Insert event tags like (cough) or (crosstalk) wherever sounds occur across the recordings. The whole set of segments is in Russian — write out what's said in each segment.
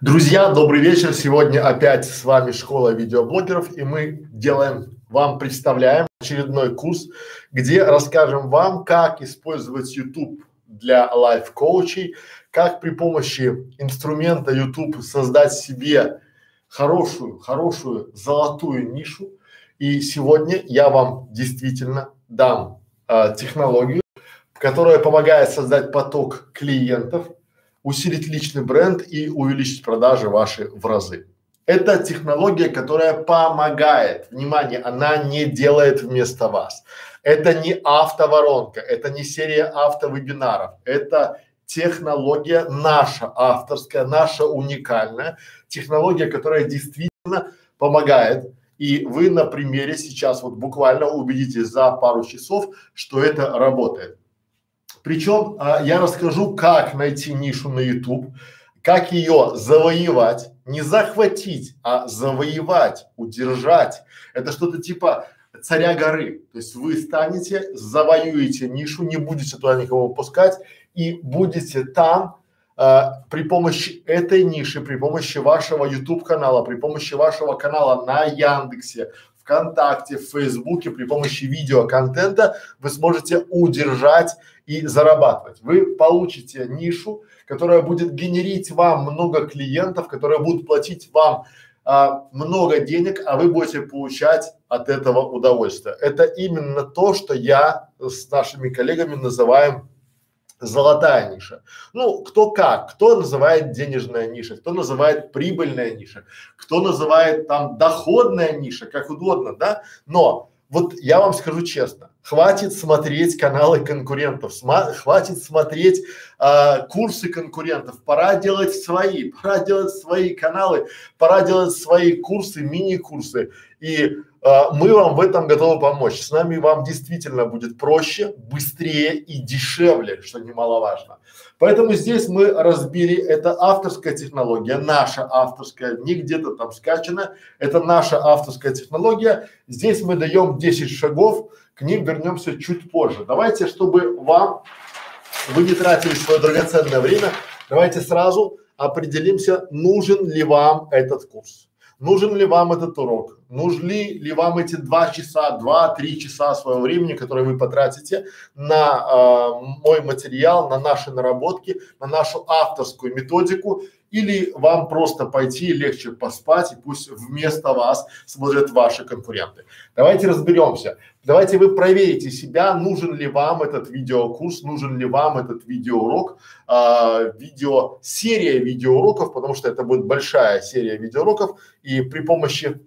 Друзья, добрый вечер. Сегодня опять с вами школа видеоблогеров и мы делаем вам представляем очередной курс, где расскажем вам, как использовать YouTube для лайф-коучей, как при помощи инструмента YouTube создать себе хорошую, хорошую золотую нишу. И сегодня я вам действительно дам а, технологию, которая помогает создать поток клиентов, усилить личный бренд и увеличить продажи ваши в разы. Это технология, которая помогает. Внимание, она не делает вместо вас. Это не автоворонка, это не серия автовебинаров. Это технология наша авторская, наша уникальная технология, которая действительно помогает. И вы на примере сейчас вот буквально убедитесь за пару часов, что это работает. Причем а, я расскажу, как найти нишу на YouTube, как ее завоевать, не захватить, а завоевать, удержать. Это что-то типа царя горы. То есть вы станете, завоюете нишу, не будете туда никого выпускать и будете там э, при помощи этой ниши, при помощи вашего YouTube канала, при помощи вашего канала на Яндексе, ВКонтакте, в Фейсбуке, при помощи видеоконтента вы сможете удержать и зарабатывать. Вы получите нишу, которая будет генерить вам много клиентов, которые будут платить вам а, много денег, а вы будете получать от этого удовольствие. Это именно то, что я с нашими коллегами называем золотая ниша. Ну, кто как, кто называет денежная ниша, кто называет прибыльная ниша, кто называет там доходная ниша, как угодно, да, но вот я вам скажу честно, хватит смотреть каналы конкурентов, сма хватит смотреть а, курсы конкурентов, пора делать свои, (laughs) пора делать свои каналы, пора делать свои курсы, мини-курсы. И мы вам в этом готовы помочь. С нами вам действительно будет проще, быстрее и дешевле, что немаловажно. Поэтому здесь мы разбили, это авторская технология, наша авторская, не где-то там скачана, это наша авторская технология. Здесь мы даем 10 шагов, к ним вернемся чуть позже. Давайте, чтобы вам, вы не тратили свое драгоценное время, давайте сразу определимся, нужен ли вам этот курс. Нужен ли вам этот урок? Нужны ли вам эти два часа, два-три часа своего времени, которые вы потратите на э, мой материал, на наши наработки, на нашу авторскую методику или вам просто пойти легче поспать и пусть вместо вас смотрят ваши конкуренты. Давайте разберемся. Давайте вы проверите себя, нужен ли вам этот видеокурс, нужен ли вам этот видеоурок, а, видео, серия видеоуроков, потому что это будет большая серия видеоуроков и при помощи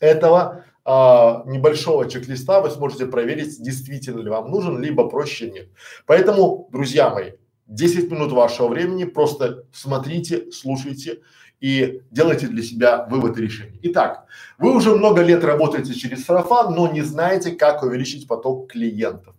этого а, небольшого чек-листа вы сможете проверить, действительно ли вам нужен, либо проще нет. Поэтому, друзья мои, 10 минут вашего времени, просто смотрите, слушайте и делайте для себя вывод и решение. Итак, вы уже много лет работаете через сарафан, но не знаете, как увеличить поток клиентов.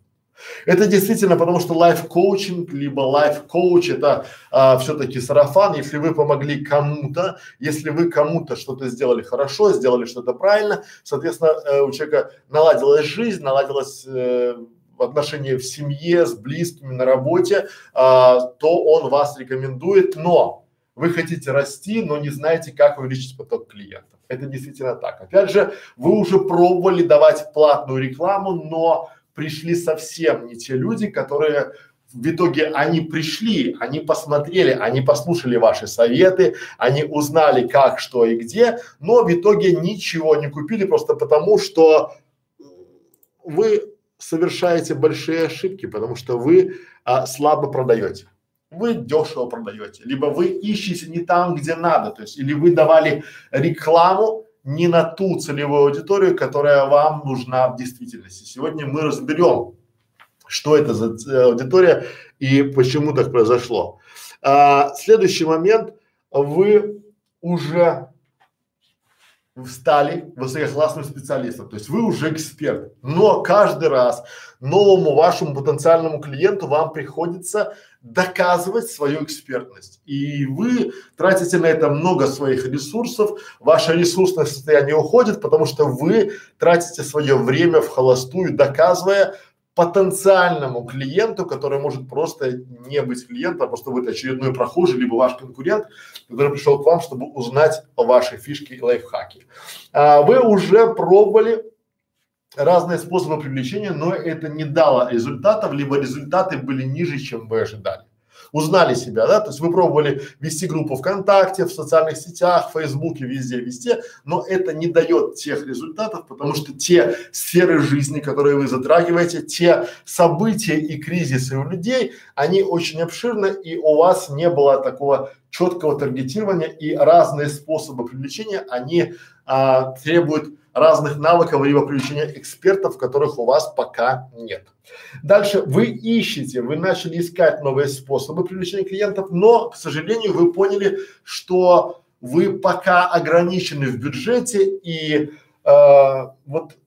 Это действительно потому, что лайф-коучинг, либо лайф-коуч это а, все-таки сарафан. Если вы помогли кому-то, если вы кому-то что-то сделали хорошо, сделали что-то правильно, соответственно, э, у человека наладилась жизнь, наладилась э, отношения в семье, с близкими, на работе, а, то он вас рекомендует, но вы хотите расти, но не знаете, как увеличить поток клиентов. Это действительно так. Опять же, вы уже пробовали давать платную рекламу, но пришли совсем не те люди, которые в итоге они пришли, они посмотрели, они послушали ваши советы, они узнали как, что и где, но в итоге ничего не купили просто потому, что вы совершаете большие ошибки, потому что вы а, слабо продаете. Вы дешево продаете, либо вы ищете не там, где надо, то есть или вы давали рекламу не на ту целевую аудиторию, которая вам нужна в действительности. Сегодня мы разберем, что это за э, аудитория и почему так произошло. А, следующий момент, вы уже стали высококлассным специалистом, то есть вы уже эксперт, но каждый раз новому вашему потенциальному клиенту вам приходится доказывать свою экспертность. И вы тратите на это много своих ресурсов, ваше ресурсное состояние уходит, потому что вы тратите свое время в холостую, доказывая потенциальному клиенту, который может просто не быть клиентом, а просто быть очередной прохожий, либо ваш конкурент, который пришел к вам, чтобы узнать о вашей фишке и лайфхаке. А, вы уже пробовали разные способы привлечения, но это не дало результатов, либо результаты были ниже, чем вы ожидали. Узнали себя, да, то есть вы пробовали вести группу ВКонтакте, в социальных сетях, в Фейсбуке, везде, везде, но это не дает тех результатов, потому что те сферы жизни, которые вы затрагиваете, те события и кризисы у людей, они очень обширны и у вас не было такого четкого таргетирования и разные способы привлечения, они а, требуют разных навыков либо привлечения экспертов, которых у вас пока нет. Дальше вы ищете, вы начали искать новые способы привлечения клиентов, но, к сожалению, вы поняли, что вы пока ограничены в бюджете и э, вот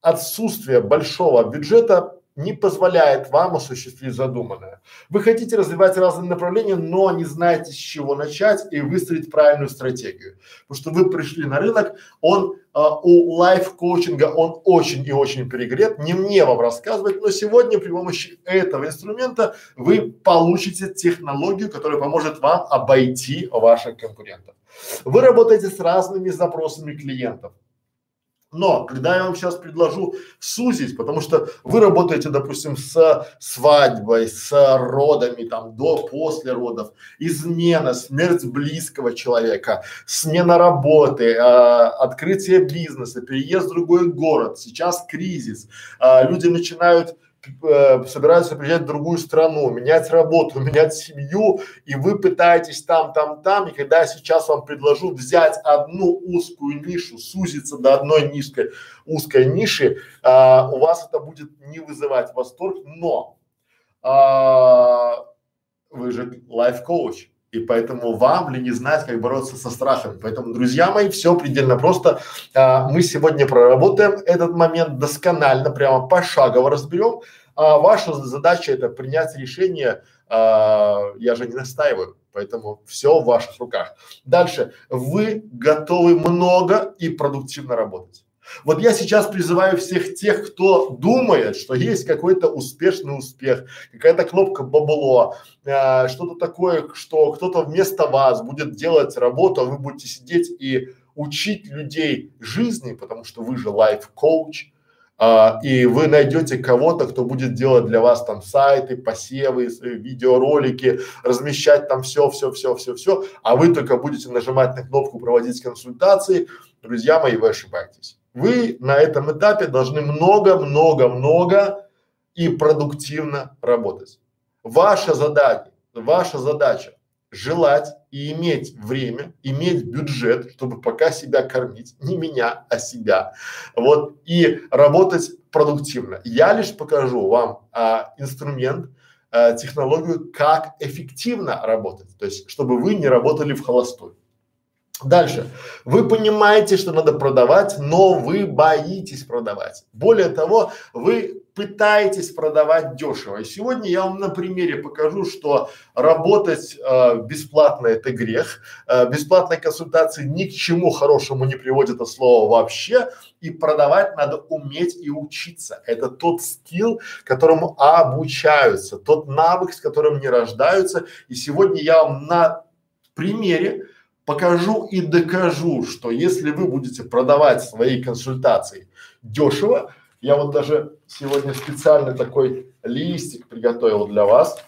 отсутствие большого бюджета не позволяет вам осуществить задуманное. Вы хотите развивать разные направления, но не знаете, с чего начать и выстроить правильную стратегию. Потому что вы пришли на рынок, он а, у лайф-коучинга, он очень и очень перегрет, не мне вам рассказывать, но сегодня при помощи этого инструмента вы получите технологию, которая поможет вам обойти ваших конкурентов. Вы работаете с разными запросами клиентов. Но когда я вам сейчас предложу сузить, потому что вы работаете, допустим, с свадьбой, с родами, там, до, после родов, измена, смерть близкого человека, смена работы, э, открытие бизнеса, переезд в другой город, сейчас кризис, э, люди начинают э, собираются приезжать в другую страну, менять работу, (laughs) менять семью, и вы пытаетесь там, там, там, и когда я сейчас вам предложу взять одну узкую нишу, сузиться до одной низкой, узкой ниши, а, у вас это будет не вызывать восторг, но а, вы же лайф-коуч, и поэтому вам ли не знать, как бороться со страхами. Поэтому, друзья мои, все предельно просто. А, мы сегодня проработаем этот момент досконально, прямо пошагово разберем. А ваша задача это принять решение. А, я же не настаиваю, поэтому все в ваших руках. Дальше. Вы готовы много и продуктивно работать. Вот я сейчас призываю всех тех, кто думает, что есть какой-то успешный успех, какая-то кнопка бабло, э, что-то такое, что кто-то вместо вас будет делать работу, а вы будете сидеть и учить людей жизни, потому что вы же лайф-коуч, а, и вы найдете кого-то, кто будет делать для вас там сайты, посевы, видеоролики, размещать там все, все, все, все, все, а вы только будете нажимать на кнопку проводить консультации, друзья мои, вы ошибаетесь. Вы на этом этапе должны много-много-много и продуктивно работать. Ваша задача, ваша задача желать и иметь время, иметь бюджет, чтобы пока себя кормить, не меня, а себя. Вот и работать продуктивно. Я лишь покажу вам а, инструмент, а, технологию, как эффективно работать, то есть чтобы вы не работали в холостую. Дальше. Вы понимаете, что надо продавать, но вы боитесь продавать. Более того, вы пытаетесь продавать дешево. И сегодня я вам на примере покажу, что работать э, бесплатно это грех. Э, бесплатные консультации ни к чему хорошему не приводят это слово вообще. И продавать надо уметь и учиться. Это тот скилл, которому обучаются, тот навык, с которым не рождаются. И сегодня я вам на примере покажу и докажу, что если вы будете продавать свои консультации дешево, я вот даже сегодня специально такой листик приготовил для вас.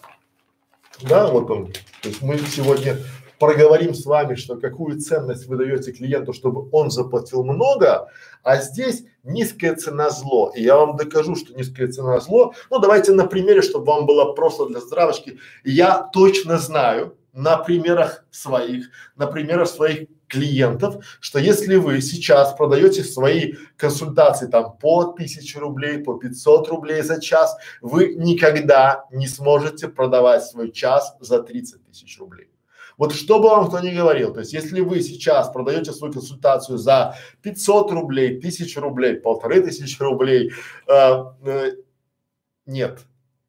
Да, вот он. То есть мы сегодня проговорим с вами, что какую ценность вы даете клиенту, чтобы он заплатил много, а здесь низкая цена зло. И я вам докажу, что низкая цена зло. Ну, давайте на примере, чтобы вам было просто для здравочки. Я точно знаю, на примерах своих, на примерах своих клиентов, что если вы сейчас продаете свои консультации там по тысяче рублей, по 500 рублей за час, вы никогда не сможете продавать свой час за 30 тысяч рублей. Вот что бы вам кто ни говорил, то есть если вы сейчас продаете свою консультацию за 500 рублей, 1000 рублей, полторы тысячи рублей, э, э, нет,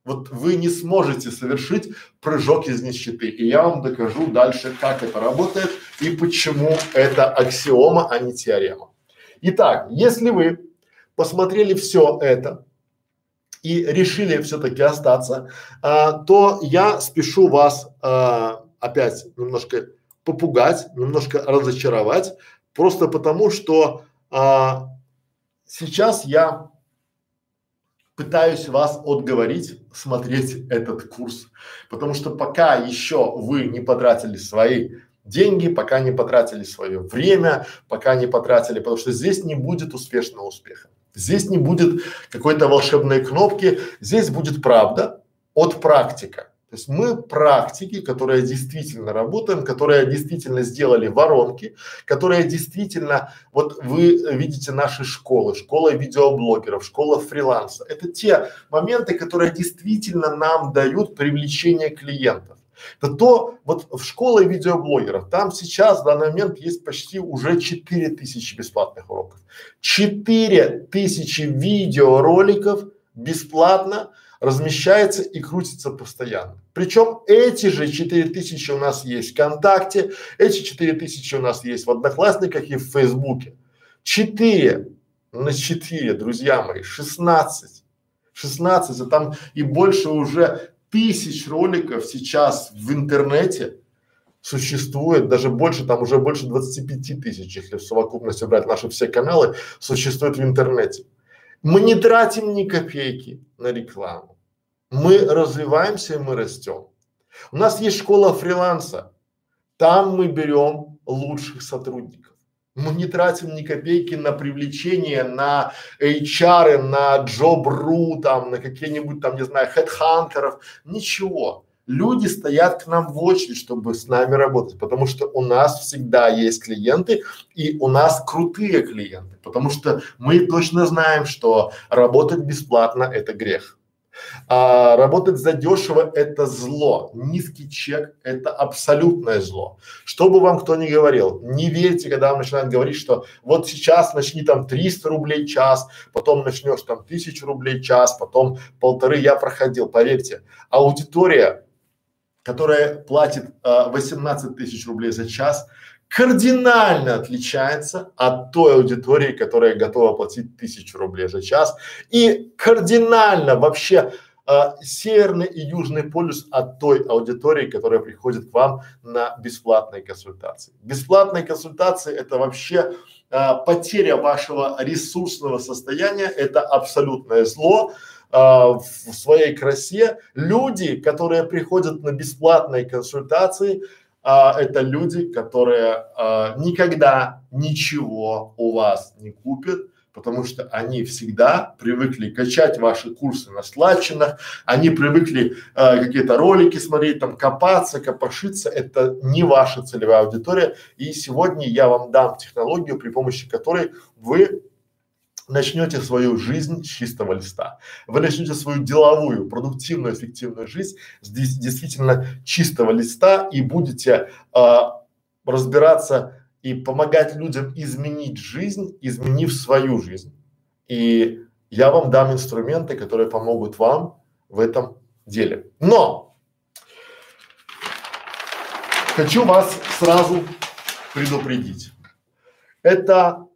вот вы не сможете совершить прыжок из нищеты. И я вам докажу дальше, как это работает и почему это аксиома, а не теорема. Итак, если вы посмотрели все это и решили все-таки остаться, а, то я спешу вас а, опять немножко попугать, немножко разочаровать, просто потому что а, сейчас я пытаюсь вас отговорить смотреть этот курс, потому что пока еще вы не потратили свои деньги, пока не потратили свое время, пока не потратили, потому что здесь не будет успешного успеха. Здесь не будет какой-то волшебной кнопки, здесь будет правда от практика. То есть мы практики, которые действительно работаем, которые действительно сделали воронки, которые действительно, вот вы видите наши школы, школа видеоблогеров, школа фриланса. Это те моменты, которые действительно нам дают привлечение клиентов. Это то, вот в школе видеоблогеров, там сейчас в данный момент есть почти уже 4 тысячи бесплатных уроков. 4 тысячи видеороликов бесплатно размещается и крутится постоянно. Причем эти же 4000 у нас есть в ВКонтакте, эти 4000 у нас есть в Одноклассниках и в Фейсбуке. 4 на 4, друзья мои, 16. 16, а там и больше уже тысяч роликов сейчас в интернете существует, даже больше, там уже больше 25 тысяч, если в совокупности брать наши все каналы, существует в интернете. Мы не тратим ни копейки на рекламу. Мы развиваемся и мы растем. У нас есть школа фриланса. Там мы берем лучших сотрудников. Мы не тратим ни копейки на привлечение, на HR, на Job.ru, там, на какие-нибудь там, не знаю, хедхантеров, ничего. Люди стоят к нам в очередь, чтобы с нами работать, потому что у нас всегда есть клиенты и у нас крутые клиенты, потому что мы точно знаем, что работать бесплатно – это грех. А, работать задешево – это зло. Низкий чек – это абсолютное зло. Что бы вам кто ни говорил, не верьте, когда вам начинают говорить, что вот сейчас начни там 300 рублей час, потом начнешь там тысячу рублей час, потом полторы. Я проходил, поверьте, аудитория, которая платит а, 18 тысяч рублей за час, кардинально отличается от той аудитории, которая готова платить тысячу рублей за час и кардинально вообще э, северный и южный полюс от той аудитории, которая приходит к вам на бесплатные консультации. Бесплатные консультации это вообще э, потеря вашего ресурсного состояния, это абсолютное зло э, в своей красе. Люди, которые приходят на бесплатные консультации, а, это люди, которые а, никогда ничего у вас не купят, потому что они всегда привыкли качать ваши курсы на слачинах, они привыкли а, какие-то ролики смотреть, там копаться, копошиться, это не ваша целевая аудитория. И сегодня я вам дам технологию, при помощи которой вы начнете свою жизнь с чистого листа. Вы начнете свою деловую, продуктивную, эффективную жизнь с действительно чистого листа и будете а, разбираться и помогать людям изменить жизнь, изменив свою жизнь. И я вам дам инструменты, которые помогут вам в этом деле. Но хочу вас сразу предупредить. Это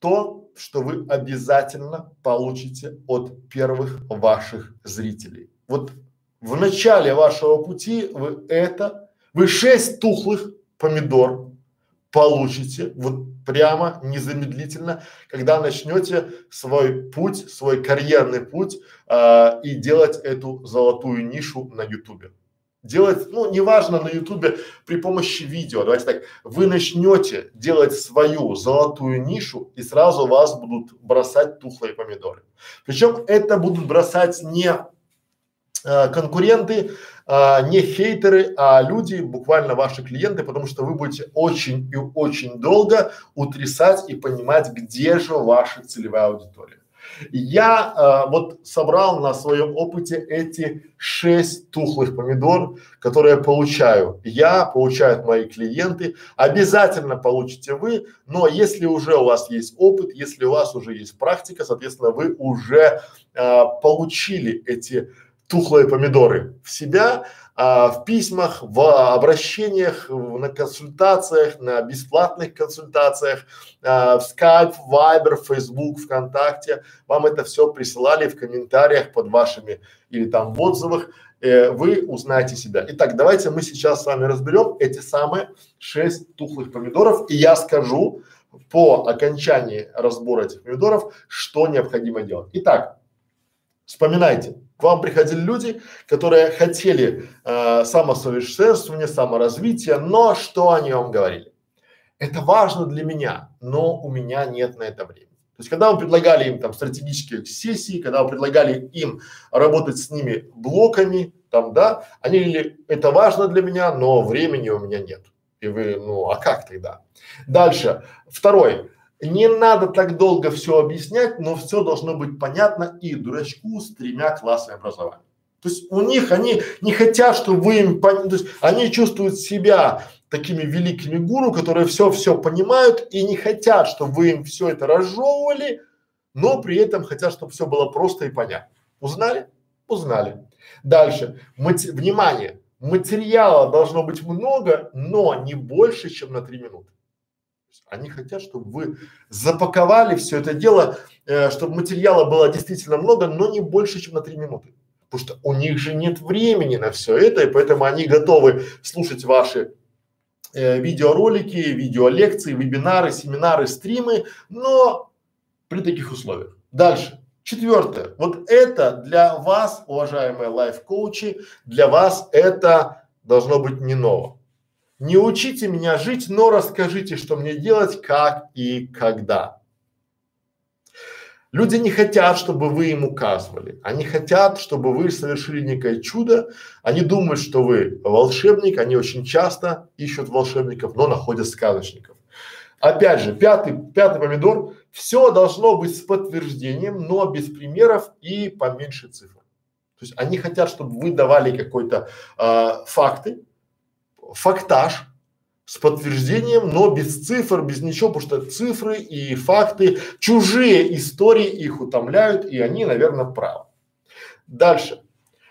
то, что вы обязательно получите от первых ваших зрителей. Вот в начале вашего пути вы это, вы шесть тухлых помидор получите вот прямо незамедлительно, когда начнете свой путь, свой карьерный путь э, и делать эту золотую нишу на ютубе делать, ну, неважно на ютубе при помощи видео, давайте так, вы начнете делать свою золотую нишу и сразу вас будут бросать тухлые помидоры. Причем это будут бросать не э, конкуренты, э, не хейтеры, а люди, буквально ваши клиенты, потому что вы будете очень и очень долго утрясать и понимать, где же ваша целевая аудитория. Я э, вот собрал на своем опыте эти шесть тухлых помидор, которые получаю я, получают мои клиенты. Обязательно получите вы, но если уже у вас есть опыт, если у вас уже есть практика, соответственно, вы уже э, получили эти тухлые помидоры в себя, а, в письмах, в обращениях, на консультациях, на бесплатных консультациях, а, в Skype, Viber, Facebook, ВКонтакте. Вам это все присылали в комментариях под вашими или там в отзывах. Э, вы узнаете себя. Итак, давайте мы сейчас с вами разберем эти самые шесть тухлых помидоров, и я скажу по окончании разбора этих помидоров, что необходимо делать. Итак, вспоминайте, к вам приходили люди, которые хотели э, самосовершенствования, саморазвития, но что они вам говорили? Это важно для меня, но у меня нет на это времени. То есть, когда вы предлагали им там стратегические сессии, когда вы предлагали им работать с ними блоками, там, да, они говорили, это важно для меня, но времени у меня нет. И вы, ну, а как тогда? Дальше. Второй. Не надо так долго все объяснять, но все должно быть понятно и дурачку с тремя классами образования. То есть у них они не хотят, чтобы вы им пон... то есть они чувствуют себя такими великими гуру, которые все-все понимают и не хотят, чтобы вы им все это разжевывали, но при этом хотят, чтобы все было просто и понятно. Узнали? Узнали. Дальше. Мати... Внимание. Материала должно быть много, но не больше, чем на три минуты. Они хотят, чтобы вы запаковали все это дело, э, чтобы материала было действительно много, но не больше, чем на три минуты. Потому что у них же нет времени на все это, и поэтому они готовы слушать ваши э, видеоролики, видеолекции, вебинары, семинары, стримы, но при таких условиях. Дальше. Четвертое. Вот это для вас, уважаемые лайф-коучи, для вас это должно быть не ново. Не учите меня жить, но расскажите, что мне делать, как и когда. Люди не хотят, чтобы вы им указывали. Они хотят, чтобы вы совершили некое чудо. Они думают, что вы волшебник. Они очень часто ищут волшебников, но находят сказочников. Опять же, пятый, пятый помидор. Все должно быть с подтверждением, но без примеров и поменьше цифр. То есть они хотят, чтобы вы давали какой-то э, факты, фактаж с подтверждением, но без цифр, без ничего, потому что цифры и факты, чужие истории их утомляют, и они, наверное, правы. Дальше.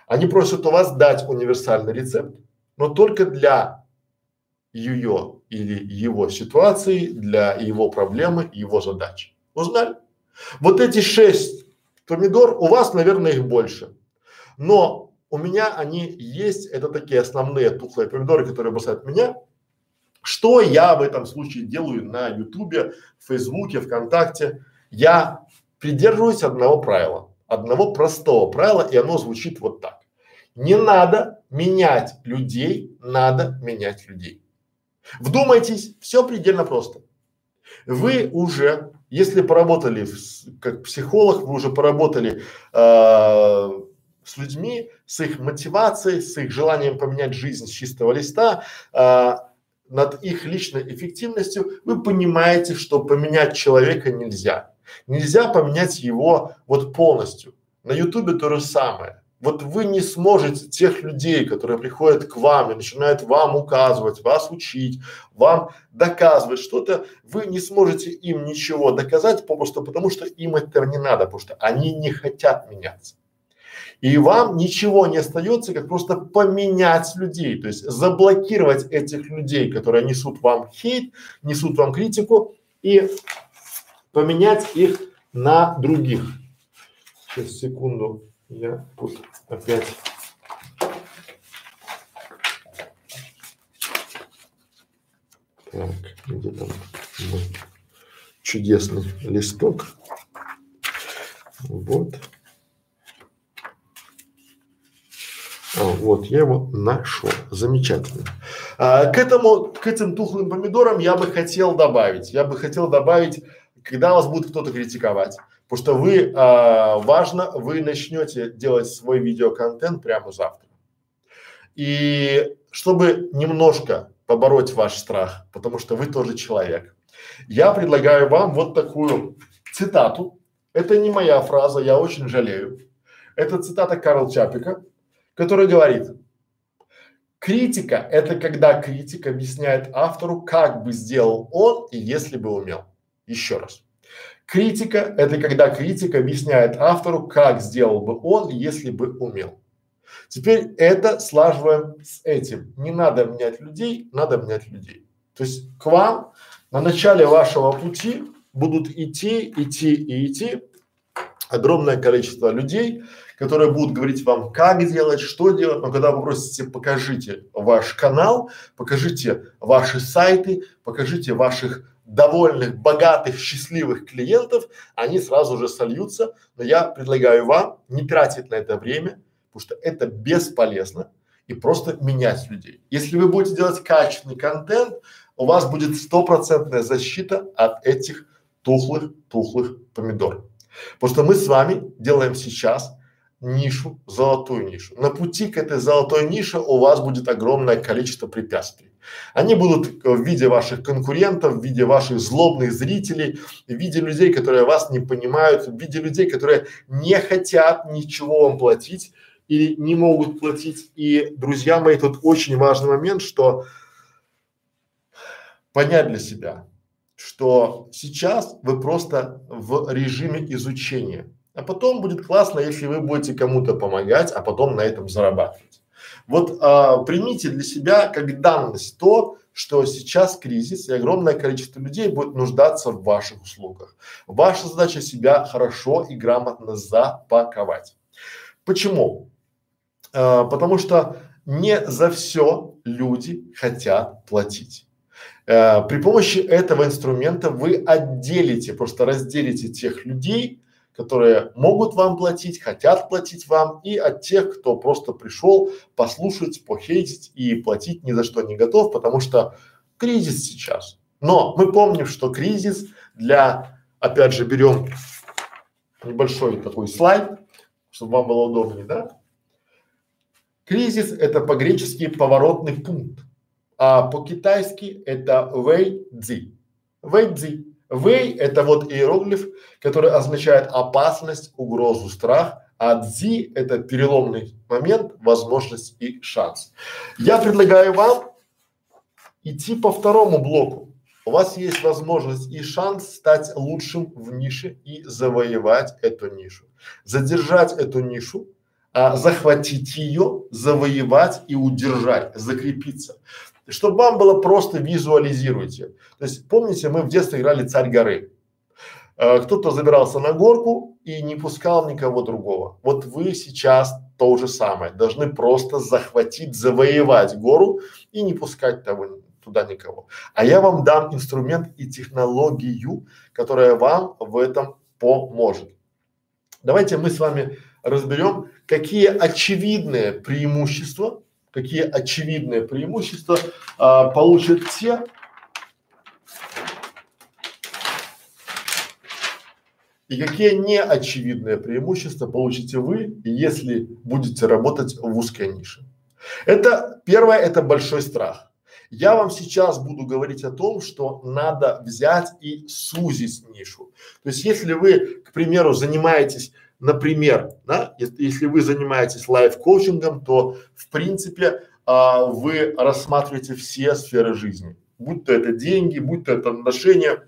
Они просят у вас дать универсальный рецепт, но только для ее или его ситуации, для его проблемы, его задачи. Узнали? Вот эти шесть помидор, у вас, наверное, их больше. Но у меня они есть, это такие основные тухлые помидоры, которые бросают меня. Что я в этом случае делаю на Ютубе, Фейсбуке, ВКонтакте? Я придерживаюсь одного правила, одного простого правила, и оно звучит вот так. Не надо менять людей, надо менять людей. Вдумайтесь, все предельно просто. Вы уже, если поработали в, как психолог, вы уже поработали э, с людьми, с их мотивацией, с их желанием поменять жизнь с чистого листа, а, над их личной эффективностью, вы понимаете, что поменять человека нельзя. Нельзя поменять его вот полностью. На ютубе то же самое. Вот вы не сможете тех людей, которые приходят к вам и начинают вам указывать, вас учить, вам доказывать что-то, вы не сможете им ничего доказать попросту потому, что им это не надо, потому что они не хотят меняться. И вам ничего не остается, как просто поменять людей, то есть заблокировать этих людей, которые несут вам хейт, несут вам критику и поменять их на других. Сейчас, секунду, я тут опять Так, где там мой чудесный листок? Вот. А, вот, я его нашел. Замечательно. А, к этому, к этим тухлым помидорам я бы хотел добавить, я бы хотел добавить, когда вас будет кто-то критиковать, потому что вы, а, важно, вы начнете делать свой видеоконтент прямо завтра. И чтобы немножко побороть ваш страх, потому что вы тоже человек, я предлагаю вам вот такую цитату. Это не моя фраза, я очень жалею. Это цитата Карл Чапика который говорит, критика – это когда критик объясняет автору, как бы сделал он и если бы умел. Еще раз. Критика – это когда критик объясняет автору, как сделал бы он, если бы умел. Теперь это слаживаем с этим. Не надо менять людей, надо менять людей. То есть к вам на начале вашего пути будут идти, идти и идти огромное количество людей, которые будут говорить вам, как делать, что делать, но когда вы просите, покажите ваш канал, покажите ваши сайты, покажите ваших довольных, богатых, счастливых клиентов, они сразу же сольются. Но я предлагаю вам не тратить на это время, потому что это бесполезно и просто менять людей. Если вы будете делать качественный контент, у вас будет стопроцентная защита от этих тухлых, тухлых помидор. Потому что мы с вами делаем сейчас нишу, золотую нишу. На пути к этой золотой нише у вас будет огромное количество препятствий. Они будут в виде ваших конкурентов, в виде ваших злобных зрителей, в виде людей, которые вас не понимают, в виде людей, которые не хотят ничего вам платить или не могут платить. И, друзья мои, тут очень важный момент, что понять для себя, что сейчас вы просто в режиме изучения. А потом будет классно, если вы будете кому-то помогать, а потом на этом зарабатывать. Вот а, примите для себя как данность то, что сейчас кризис и огромное количество людей будет нуждаться в ваших услугах. Ваша задача себя хорошо и грамотно запаковать. Почему? А, потому что не за все люди хотят платить. Э, при помощи этого инструмента вы отделите, просто разделите тех людей, которые могут вам платить, хотят платить вам, и от тех, кто просто пришел послушать, похейтить и платить ни за что не готов, потому что кризис сейчас. Но мы помним, что кризис для, опять же, берем небольшой такой слайд, чтобы вам было удобнее, да? Кризис это по-гречески поворотный пункт а по-китайски это вэй цзи. Вэй это вот иероглиф, который означает опасность, угрозу, страх, а цзи это переломный момент, возможность и шанс. Я предлагаю вам идти по второму блоку. У вас есть возможность и шанс стать лучшим в нише и завоевать эту нишу. Задержать эту нишу, а захватить ее, завоевать и удержать, закрепиться. Чтобы вам было просто визуализируйте. То есть помните, мы в детстве играли царь горы. Э, кто-то забирался на горку и не пускал никого другого. Вот вы сейчас то же самое. Должны просто захватить, завоевать гору и не пускать того, туда никого. А я вам дам инструмент и технологию, которая вам в этом поможет. Давайте мы с вами разберем, какие очевидные преимущества какие очевидные преимущества а, получат те, и какие неочевидные преимущества получите вы, если будете работать в узкой нише. Это первое, это большой страх. Я вам сейчас буду говорить о том, что надо взять и сузить нишу. То есть, если вы, к примеру, занимаетесь Например, да, если вы занимаетесь лайф-коучингом, то в принципе а, вы рассматриваете все сферы жизни, будь то это деньги, будь то это отношения,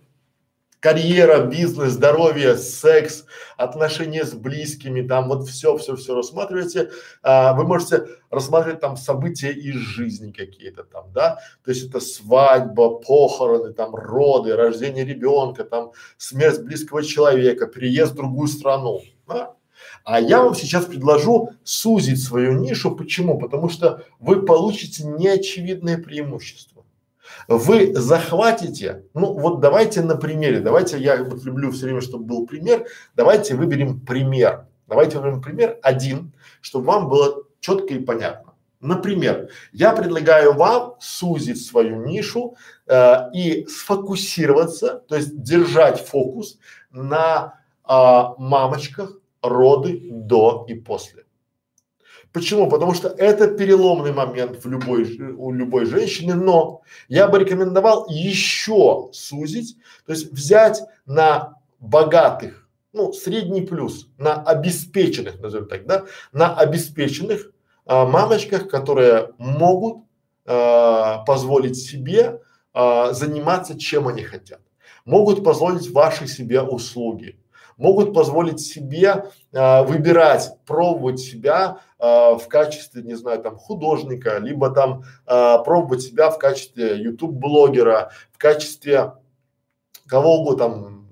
карьера, бизнес, здоровье, секс, отношения с близкими, там вот все, все, все рассматриваете. А, вы можете рассматривать там события из жизни какие-то там, да, то есть это свадьба, похороны, там роды, рождение ребенка, там смерть близкого человека, переезд в другую страну да? А я вам сейчас предложу сузить свою нишу. Почему? Потому что вы получите неочевидное преимущество. Вы захватите, ну вот давайте на примере, давайте, я вот люблю все время, чтобы был пример, давайте выберем пример. Давайте выберем пример один, чтобы вам было четко и понятно. Например, я предлагаю вам сузить свою нишу э, и сфокусироваться, то есть держать фокус на а, мамочках, роды до и после. Почему? Потому что это переломный момент в любой, у любой женщины, но я бы рекомендовал еще сузить, то есть взять на богатых, ну, средний плюс, на обеспеченных, назовем так, да, на обеспеченных а, мамочках, которые могут а, позволить себе а, заниматься чем они хотят, могут позволить ваши себе услуги, могут позволить себе э, выбирать, пробовать себя э, в качестве, не знаю, там художника, либо там э, пробовать себя в качестве YouTube блогера, в качестве кого угодно там,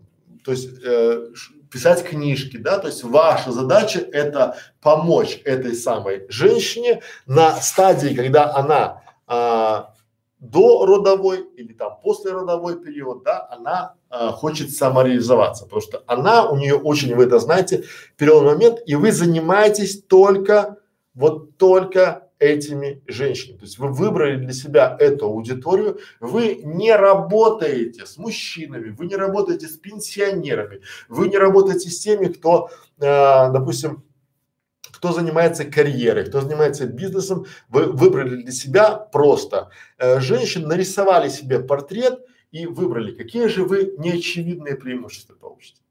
то есть э, писать книжки, да, то есть ваша задача это помочь этой самой женщине на стадии, когда она а, до родовой или там после родовой период, да, она а, хочет самореализоваться, потому что она у нее очень, вы это знаете, переломный момент, и вы занимаетесь только вот только этими женщинами. То есть вы выбрали для себя эту аудиторию, вы не работаете с мужчинами, вы не работаете с пенсионерами, вы не работаете с теми, кто, э, допустим, кто занимается карьерой, кто занимается бизнесом, вы выбрали для себя просто. Э, женщин, нарисовали себе портрет и выбрали, какие же вы неочевидные преимущества получите.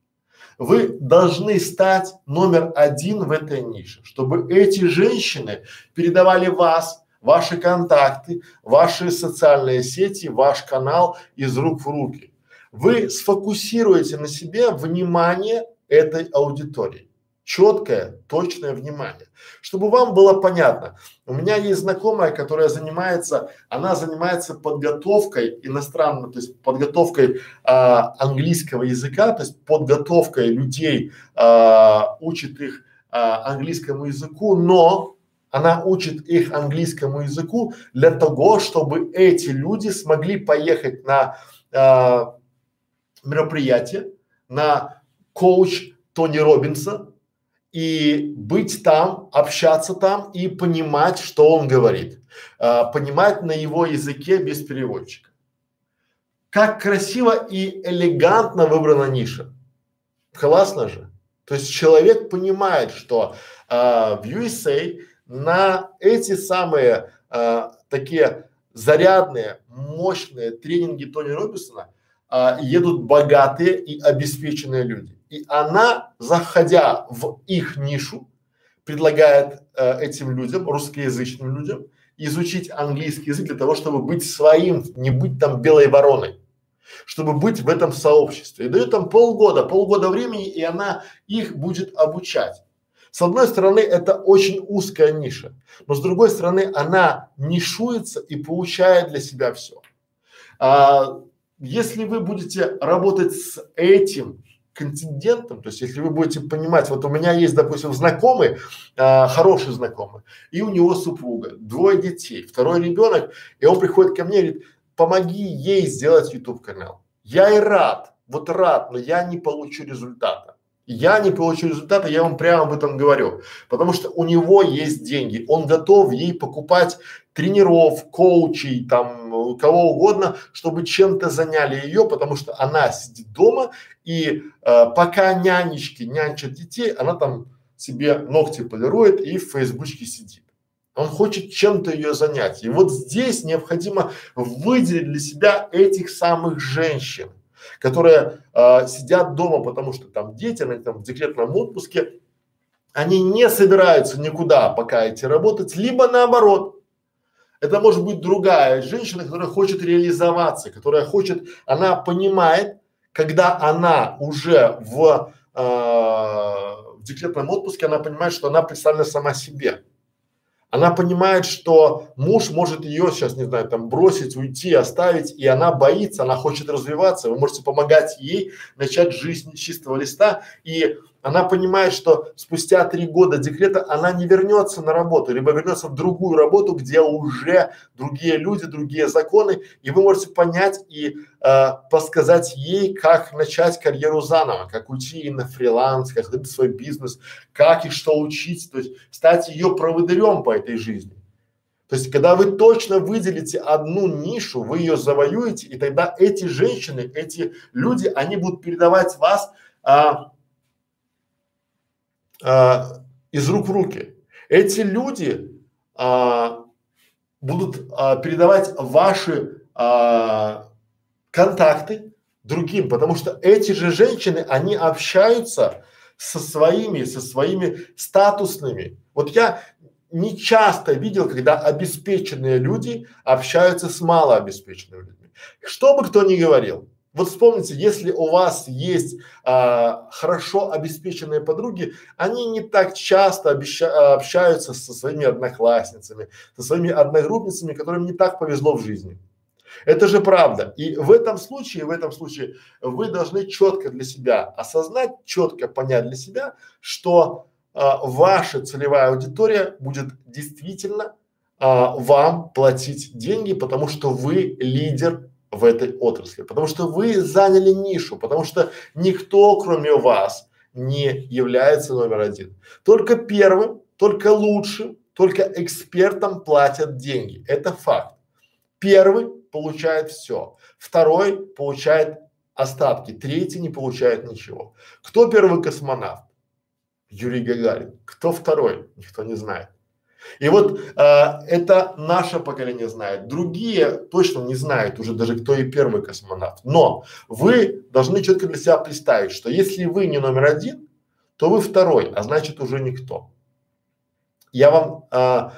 Вы должны стать номер один в этой нише, чтобы эти женщины передавали вас, ваши контакты, ваши социальные сети, ваш канал из рук в руки. Вы сфокусируете на себе внимание этой аудитории четкое, точное внимание. Чтобы вам было понятно, у меня есть знакомая, которая занимается, она занимается подготовкой иностранной, то есть подготовкой а, английского языка, то есть подготовкой людей, а, учит их а, английскому языку, но она учит их английскому языку для того, чтобы эти люди смогли поехать на а, мероприятие, на коуч Тони Робинса, и быть там, общаться там и понимать, что он говорит, а, понимать на его языке без переводчика. Как красиво и элегантно выбрана ниша. Классно же. То есть человек понимает, что а, в USA на эти самые а, такие зарядные, мощные тренинги Тони Робинсона а, едут богатые и обеспеченные люди. И она, заходя в их нишу, предлагает э, этим людям, русскоязычным людям, изучить английский язык для того, чтобы быть своим, не быть там белой вороной, чтобы быть в этом сообществе. И дает там полгода, полгода времени, и она их будет обучать. С одной стороны, это очень узкая ниша, но с другой стороны, она нишуется и получает для себя все. А, если вы будете работать с этим контингентом, то есть если вы будете понимать, вот у меня есть, допустим, знакомый, а, хороший знакомый, и у него супруга, двое детей, второй ребенок, и он приходит ко мне и говорит, помоги ей сделать YouTube канал. Я и рад, вот рад, но я не получу результата. Я не получу результата, я вам прямо об этом говорю, потому что у него есть деньги, он готов ей покупать тренеров, коучей, там кого угодно, чтобы чем-то заняли ее, потому что она сидит дома и э, пока нянечки нянчат детей, она там себе ногти полирует и в фейсбучке сидит. Он хочет чем-то ее занять. И вот здесь необходимо выделить для себя этих самых женщин которые э, сидят дома, потому что там дети, они там в декретном отпуске, они не собираются никуда пока идти работать, либо наоборот. Это может быть другая женщина, которая хочет реализоваться, которая хочет, она понимает, когда она уже в, э, в декретном отпуске, она понимает, что она представлена сама себе. Она понимает, что муж может ее сейчас, не знаю, там бросить, уйти, оставить, и она боится, она хочет развиваться. Вы можете помогать ей начать жизнь с чистого листа, и она понимает, что спустя три года декрета она не вернется на работу, либо вернется в другую работу, где уже другие люди, другие законы, и вы можете понять и э, подсказать ей, как начать карьеру заново, как уйти на фриланс, как открыть свой бизнес, как и что учить, то есть стать ее проводырем по этой жизни. То есть, когда вы точно выделите одну нишу, вы ее завоюете, и тогда эти женщины, эти люди, они будут передавать вас а, а, из рук в руки. Эти люди а, будут а, передавать ваши а, контакты другим, потому что эти же женщины, они общаются со своими, со своими статусными. Вот я не часто видел, когда обеспеченные люди общаются с малообеспеченными людьми. Что бы кто ни говорил, Вот вспомните, если у вас есть а, хорошо обеспеченные подруги, они не так часто обеща, общаются со своими одноклассницами, со своими одногруппницами, которым не так повезло в жизни. Это же правда. И в этом случае, в этом случае вы должны четко для себя осознать, четко понять для себя, что а, ваша целевая аудитория будет действительно а, вам платить деньги, потому что вы лидер в этой отрасли, потому что вы заняли нишу, потому что никто, кроме вас, не является номер один. Только первым, только лучшим, только экспертам платят деньги. Это факт. Первый получает все, второй получает остатки, третий не получает ничего. Кто первый космонавт? Юрий Гагарин. Кто второй? Никто не знает. И вот э, это наше поколение знает. Другие точно не знают уже даже кто и первый космонавт. Но вы должны четко для себя представить, что если вы не номер один, то вы второй, а значит уже никто. Я вам э,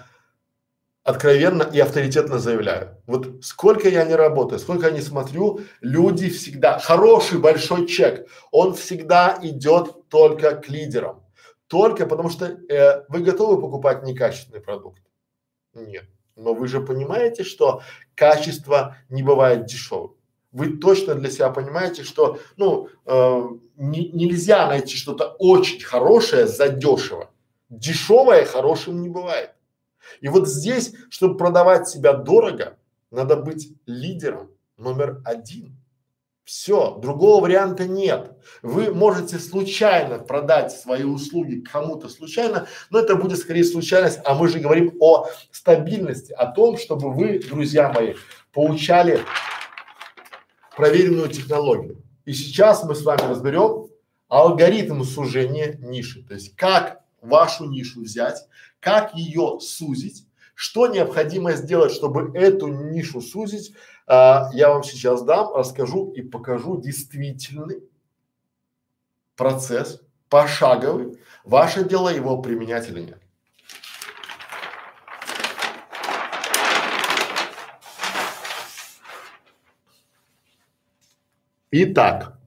откровенно и авторитетно заявляю. Вот сколько я не работаю, сколько я не смотрю, люди всегда, хороший большой чек, он всегда идет только к лидерам. Только потому что э, вы готовы покупать некачественный продукт? Нет. Но вы же понимаете, что качество не бывает дешевым. Вы точно для себя понимаете, что ну э, не, нельзя найти что-то очень хорошее за дешево. Дешевое хорошим не бывает. И вот здесь, чтобы продавать себя дорого, надо быть лидером номер один. Все, другого варианта нет. Вы можете случайно продать свои услуги кому-то случайно, но это будет скорее случайность, а мы же говорим о стабильности, о том, чтобы вы, друзья мои, получали проверенную технологию. И сейчас мы с вами разберем алгоритм сужения ниши, то есть как вашу нишу взять, как ее сузить, что необходимо сделать, чтобы эту нишу сузить, а, я вам сейчас дам, расскажу и покажу действительный процесс, пошаговый. Ваше дело его применять или нет. Итак,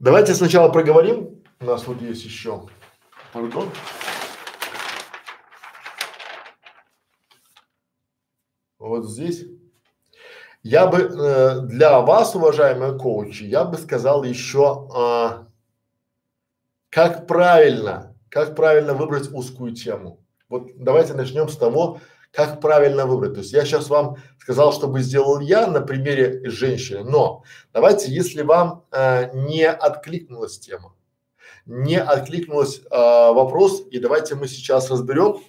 Давайте сначала проговорим. У нас вот есть еще, пардон. Вот здесь. Я бы э, для вас, уважаемые коучи, я бы сказал еще, э, как правильно, как правильно выбрать узкую тему. Вот давайте начнем с того, как правильно выбрать. То есть я сейчас вам сказал, чтобы сделал я на примере женщины, но давайте, если вам э, не откликнулась тема, не откликнулась э, вопрос, и давайте мы сейчас разберем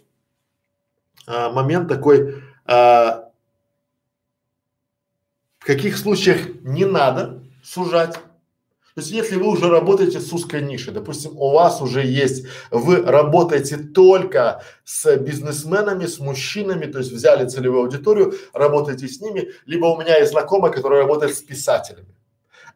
э, момент такой, э, в каких случаях не надо сужать то есть, если вы уже работаете с узкой нишей, допустим, у вас уже есть, вы работаете только с бизнесменами, с мужчинами, то есть взяли целевую аудиторию, работаете с ними, либо у меня есть знакомая, которая работает с писателями.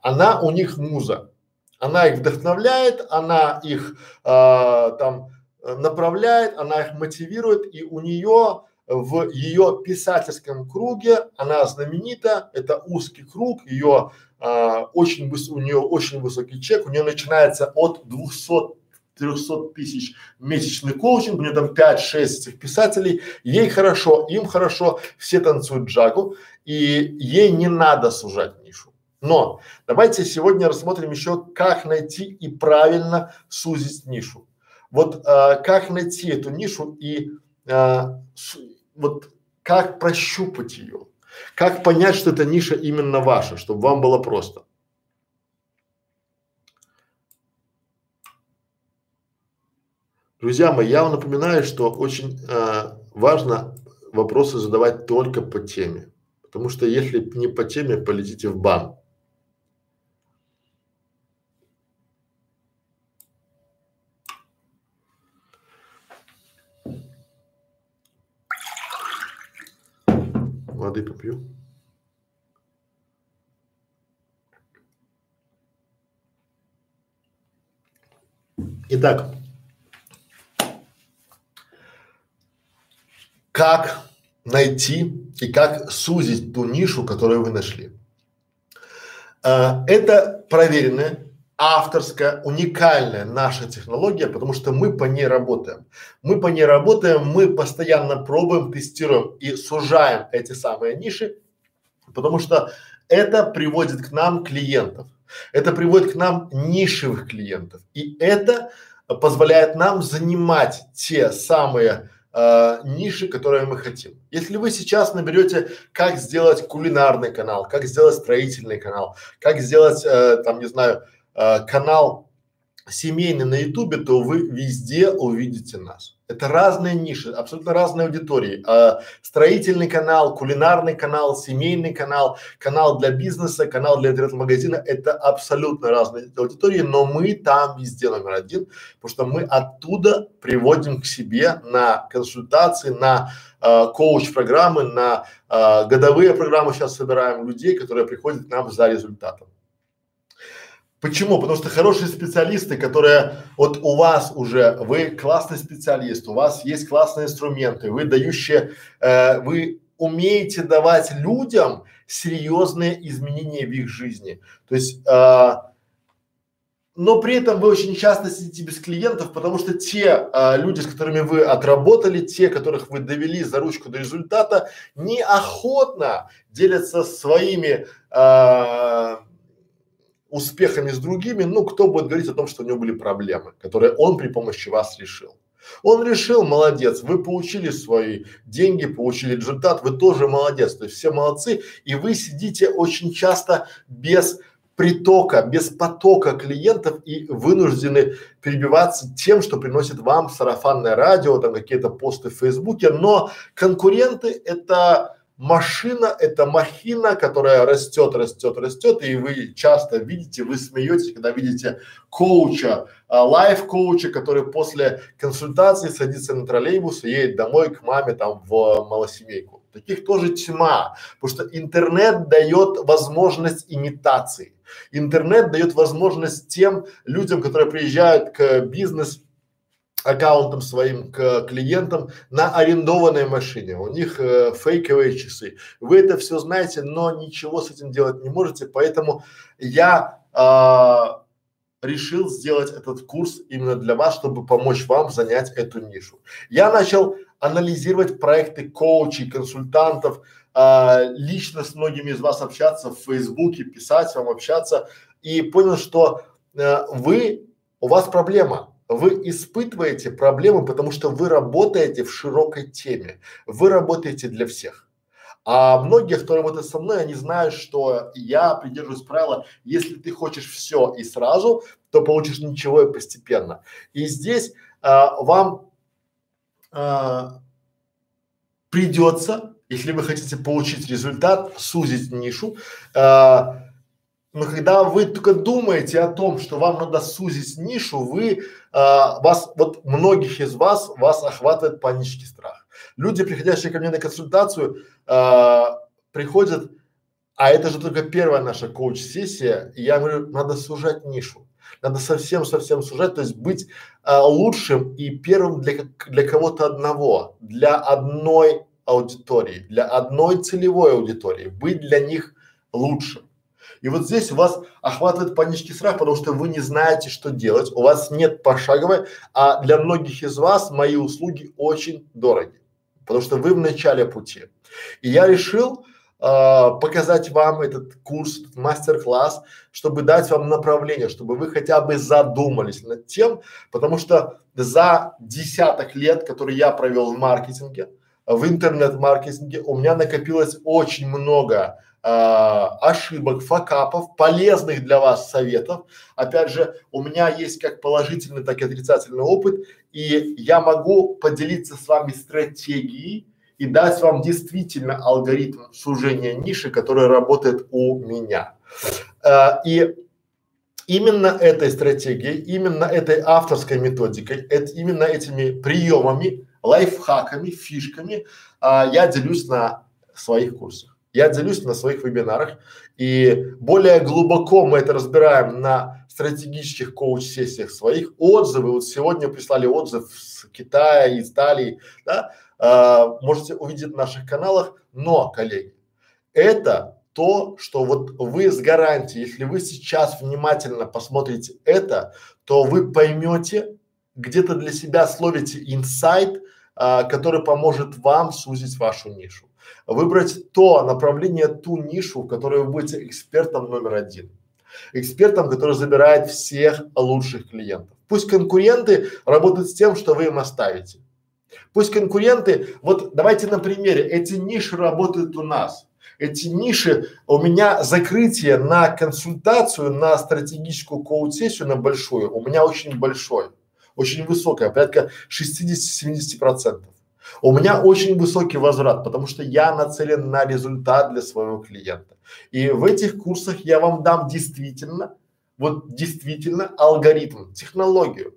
Она у них муза, она их вдохновляет, она их э, там направляет, она их мотивирует, и у нее в ее писательском круге она знаменита, это узкий круг, ее а, очень у нее очень высокий чек, у нее начинается от 200 300 тысяч месячный коучинг, у нее там 5-6 этих писателей, ей хорошо, им хорошо, все танцуют джагу, и ей не надо сужать нишу. Но давайте сегодня рассмотрим еще, как найти и правильно сузить нишу. Вот а, как найти эту нишу и а, с, вот как прощупать ее. Как понять, что эта ниша именно ваша, чтобы вам было просто? Друзья мои, я вам напоминаю, что очень э, важно вопросы задавать только по теме. Потому что если не по теме, полетите в бан. Воды попью. Итак, как найти и как сузить ту нишу, которую вы нашли. А, это проверенная авторская, уникальная наша технология, потому что мы по ней работаем. Мы по ней работаем, мы постоянно пробуем, тестируем и сужаем эти самые ниши, потому что это приводит к нам клиентов. Это приводит к нам нишевых клиентов. И это позволяет нам занимать те самые э, ниши, которые мы хотим. Если вы сейчас наберете, как сделать кулинарный канал, как сделать строительный канал, как сделать, э, там, не знаю, э, канал семейный на ютубе, то вы везде увидите нас. Это разные ниши, абсолютно разные аудитории. А, строительный канал, кулинарный канал, семейный канал, канал для бизнеса, канал для интернет-магазина – это абсолютно разные аудитории, но мы там везде номер один, потому что мы оттуда приводим к себе на консультации, на э, коуч-программы, на э, годовые программы сейчас собираем людей, которые приходят к нам за результатом. Почему? Потому что хорошие специалисты, которые вот у вас уже, вы классный специалист, у вас есть классные инструменты, вы дающие, э, вы умеете давать людям серьезные изменения в их жизни. То есть, э, но при этом вы очень часто сидите без клиентов, потому что те э, люди, с которыми вы отработали, те, которых вы довели за ручку до результата, неохотно делятся своими э, успехами с другими, ну, кто будет говорить о том, что у него были проблемы, которые он при помощи вас решил. Он решил, молодец, вы получили свои деньги, получили результат, вы тоже молодец, то есть все молодцы, и вы сидите очень часто без притока, без потока клиентов и вынуждены перебиваться тем, что приносит вам сарафанное радио, там какие-то посты в Фейсбуке, но конкуренты это машина – это махина, которая растет, растет, растет, и вы часто видите, вы смеетесь, когда видите коуча, а, лайф-коуча, который после консультации садится на троллейбус и едет домой к маме там в малосемейку. Таких тоже тьма, потому что интернет дает возможность имитации. Интернет дает возможность тем людям, которые приезжают к бизнес аккаунтом своим к клиентам на арендованной машине. У них э, фейковые часы. Вы это все знаете, но ничего с этим делать не можете. Поэтому я э, решил сделать этот курс именно для вас, чтобы помочь вам занять эту нишу. Я начал анализировать проекты коучей, консультантов, э, лично с многими из вас общаться в Фейсбуке, писать вам, общаться и понял, что э, вы, у вас проблема вы испытываете проблемы, потому что вы работаете в широкой теме, вы работаете для всех. А многие, кто работает со мной, они знают, что я придерживаюсь правила, если ты хочешь все и сразу, то получишь ничего и постепенно. И здесь а, вам а, придется, если вы хотите получить результат, сузить нишу, а, но когда вы только думаете о том, что вам надо сузить нишу, вы, а, вас, вот многих из вас, вас охватывает панический страх. Люди, приходящие ко мне на консультацию, а, приходят, а это же только первая наша коуч-сессия, и я говорю, надо сужать нишу. Надо совсем-совсем сужать, то есть быть а, лучшим и первым для, для кого-то одного, для одной аудитории, для одной целевой аудитории, быть для них лучшим. И вот здесь вас охватывает панический страх, потому что вы не знаете, что делать, у вас нет пошаговой, а для многих из вас мои услуги очень дороги, потому что вы в начале пути. И я решил э, показать вам этот курс, этот мастер-класс, чтобы дать вам направление, чтобы вы хотя бы задумались над тем, потому что за десяток лет, которые я провел в маркетинге, в интернет-маркетинге, у меня накопилось очень много ошибок, факапов, полезных для вас советов. Опять же, у меня есть как положительный, так и отрицательный опыт, и я могу поделиться с вами стратегией и дать вам действительно алгоритм сужения ниши, который работает у меня. Э, и именно этой стратегией, именно этой авторской методикой, это, именно этими приемами, лайфхаками, фишками а, я делюсь на своих курсах. Я делюсь на своих вебинарах И более глубоко мы это разбираем на стратегических коуч-сессиях своих. Отзывы, вот сегодня прислали отзыв с Китая, из Италии, да, а, можете увидеть в наших каналах. Но, коллеги, это то, что вот вы с гарантией, если вы сейчас внимательно посмотрите это, то вы поймете, где-то для себя словите инсайт, а, который поможет вам сузить вашу нишу. Выбрать то направление, ту нишу, в которой вы будете экспертом номер один. Экспертом, который забирает всех лучших клиентов. Пусть конкуренты работают с тем, что вы им оставите. Пусть конкуренты, вот давайте на примере, эти ниши работают у нас. Эти ниши, у меня закрытие на консультацию, на стратегическую коуч-сессию, на большую, у меня очень большое очень высокая, порядка 60-70 процентов. У меня очень высокий возврат, потому что я нацелен на результат для своего клиента. И в этих курсах я вам дам действительно, вот действительно алгоритм, технологию.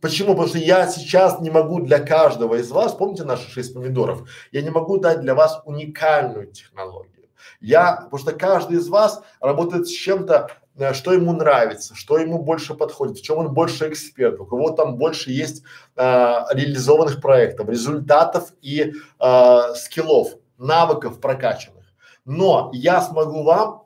Почему? Потому что я сейчас не могу для каждого из вас, помните наши шесть помидоров, я не могу дать для вас уникальную технологию. Я, потому что каждый из вас работает с чем-то что ему нравится, что ему больше подходит, в чем он больше эксперт, у кого там больше есть а, реализованных проектов, результатов и а, скиллов, навыков прокачанных. Но я смогу вам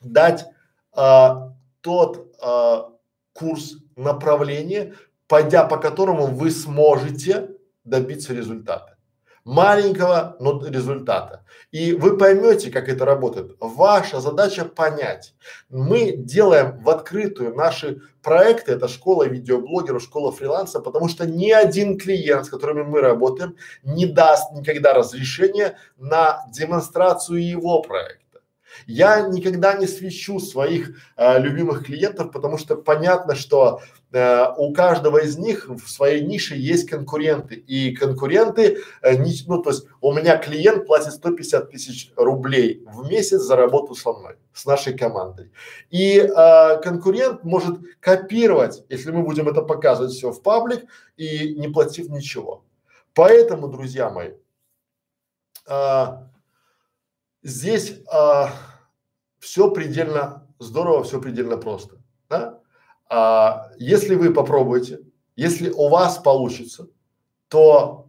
дать а, тот а, курс направления, пойдя по которому вы сможете добиться результата маленького, но результата. И вы поймете, как это работает. Ваша задача понять. Мы делаем в открытую наши проекты, это школа видеоблогеров, школа фриланса, потому что ни один клиент, с которыми мы работаем, не даст никогда разрешения на демонстрацию его проекта. Я никогда не свечу своих э, любимых клиентов, потому что понятно, что э, у каждого из них в своей нише есть конкуренты. И конкуренты, э, не, ну то есть у меня клиент платит 150 тысяч рублей в месяц за работу со мной, с нашей командой. И э, конкурент может копировать, если мы будем это показывать все в паблик и не платив ничего. Поэтому, друзья мои, э, здесь а, все предельно здорово, все предельно просто, да? А, если вы попробуете, если у вас получится, то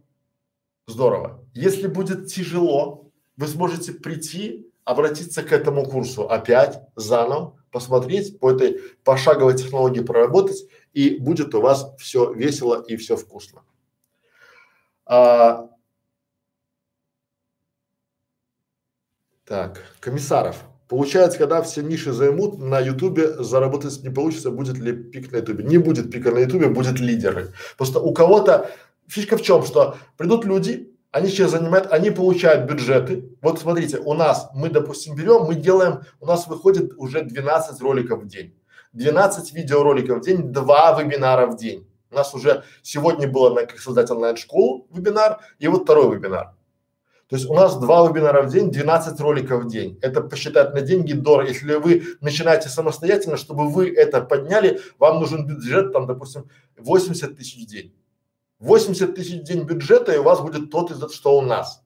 здорово. Если будет тяжело, вы сможете прийти, обратиться к этому курсу опять заново, посмотреть по этой пошаговой технологии проработать, и будет у вас все весело и все вкусно. А, Так, Комиссаров. Получается, когда все ниши займут, на Ютубе заработать не получится, будет ли пик на Ютубе? Не будет пика на Ютубе, будет лидеры. Просто у кого-то фишка в чем, что придут люди, они сейчас занимают, они получают бюджеты. Вот смотрите, у нас, мы, допустим, берем, мы делаем, у нас выходит уже 12 роликов в день. 12 видеороликов в день, два вебинара в день. У нас уже сегодня было на как создать онлайн-школу вебинар и вот второй вебинар. То есть у нас два вебинара в день, 12 роликов в день. Это посчитать на деньги дорого. Если вы начинаете самостоятельно, чтобы вы это подняли, вам нужен бюджет, там, допустим, 80 тысяч в день. 80 тысяч в день бюджета, и у вас будет тот из что у нас.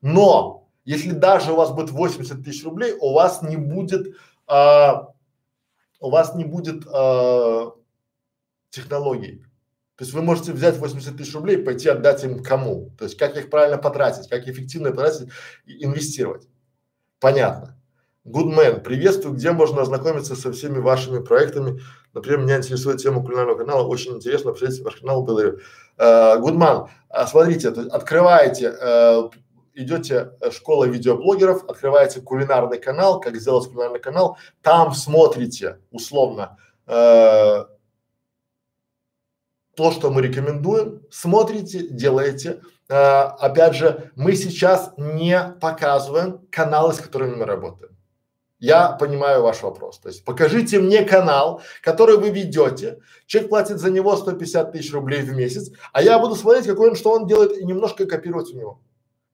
Но если даже у вас будет 80 тысяч рублей, у вас не будет, а, у вас не будет а, технологий. То есть вы можете взять 80 тысяч рублей и пойти отдать им кому? То есть как их правильно потратить, как эффективно потратить и инвестировать. Понятно. Goodman, приветствую, где можно ознакомиться со всеми вашими проектами. Например, меня интересует тема кулинарного канала, очень интересно, посмотрите ваш канал, благодарю. Uh, Goodman, uh, смотрите, то есть открываете, uh, идете э, школа видеоблогеров, открываете кулинарный канал, как сделать кулинарный канал, там смотрите условно uh, то, что мы рекомендуем, смотрите, делаете. А, опять же, мы сейчас не показываем каналы, с которыми мы работаем. Я понимаю ваш вопрос. То есть покажите мне канал, который вы ведете. Человек платит за него 150 тысяч рублей в месяц, а я буду смотреть, какой он, что он делает и немножко копировать у него.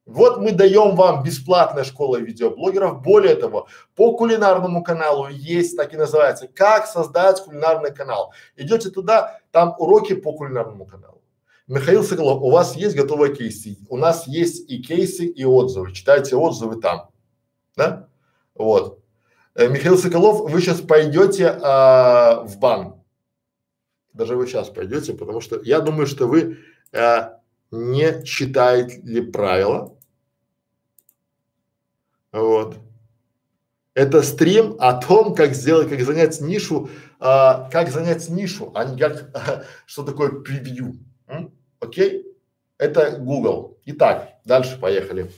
Вот мы даем вам бесплатная школа видеоблогеров. Более того, по кулинарному каналу есть, так и называется, как создать кулинарный канал. Идете туда, там уроки по кулинарному каналу. Михаил Соколов, у вас есть готовые кейсы. У нас есть и кейсы, и отзывы. Читайте отзывы там. Да? Вот. Э, Михаил Соколов, вы сейчас пойдете а, в бан. Даже вы сейчас пойдете, потому что я думаю, что вы а, не читаете правила. Вот. Это стрим о том, как сделать, как занять нишу, а, как занять нишу, а не как, а, (laughs) что такое превью. М? Окей? Это Google. Итак, дальше поехали.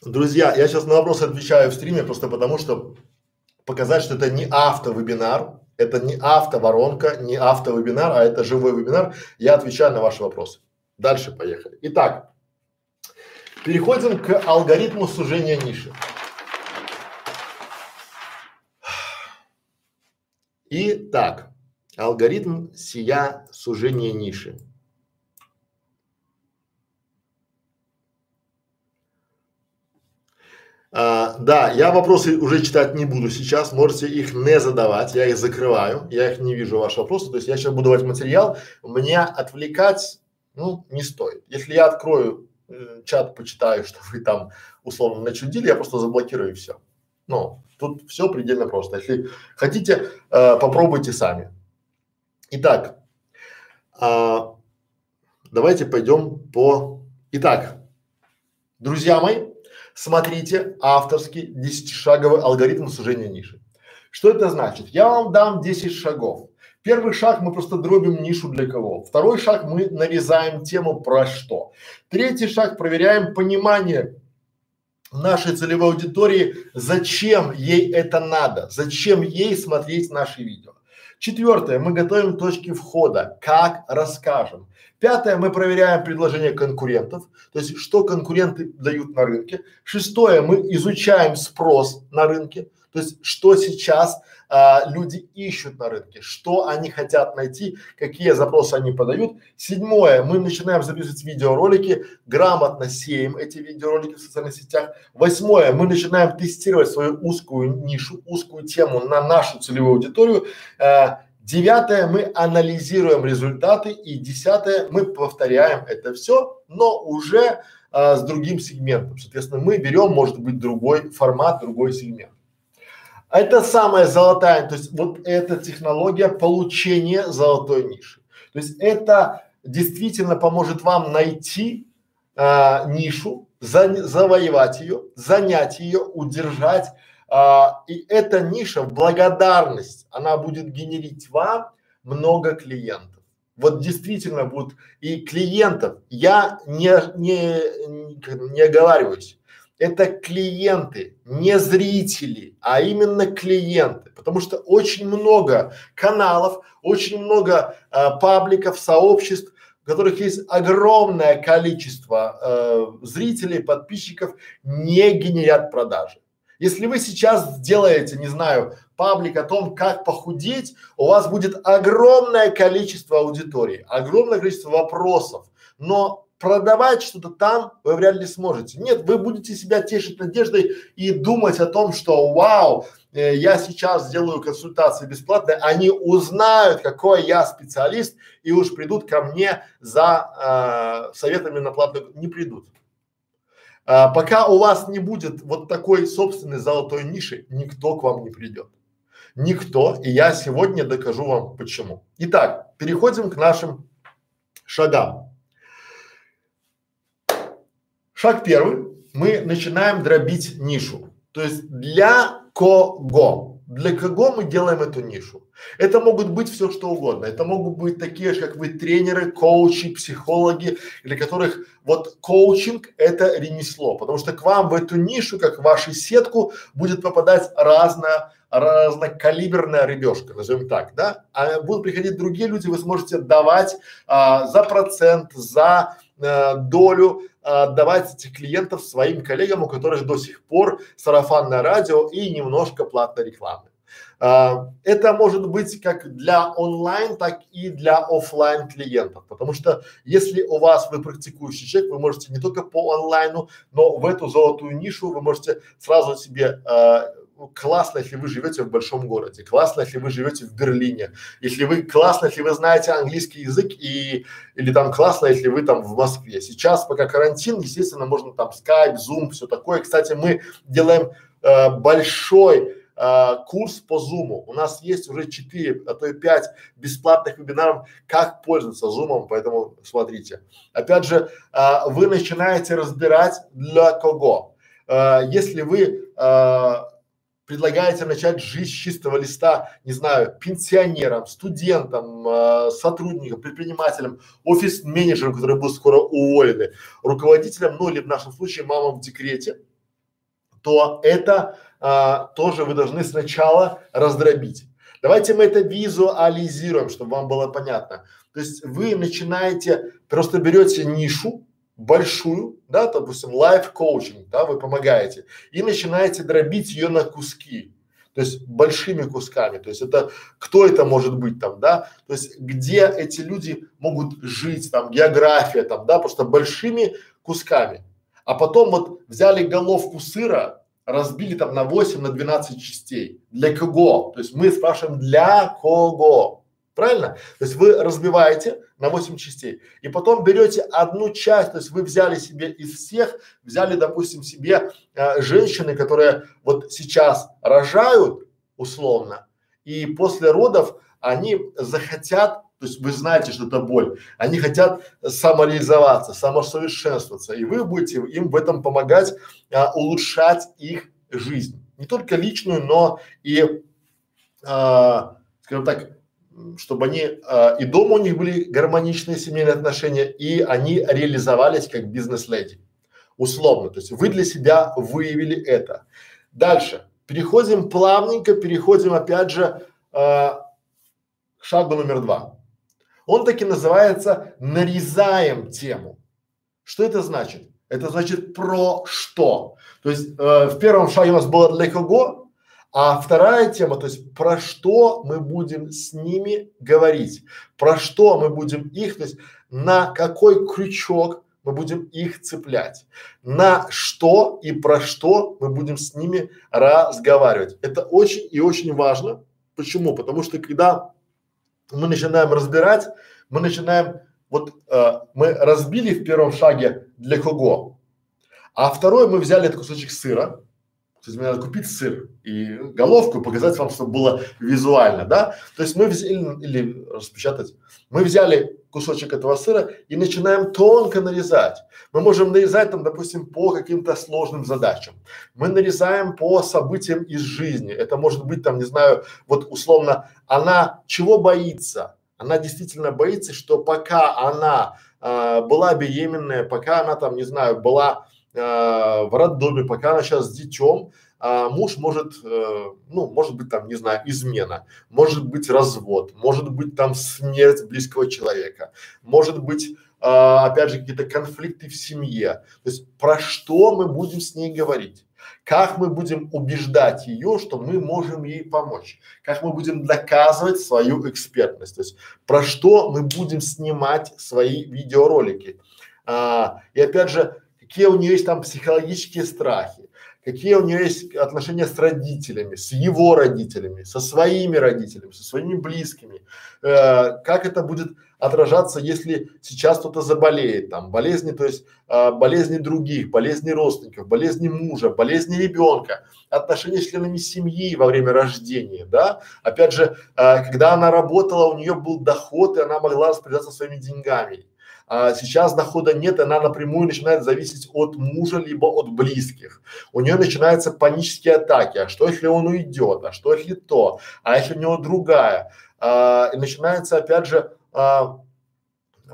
Друзья, я сейчас на вопросы отвечаю в стриме просто потому, что показать, что это не автовебинар, это не автоворонка, не автовебинар, а это живой вебинар. Я отвечаю на ваши вопросы. Дальше поехали. Итак, переходим к алгоритму сужения ниши. Итак, алгоритм сия сужения ниши. А, да, я вопросы уже читать не буду сейчас, можете их не задавать, я их закрываю, я их не вижу ваши вопросы, то есть я сейчас буду давать материал, меня отвлекать, ну, не стоит. Если я открою чат, почитаю, (laughs) что вы там условно начудили, я просто заблокирую и все. Ну, тут все предельно просто. Если хотите, э, попробуйте сами. Итак, э, давайте пойдем по. Итак, друзья мои, Смотрите авторский десятишаговый алгоритм сужения ниши. Что это значит? Я вам дам 10 шагов. Первый шаг мы просто дробим нишу для кого. Второй шаг мы нарезаем тему про что. Третий шаг проверяем понимание нашей целевой аудитории, зачем ей это надо, зачем ей смотреть наши видео. Четвертое, мы готовим точки входа, как расскажем. Пятое, мы проверяем предложения конкурентов, то есть что конкуренты дают на рынке. Шестое, мы изучаем спрос на рынке, то есть что сейчас а, люди ищут на рынке, что они хотят найти, какие запросы они подают. Седьмое, мы начинаем записывать видеоролики, грамотно сеем эти видеоролики в социальных сетях. Восьмое, мы начинаем тестировать свою узкую нишу, узкую тему на нашу целевую аудиторию. А, Девятое, мы анализируем результаты. И десятое, мы повторяем это все, но уже а, с другим сегментом. Соответственно, мы берем, может быть, другой формат, другой сегмент. Это самая золотая, то есть вот эта технология получения золотой ниши. То есть это действительно поможет вам найти а, нишу, за, завоевать ее, занять ее, удержать а, и эта ниша в благодарность, она будет генерить вам много клиентов. Вот действительно будут и клиентов. Я не, не, не оговариваюсь. Это клиенты, не зрители, а именно клиенты. Потому что очень много каналов, очень много э, пабликов, сообществ, в которых есть огромное количество э, зрителей, подписчиков, не генерят продажи. Если вы сейчас сделаете, не знаю, паблик о том, как похудеть, у вас будет огромное количество аудитории, огромное количество вопросов, но продавать что-то там вы вряд ли сможете. Нет, вы будете себя тешить надеждой и думать о том, что вау, э, я сейчас сделаю консультации бесплатные, они узнают, какой я специалист и уж придут ко мне за э, советами на платную, не придут. А, пока у вас не будет вот такой собственной золотой ниши, никто к вам не придет. Никто. И я сегодня докажу вам почему. Итак, переходим к нашим шагам. Шаг первый. Мы начинаем дробить нишу. То есть для кого? Для кого мы делаем эту нишу? Это могут быть все что угодно. Это могут быть такие же, как вы, тренеры, коучи, психологи, для которых вот коучинг – это ремесло, потому что к вам в эту нишу, как в вашу сетку, будет попадать разная разнокалиберная рыбешка, назовем так, да, а будут приходить другие люди, вы сможете давать а, за процент, за а, долю, а, давать этих клиентов своим коллегам, у которых до сих пор сарафанное радио и немножко платной рекламы. А, это может быть как для онлайн, так и для офлайн клиентов, потому что если у вас вы практикующий человек, вы можете не только по онлайну, но в эту золотую нишу вы можете сразу себе э, ну, классно, если вы живете в большом городе, классно, если вы живете в Берлине, если вы классно, если вы знаете английский язык и или там классно, если вы там в Москве. Сейчас, пока карантин, естественно, можно там Skype, Zoom, все такое. Кстати, мы делаем э, большой э, курс по Zoom. У нас есть уже 4, а то и 5 бесплатных вебинаров, как пользоваться Zoom, поэтому смотрите. Опять же, э, вы начинаете разбирать для кого. Э, если вы э, предлагаете начать жизнь с чистого листа, не знаю, пенсионерам, студентам, э, сотрудникам, предпринимателям, офис-менеджерам, которые будут скоро уволены, руководителям, ну или в нашем случае мамам в декрете, то это а, тоже вы должны сначала раздробить. Давайте мы это визуализируем, чтобы вам было понятно. То есть вы начинаете, просто берете нишу большую, да, допустим, лайф коучинг, да, вы помогаете, и начинаете дробить ее на куски. То есть большими кусками. То есть это кто это может быть там, да? То есть где эти люди могут жить, там география там, да, просто большими кусками. А потом вот взяли головку сыра, разбили там на 8, на 12 частей. Для кого? То есть мы спрашиваем для кого? Правильно? То есть вы разбиваете на 8 частей и потом берете одну часть, то есть вы взяли себе из всех, взяли, допустим, себе э, женщины, которые вот сейчас рожают условно, и после родов они захотят то есть вы знаете, что это боль. Они хотят самореализоваться, самосовершенствоваться, и вы будете им в этом помогать а, улучшать их жизнь. Не только личную, но и, а, скажем так, чтобы они а, и дома у них были гармоничные семейные отношения, и они реализовались как бизнес-леди. Условно. То есть вы для себя выявили это. Дальше. Переходим плавненько, переходим опять же а, к шагу номер два. Он таки называется «нарезаем тему». Что это значит? Это значит про что. То есть э, в первом шаге у нас было для кого, а вторая тема, то есть про что мы будем с ними говорить, про что мы будем их, то есть на какой крючок мы будем их цеплять, на что и про что мы будем с ними разговаривать. Это очень и очень важно. Почему? Потому что когда мы начинаем разбирать, мы начинаем, вот э, мы разбили в первом шаге для кого, а второй мы взяли этот кусочек сыра, то есть мне надо купить сыр и головку показать вам, чтобы было визуально, да? То есть мы взяли, или распечатать, мы взяли кусочек этого сыра и начинаем тонко нарезать. Мы можем нарезать там, допустим, по каким-то сложным задачам. Мы нарезаем по событиям из жизни. Это может быть там, не знаю, вот условно, она чего боится? Она действительно боится, что пока она э, была беременная, пока она там, не знаю, была в роддоме, пока она сейчас с детем, а муж может, э, ну, может быть там, не знаю, измена, может быть развод, может быть там смерть близкого человека, может быть, э, опять же, какие-то конфликты в семье. То есть про что мы будем с ней говорить? Как мы будем убеждать ее, что мы можем ей помочь? Как мы будем доказывать свою экспертность? То есть про что мы будем снимать свои видеоролики? А, и опять же, какие у нее есть там психологические страхи, какие у нее есть отношения с родителями, с его родителями, со своими родителями, со своими близкими, э, как это будет отражаться, если сейчас кто-то заболеет, там, болезни, то есть э, болезни других, болезни родственников, болезни мужа, болезни ребенка, отношения с членами семьи во время рождения, да, опять же, э, когда она работала, у нее был доход, и она могла распоряжаться своими деньгами, а сейчас дохода нет, она напрямую начинает зависеть от мужа либо от близких. У нее начинаются панические атаки. А что если он уйдет? А что если то? А если у него другая? А, и начинается опять же а,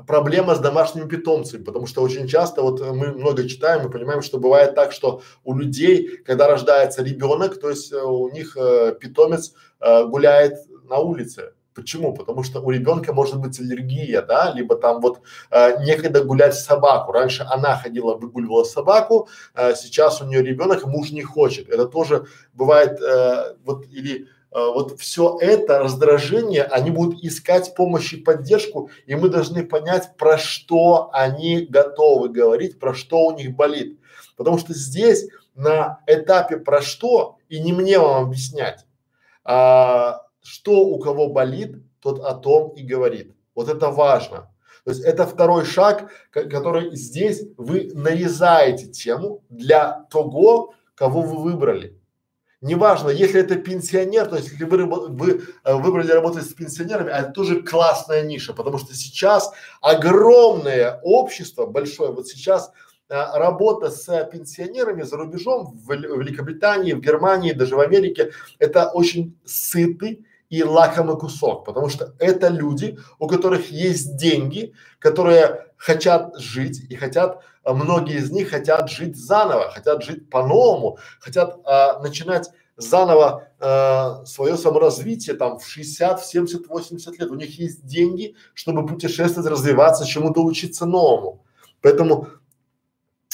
проблема с домашними питомцами, потому что очень часто вот мы много читаем и понимаем, что бывает так, что у людей, когда рождается ребенок, то есть э, у них э, питомец э, гуляет на улице, Почему? Потому что у ребенка может быть аллергия, да, либо там вот э, некогда гулять собаку. Раньше она ходила, выгуливала собаку, э, сейчас у нее ребенок, муж не хочет. Это тоже бывает э, вот или э, вот все это раздражение, они будут искать помощь и поддержку, и мы должны понять, про что они готовы говорить, про что у них болит. Потому что здесь на этапе про что и не мне вам объяснять, а, что у кого болит, тот о том и говорит. Вот это важно. То есть это второй шаг, который здесь вы нарезаете тему для того, кого вы выбрали. Неважно, если это пенсионер, то есть если вы, вы э, выбрали работать с пенсионерами, а это тоже классная ниша, потому что сейчас огромное общество, большое, вот сейчас а, работа с пенсионерами за рубежом в, в Великобритании, в Германии, даже в Америке, это очень сытый и лакомый кусок, потому что это люди, у которых есть деньги, которые хотят жить и хотят а многие из них хотят жить заново, хотят жить по-новому, хотят а, начинать заново а, свое саморазвитие там в 60, в 70, 80 лет. У них есть деньги, чтобы путешествовать, развиваться, чему-то учиться новому. Поэтому,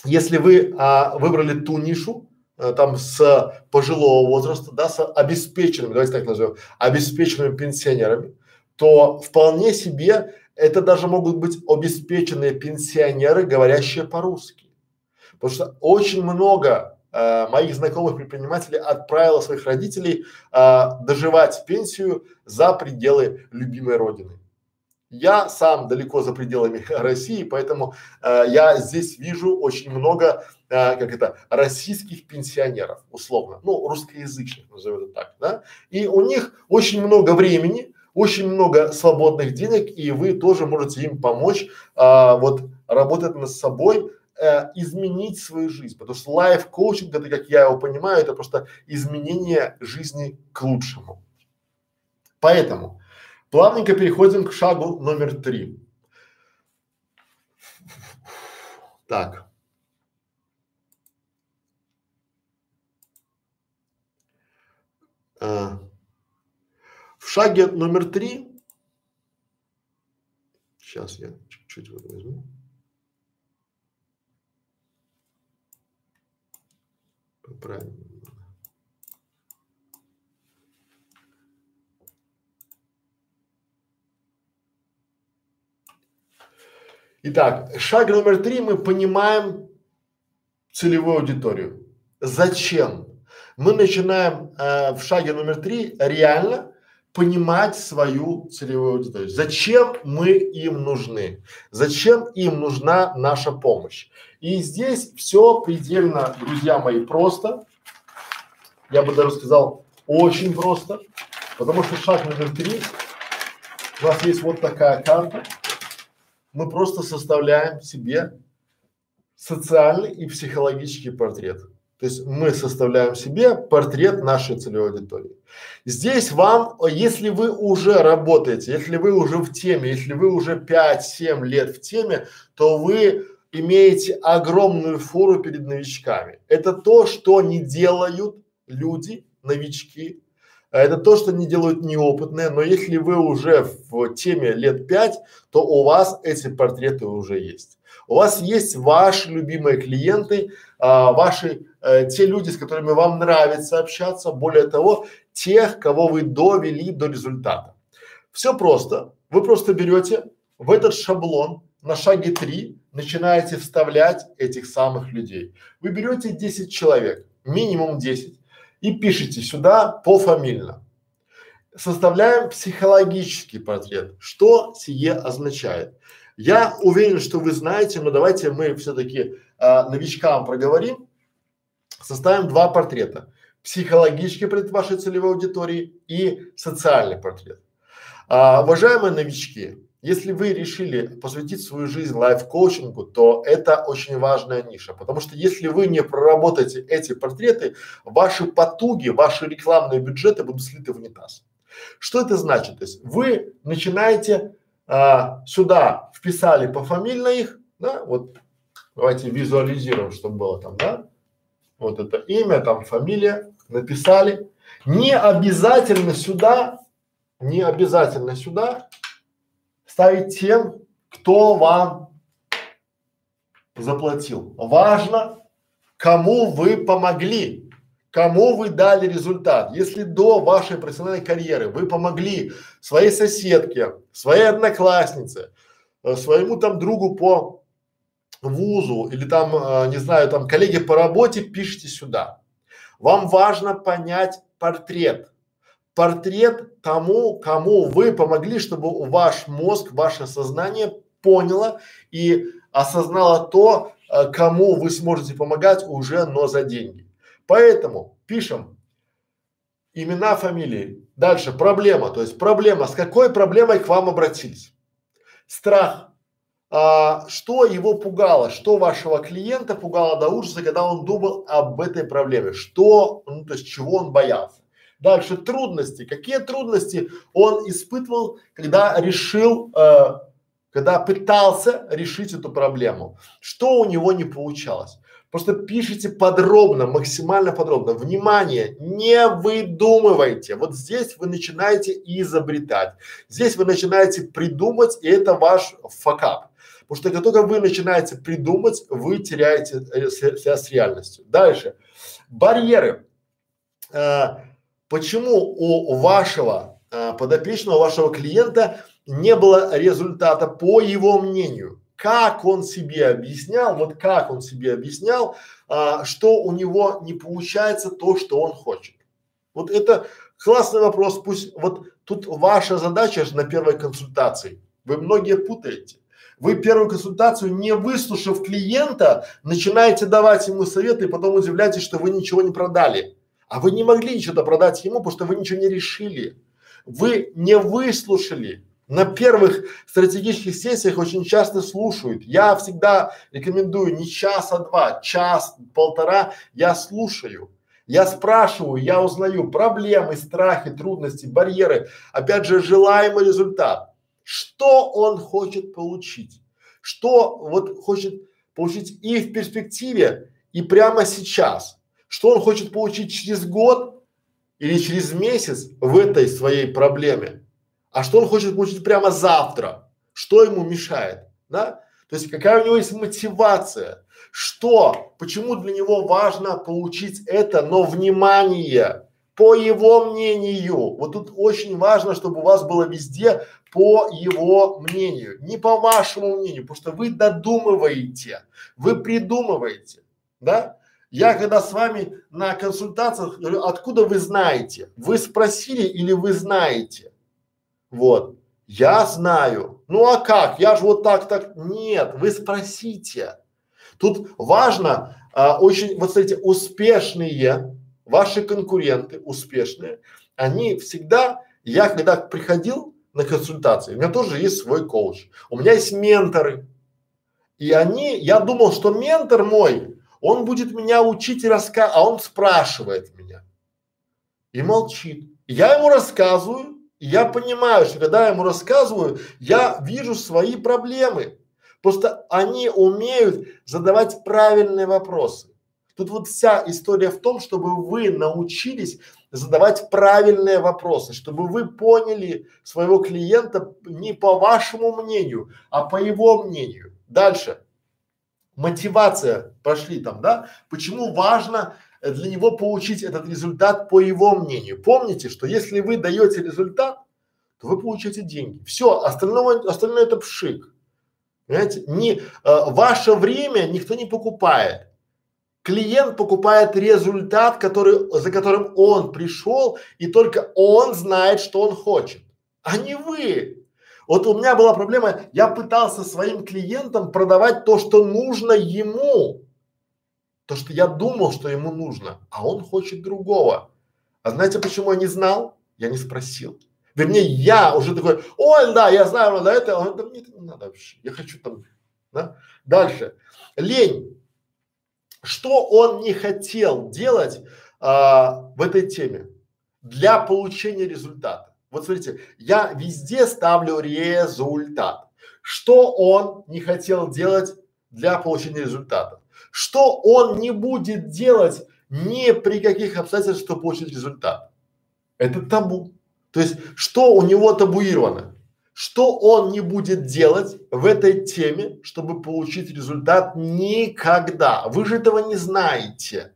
если вы а, выбрали ту нишу, там с пожилого возраста, да, с обеспеченными, давайте так назовем, обеспеченными пенсионерами, то вполне себе это даже могут быть обеспеченные пенсионеры, говорящие по-русски. Потому что очень много э, моих знакомых предпринимателей отправило своих родителей э, доживать пенсию за пределы любимой родины. Я сам далеко за пределами (laughs) России, поэтому э, я здесь вижу очень много, э, как это, российских пенсионеров, условно, ну, русскоязычных, назовем это так, да, и у них очень много времени, очень много свободных денег, и вы тоже можете им помочь а, вот работать над собой, э, изменить свою жизнь, потому что лайф коучинг это, как я его понимаю, это просто изменение жизни к лучшему. Поэтому плавненько переходим к шагу номер три. Так. А, в шаге номер три, сейчас я чуть-чуть вот возьму. Правильно. Итак, шаг номер три, мы понимаем целевую аудиторию. Зачем? Мы начинаем э, в шаге номер три реально понимать свою целевую аудиторию. Зачем мы им нужны? Зачем им нужна наша помощь? И здесь все предельно, друзья мои, просто. Я бы даже сказал, очень просто. Потому что шаг номер три, у нас есть вот такая карта. Мы просто составляем себе социальный и психологический портрет. То есть мы составляем себе портрет нашей целевой аудитории. Здесь вам, если вы уже работаете, если вы уже в теме, если вы уже 5-7 лет в теме, то вы имеете огромную фору перед новичками. Это то, что не делают люди, новички. Это то, что не делают неопытные, но если вы уже в теме лет 5, то у вас эти портреты уже есть. У вас есть ваши любимые клиенты, а, ваши э, те люди, с которыми вам нравится общаться, более того, тех, кого вы довели до результата. Все просто. Вы просто берете в этот шаблон на шаге три начинаете вставлять этих самых людей. Вы берете 10 человек, минимум 10, и пишите сюда пофамильно. Составляем психологический портрет. Что сие означает? Я уверен, что вы знаете, но давайте мы все-таки а, новичкам проговорим. Составим два портрета. Психологический портрет вашей целевой аудитории и социальный портрет. А, уважаемые новички, если вы решили посвятить свою жизнь лайф-коучингу, то это очень важная ниша, потому что если вы не проработаете эти портреты, ваши потуги, ваши рекламные бюджеты будут слиты в унитаз. Что это значит? То есть вы начинаете а, сюда вписали пофамильно их, да, вот давайте визуализируем, чтобы было там, да, вот это имя, там фамилия, написали. Не обязательно сюда, не обязательно сюда ставить тем, кто вам заплатил. Важно, кому вы помогли. Кому вы дали результат? Если до вашей профессиональной карьеры вы помогли своей соседке, своей однокласснице, э, своему там другу по вузу или там, э, не знаю, там коллеги по работе, пишите сюда. Вам важно понять портрет. Портрет тому, кому вы помогли, чтобы ваш мозг, ваше сознание поняло и осознало то, э, кому вы сможете помогать уже, но за деньги. Поэтому пишем имена, фамилии. Дальше проблема, то есть проблема, с какой проблемой к вам обратились. Страх, а, что его пугало, что вашего клиента пугало до ужаса, когда он думал об этой проблеме, что, ну, то есть чего он боялся. Дальше трудности. Какие трудности он испытывал, когда решил, э, когда пытался решить эту проблему? Что у него не получалось? Просто пишите подробно, максимально подробно. Внимание, не выдумывайте. Вот здесь вы начинаете изобретать. Здесь вы начинаете придумать, и это ваш факап. Потому что как только вы начинаете придумать, вы теряете э, связь с реальностью. Дальше. Барьеры. Э, почему у вашего э, подопечного, вашего клиента не было результата по его мнению? Как он себе объяснял, вот как он себе объяснял, а, что у него не получается то, что он хочет. Вот это классный вопрос. Пусть вот тут ваша задача же на первой консультации. Вы многие путаете. Вы первую консультацию, не выслушав клиента, начинаете давать ему советы и потом удивляетесь, что вы ничего не продали. А вы не могли ничего продать ему, потому что вы ничего не решили. Вы не выслушали. На первых стратегических сессиях очень часто слушают. Я всегда рекомендую не час, а два, час, полтора я слушаю. Я спрашиваю, я узнаю проблемы, страхи, трудности, барьеры. Опять же, желаемый результат. Что он хочет получить? Что вот хочет получить и в перспективе, и прямо сейчас? Что он хочет получить через год или через месяц в этой своей проблеме? А что он хочет получить прямо завтра? Что ему мешает? Да? То есть какая у него есть мотивация? Что? Почему для него важно получить это, но внимание? по его мнению. Вот тут очень важно, чтобы у вас было везде по его мнению, не по вашему мнению, потому что вы додумываете, вы придумываете, да? Я когда с вами на консультациях говорю, откуда вы знаете? Вы спросили или вы знаете? Вот. Я знаю. Ну а как? Я же вот так, так. Нет, вы спросите. Тут важно а, очень, вот смотрите, успешные ваши конкуренты успешные, они всегда, я когда приходил на консультации, у меня тоже есть свой коуч, у меня есть менторы, и они, я думал, что ментор мой, он будет меня учить и рассказывать, а он спрашивает меня и молчит. Я ему рассказываю, и я понимаю, что когда я ему рассказываю, я вижу свои проблемы. Просто они умеют задавать правильные вопросы. Тут вот вся история в том, чтобы вы научились задавать правильные вопросы, чтобы вы поняли своего клиента не по вашему мнению, а по его мнению. Дальше. Мотивация, пошли там, да? Почему важно для него получить этот результат по его мнению? Помните, что если вы даете результат, то вы получаете деньги. Все, остальное, остальное это пшик. Понимаете? Не, э, ваше время никто не покупает. Клиент покупает результат, который, за которым он пришел, и только он знает, что он хочет, а не вы. Вот у меня была проблема, я пытался своим клиентам продавать то, что нужно ему, то, что я думал, что ему нужно, а он хочет другого. А знаете, почему я не знал? Я не спросил. Вернее, я уже такой, ой, да, я знаю, да, это, он, да, мне это не надо вообще, я хочу там, да. Дальше. Лень. Что он не хотел делать а, в этой теме для получения результата? Вот смотрите, я везде ставлю результат. Что он не хотел делать для получения результата? Что он не будет делать ни при каких обстоятельствах, чтобы получить результат? Это табу. То есть, что у него табуировано? Что он не будет делать в этой теме, чтобы получить результат никогда? Вы же этого не знаете.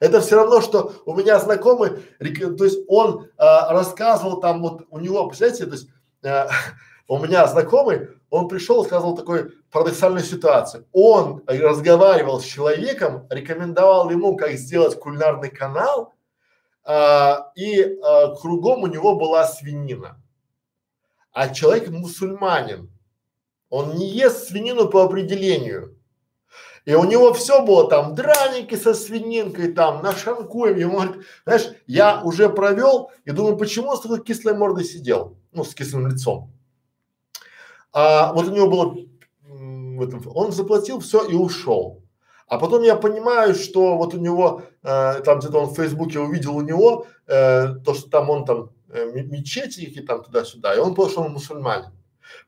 Это все равно, что у меня знакомый, то есть он э, рассказывал там вот у него, представляете, то есть э, (laughs) у меня знакомый, он пришел сказал такой парадоксальную ситуацию. Он разговаривал с человеком, рекомендовал ему, как сделать кулинарный канал, а, и а, кругом у него была свинина. А человек мусульманин, он не ест свинину по определению. И у него все было там, драники со свининкой там, нашанкуем. Ему говорит, знаешь, я уже провел и думаю, почему он с такой кислой мордой сидел, ну, с кислым лицом. А вот у него было, он заплатил все и ушел. А потом я понимаю, что вот у него, э, там где-то он в Фейсбуке увидел у него, э, то, что там он там э, мечети и там туда-сюда, и он понял, что он мусульманин.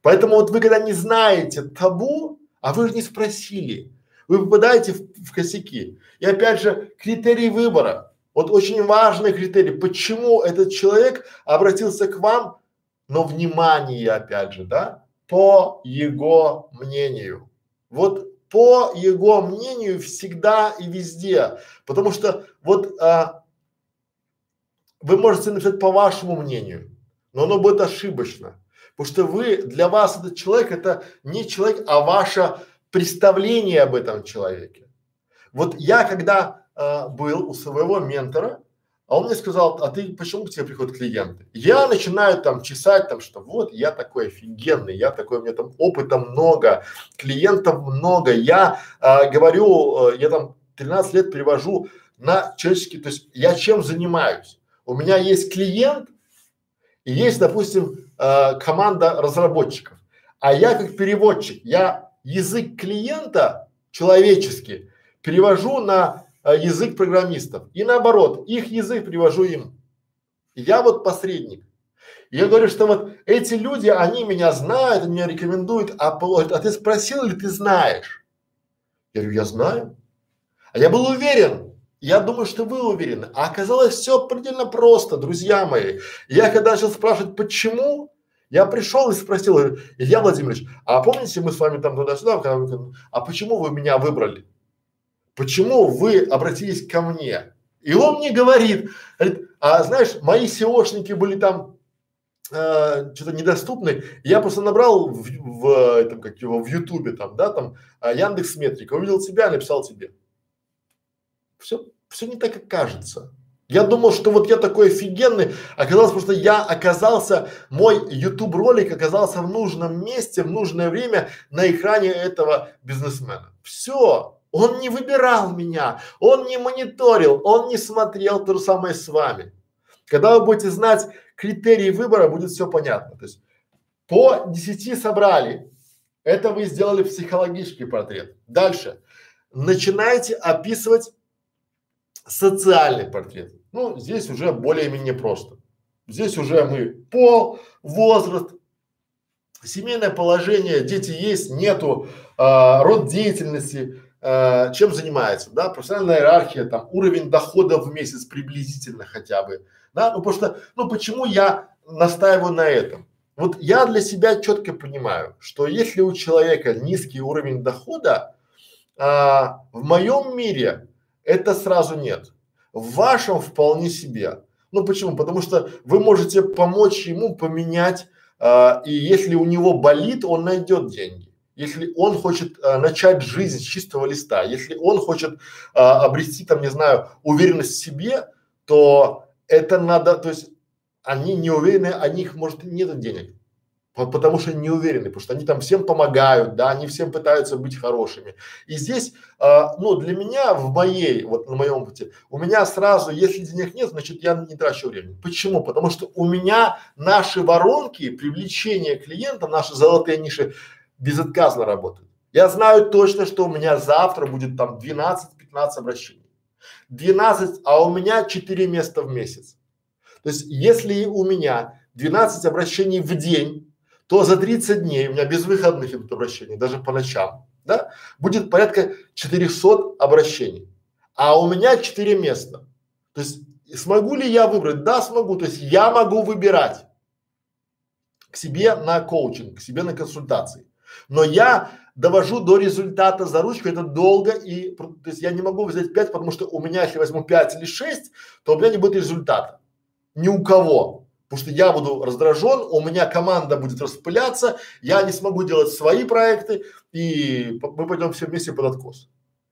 Поэтому вот вы когда не знаете табу, а вы же не спросили, вы попадаете в, в косяки. И опять же, критерий выбора. Вот очень важный критерий, почему этот человек обратился к вам, но внимание опять же, да, по его мнению. Вот по его мнению всегда и везде, потому что вот а, вы можете написать по вашему мнению, но оно будет ошибочно, потому что вы для вас этот человек это не человек, а ваше представление об этом человеке. Вот я когда э, был у своего ментора, а он мне сказал, а ты почему к тебе приходят клиенты? Я начинаю там чесать там, что вот я такой офигенный, я такой, у меня там опыта много, клиентов много, я э, говорю, э, я там 13 лет привожу на человеческий, то есть я чем занимаюсь? У меня есть клиент и есть, допустим, э, команда разработчиков, а я как переводчик, я язык клиента человеческий перевожу на э, язык программистов и наоборот, их язык перевожу им. Я вот посредник. Я говорю, что вот эти люди, они меня знают, они меня рекомендуют, а, а ты спросил или ты знаешь? Я говорю, я знаю. А я был уверен, я думаю, что вы уверены. А оказалось все предельно просто, друзья мои. Я когда начал спрашивать, почему, я пришел и спросил, Илья Владимирович, а помните, мы с вами там туда-сюда, а почему вы меня выбрали? Почему вы обратились ко мне? И он мне говорит, говорит а знаешь, мои SEOшники были там э, что-то недоступны, я просто набрал в, в этом, как его, в Ютубе там, да, там, э, Яндекс Метрика, увидел тебя, написал тебе. Все, все не так, как кажется. Я думал, что вот я такой офигенный, оказалось просто я оказался, мой YouTube ролик оказался в нужном месте, в нужное время на экране этого бизнесмена. Все, он не выбирал меня, он не мониторил, он не смотрел то же самое с вами. Когда вы будете знать критерии выбора, будет все понятно. То есть по десяти собрали, это вы сделали психологический портрет. Дальше начинайте описывать социальный портрет. Ну, здесь уже более-менее просто. Здесь уже мы пол, возраст, семейное положение, дети есть, нету, а, род деятельности, а, чем занимается, да, профессиональная иерархия, там, уровень дохода в месяц приблизительно хотя бы, да, ну, потому что, ну, почему я настаиваю на этом? Вот я для себя четко понимаю, что если у человека низкий уровень дохода, а, в моем мире это сразу нет. В вашем вполне себе. Ну почему? Потому что вы можете помочь ему поменять, а, и если у него болит, он найдет деньги. Если он хочет а, начать жизнь с чистого листа, если он хочет а, обрести там, не знаю, уверенность в себе, то это надо, то есть они не уверены, о них может нет денег потому что не уверены, потому что они там всем помогают, да, они всем пытаются быть хорошими. И здесь, э, ну, для меня в моей, вот на моем пути, у меня сразу, если денег нет, значит, я не трачу времени. Почему? Потому что у меня наши воронки привлечения клиента, наши золотые ниши безотказно работают. Я знаю точно, что у меня завтра будет там 12-15 обращений. 12, а у меня 4 места в месяц. То есть, если у меня 12 обращений в день, то за 30 дней у меня без выходных идут обращения, даже по ночам, да, будет порядка 400 обращений. А у меня 4 места. То есть смогу ли я выбрать? Да, смогу. То есть я могу выбирать к себе на коучинг, к себе на консультации. Но я довожу до результата за ручку, это долго и, то есть я не могу взять 5, потому что у меня, если возьму 5 или 6, то у меня не будет результата. Ни у кого. Потому что я буду раздражен, у меня команда будет распыляться, я не смогу делать свои проекты, и мы пойдем все вместе под откос.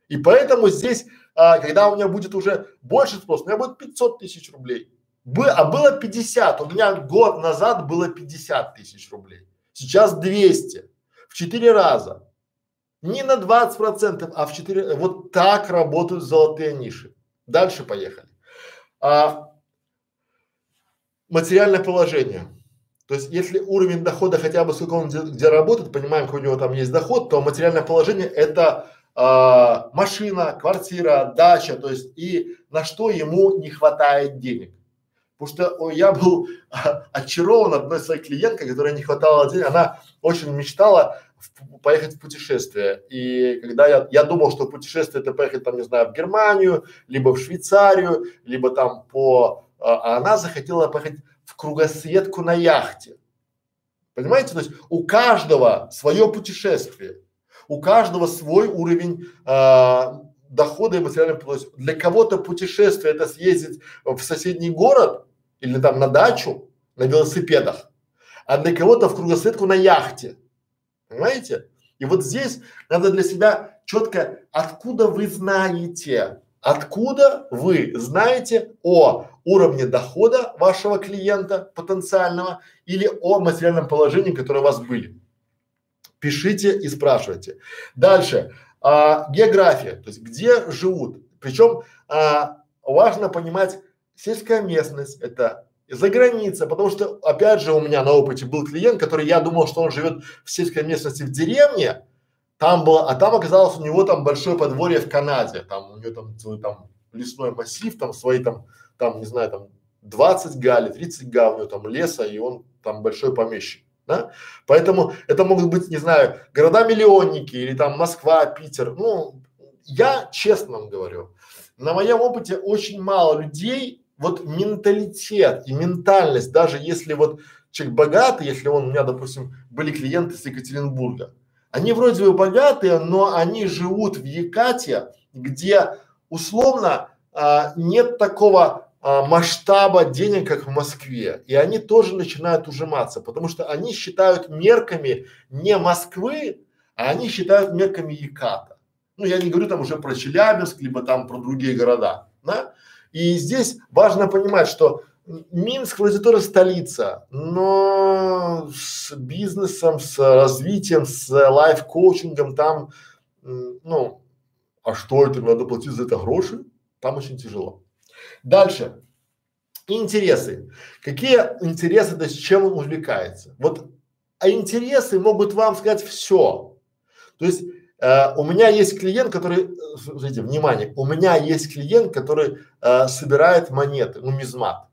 И поэтому здесь, а, когда у меня будет уже больше спрос, у меня будет 500 тысяч рублей. Бы, а было 50, у меня год назад было 50 тысяч рублей. Сейчас 200, в 4 раза. Не на 20 процентов, а в 4, вот так работают золотые ниши. Дальше поехали. А, материальное положение. То есть, если уровень дохода хотя бы сколько он где, где работает, понимаем, какой у него там есть доход, то материальное положение это а, машина, квартира, дача, то есть и на что ему не хватает денег. Потому что я был очарован одной своей клиенткой, которой не хватало денег, она очень мечтала в, поехать в путешествие. И когда я, я думал, что путешествие это поехать там, не знаю, в Германию, либо в Швейцарию, либо там по, а, а она захотела поехать в кругосветку на яхте. Понимаете? То есть у каждого свое путешествие, у каждого свой уровень а, дохода и материального площадь. Для кого-то путешествие это съездить в соседний город или там на дачу на велосипедах, а для кого-то в кругосветку на яхте. Понимаете? И вот здесь надо для себя четко, откуда вы знаете, откуда вы знаете о уровне дохода вашего клиента потенциального или о материальном положении, которое у вас были. Пишите и спрашивайте. Дальше. А, география, то есть где живут. Причем а, важно понимать сельская местность, это за граница, потому что опять же у меня на опыте был клиент, который я думал, что он живет в сельской местности в деревне, там было, а там оказалось у него там большое подворье в Канаде, там у него там целый там лесной массив, там свои там, там не знаю, там 20 га или 30 га у него там леса, и он там большой помещик, да? Поэтому это могут быть, не знаю, города-миллионники или там Москва, Питер, ну, я честно вам говорю, на моем опыте очень мало людей вот менталитет и ментальность, даже если вот человек богатый, если он, у меня, допустим, были клиенты с Екатеринбурга, они вроде бы богатые, но они живут в Екате, где условно а, нет такого а, масштаба денег, как в Москве. И они тоже начинают ужиматься, потому что они считают мерками не Москвы, а они считают мерками Еката. Ну, я не говорю там уже про Челябинск, либо там про другие города, да? И здесь важно понимать, что Минск вроде тоже столица, но с бизнесом, с развитием, с лайф-коучингом там, ну, а что это, надо платить за это гроши? Там очень тяжело. Дальше. Интересы. Какие интересы, то есть чем он увлекается? Вот, а интересы могут вам сказать все. То есть Э, у меня есть клиент, который, смотрите, внимание, у меня есть клиент, который э, собирает монеты, нумизмат.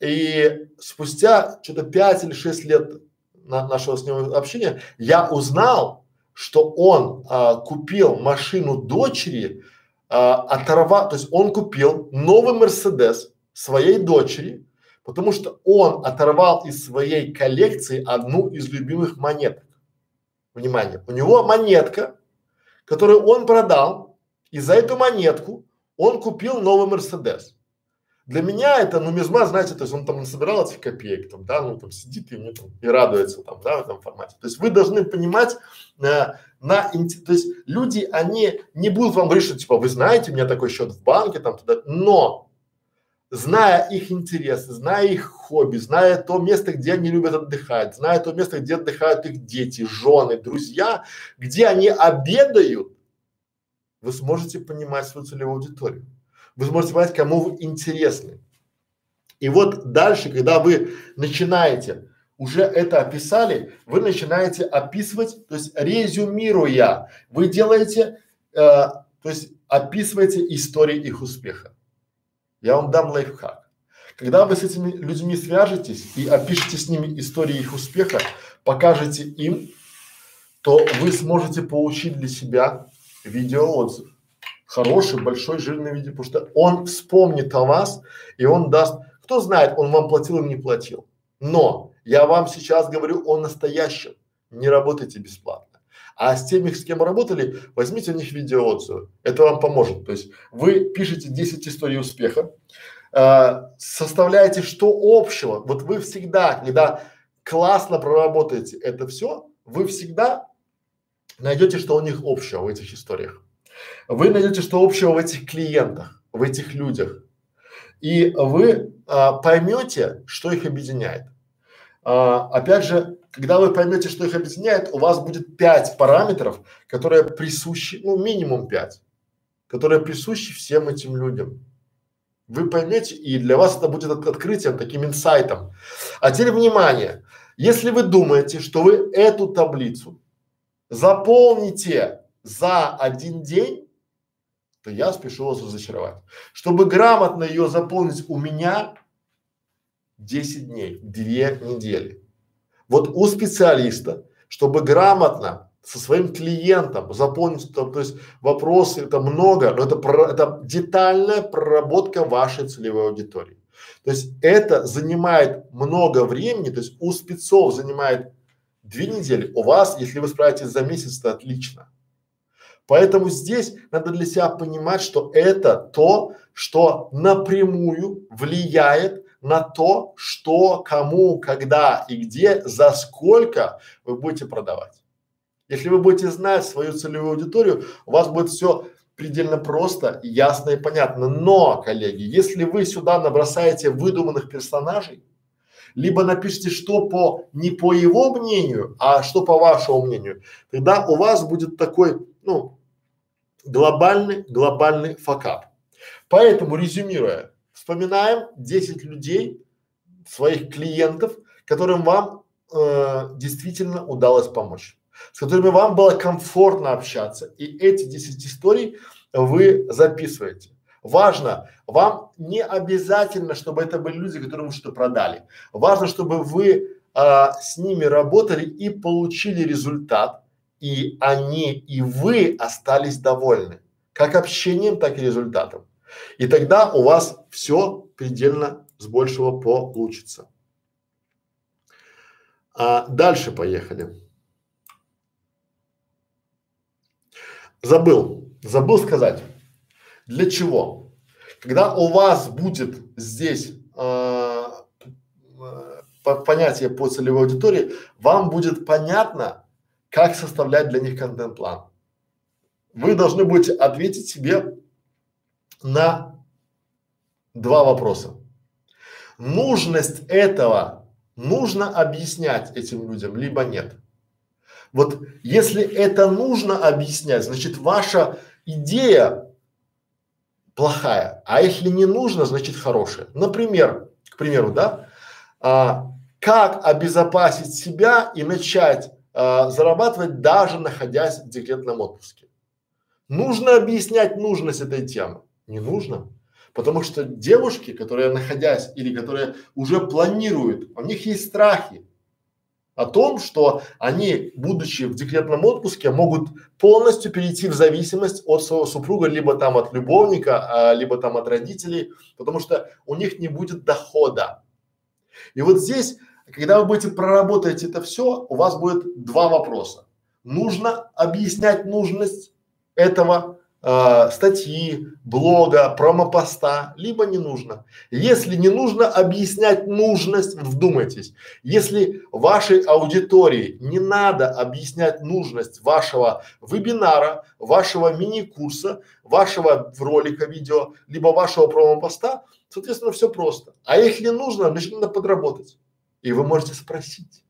И спустя что-то пять или шесть лет на нашего с ним общения я узнал, что он а, купил машину дочери, а, оторва, то есть он купил новый Мерседес своей дочери, потому что он оторвал из своей коллекции одну из любимых монеток внимание, у него монетка, которую он продал, и за эту монетку он купил новый Мерседес. Для меня это нумизма, знаете, то есть он там собирал этих копеек, там, да, ну там сидит и мне там и радуется там, да, в этом формате. То есть вы должны понимать, э, на, то есть люди, они не будут вам говорить, что типа, вы знаете, у меня такой счет в банке, там туда, но зная их интересы, зная их хобби, зная то место, где они любят отдыхать, зная то место, где отдыхают их дети, жены, друзья, где они обедают, вы сможете понимать свою целевую аудиторию. Вы сможете понять, кому вы интересны. И вот дальше, когда вы начинаете, уже это описали, вы начинаете описывать, то есть резюмируя, вы делаете, э, то есть описываете истории их успеха. Я вам дам лайфхак. Когда вы с этими людьми свяжетесь и опишете с ними истории их успеха, покажете им, то вы сможете получить для себя видеоотзыв. Хороший, большой, жирный видео, потому что он вспомнит о вас и он даст, кто знает, он вам платил или не платил. Но я вам сейчас говорю о настоящем. Не работайте бесплатно. А с теми, с кем работали, возьмите у них видеоотзывы. Это вам поможет. То есть вы пишете 10 историй успеха, э, составляете что общего. Вот вы всегда, когда классно проработаете это все, вы всегда найдете, что у них общего в этих историях. Вы найдете, что общего в этих клиентах, в этих людях. И вы а, поймете, что их объединяет. А, опять же, когда вы поймете, что их объединяет, у вас будет пять параметров, которые присущи, ну минимум пять, которые присущи всем этим людям. Вы поймете, и для вас это будет от, открытием, таким инсайтом. А теперь внимание, если вы думаете, что вы эту таблицу заполните за один день, то я спешу вас разочаровать. Чтобы грамотно ее заполнить у меня 10 дней, 2 недели. Вот у специалиста, чтобы грамотно со своим клиентом заполнить, то, то есть вопросы это много, но это, про, это детальная проработка вашей целевой аудитории. То есть это занимает много времени, то есть у спецов занимает две недели, у вас, если вы справитесь за месяц, то отлично. Поэтому здесь надо для себя понимать, что это то, что напрямую влияет на то, что, кому, когда и где, за сколько вы будете продавать. Если вы будете знать свою целевую аудиторию, у вас будет все предельно просто, ясно и понятно. Но, коллеги, если вы сюда набросаете выдуманных персонажей, либо напишите, что по не по его мнению, а что по вашему мнению, тогда у вас будет такой, ну, глобальный, глобальный факап. Поэтому, резюмируя, вспоминаем 10 людей, своих клиентов, которым вам э, действительно удалось помочь, с которыми вам было комфортно общаться. И эти 10 историй вы записываете. Важно, вам не обязательно, чтобы это были люди, которым вы что-то продали. Важно, чтобы вы а, с ними работали и получили результат, и они, и вы остались довольны, как общением, так и результатом. И тогда у вас все предельно с большего получится. А дальше поехали. Забыл, забыл сказать. Для чего? Когда у вас будет здесь э, понятие по целевой аудитории, вам будет понятно, как составлять для них контент-план. Вы должны будете ответить себе на два вопроса. Нужность этого нужно объяснять этим людям, либо нет. Вот если это нужно объяснять, значит ваша идея плохая, а если не нужно, значит хорошая. Например, к примеру, да, а, как обезопасить себя и начать а, зарабатывать даже находясь в декретном отпуске. Нужно объяснять нужность этой темы? Не нужно. Потому что девушки, которые находясь или которые уже планируют, у них есть страхи о том, что они, будучи в декретном отпуске, могут полностью перейти в зависимость от своего супруга, либо там от любовника, а, либо там от родителей, потому что у них не будет дохода. И вот здесь когда вы будете проработать это все, у вас будет два вопроса. Нужно объяснять нужность этого э, статьи, блога, промопоста, либо не нужно. Если не нужно объяснять нужность, вдумайтесь, если вашей аудитории не надо объяснять нужность вашего вебинара, вашего мини-курса, вашего ролика видео, либо вашего промопоста, соответственно, все просто. А если нужно, значит надо подработать. И вы можете спросить,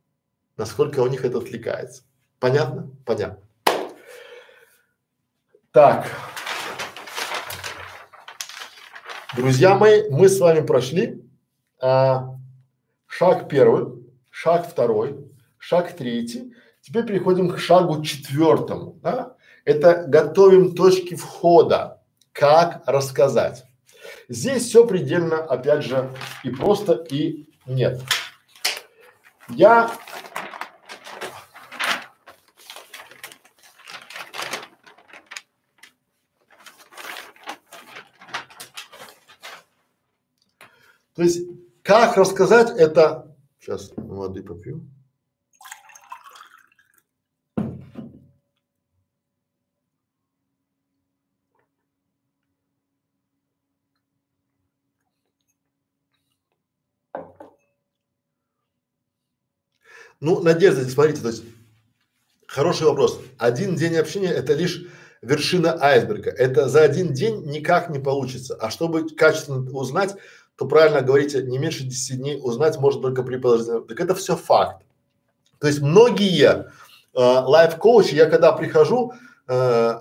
насколько у них это отвлекается. Понятно? Понятно. Так. Друзья мои, мы с вами прошли а, шаг первый, шаг второй, шаг третий. Теперь переходим к шагу четвертому. Да? Это готовим точки входа. Как рассказать. Здесь все предельно, опять же, и просто, и нет. Я То есть, как рассказать это, сейчас воды попью. Ну, Надежда, смотрите, то есть хороший вопрос. Один день общения – это лишь вершина айсберга. Это за один день никак не получится. А чтобы качественно узнать, то правильно говорите, не меньше 10 дней узнать можно только при положительном. Так это все факт. То есть многие э, лайф-коучи, я когда прихожу э,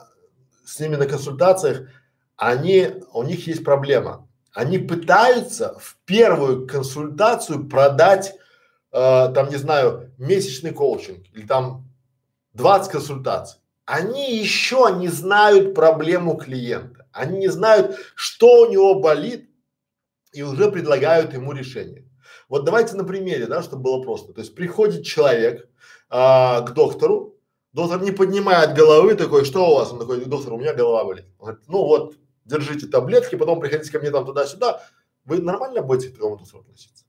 с ними на консультациях, они, у них есть проблема. Они пытаются в первую консультацию продать, э, там, не знаю, месячный коучинг или там 20 консультаций. Они еще не знают проблему клиента. Они не знают, что у него болит и уже предлагают ему решение. Вот давайте на примере, да, чтобы было просто. То есть приходит человек а, к доктору, доктор не поднимает головы такой, что у вас? Он такой, доктор, у меня голова болит. Он говорит, ну вот, держите таблетки, потом приходите ко мне там туда-сюда. Вы нормально будете к такому доктору относиться?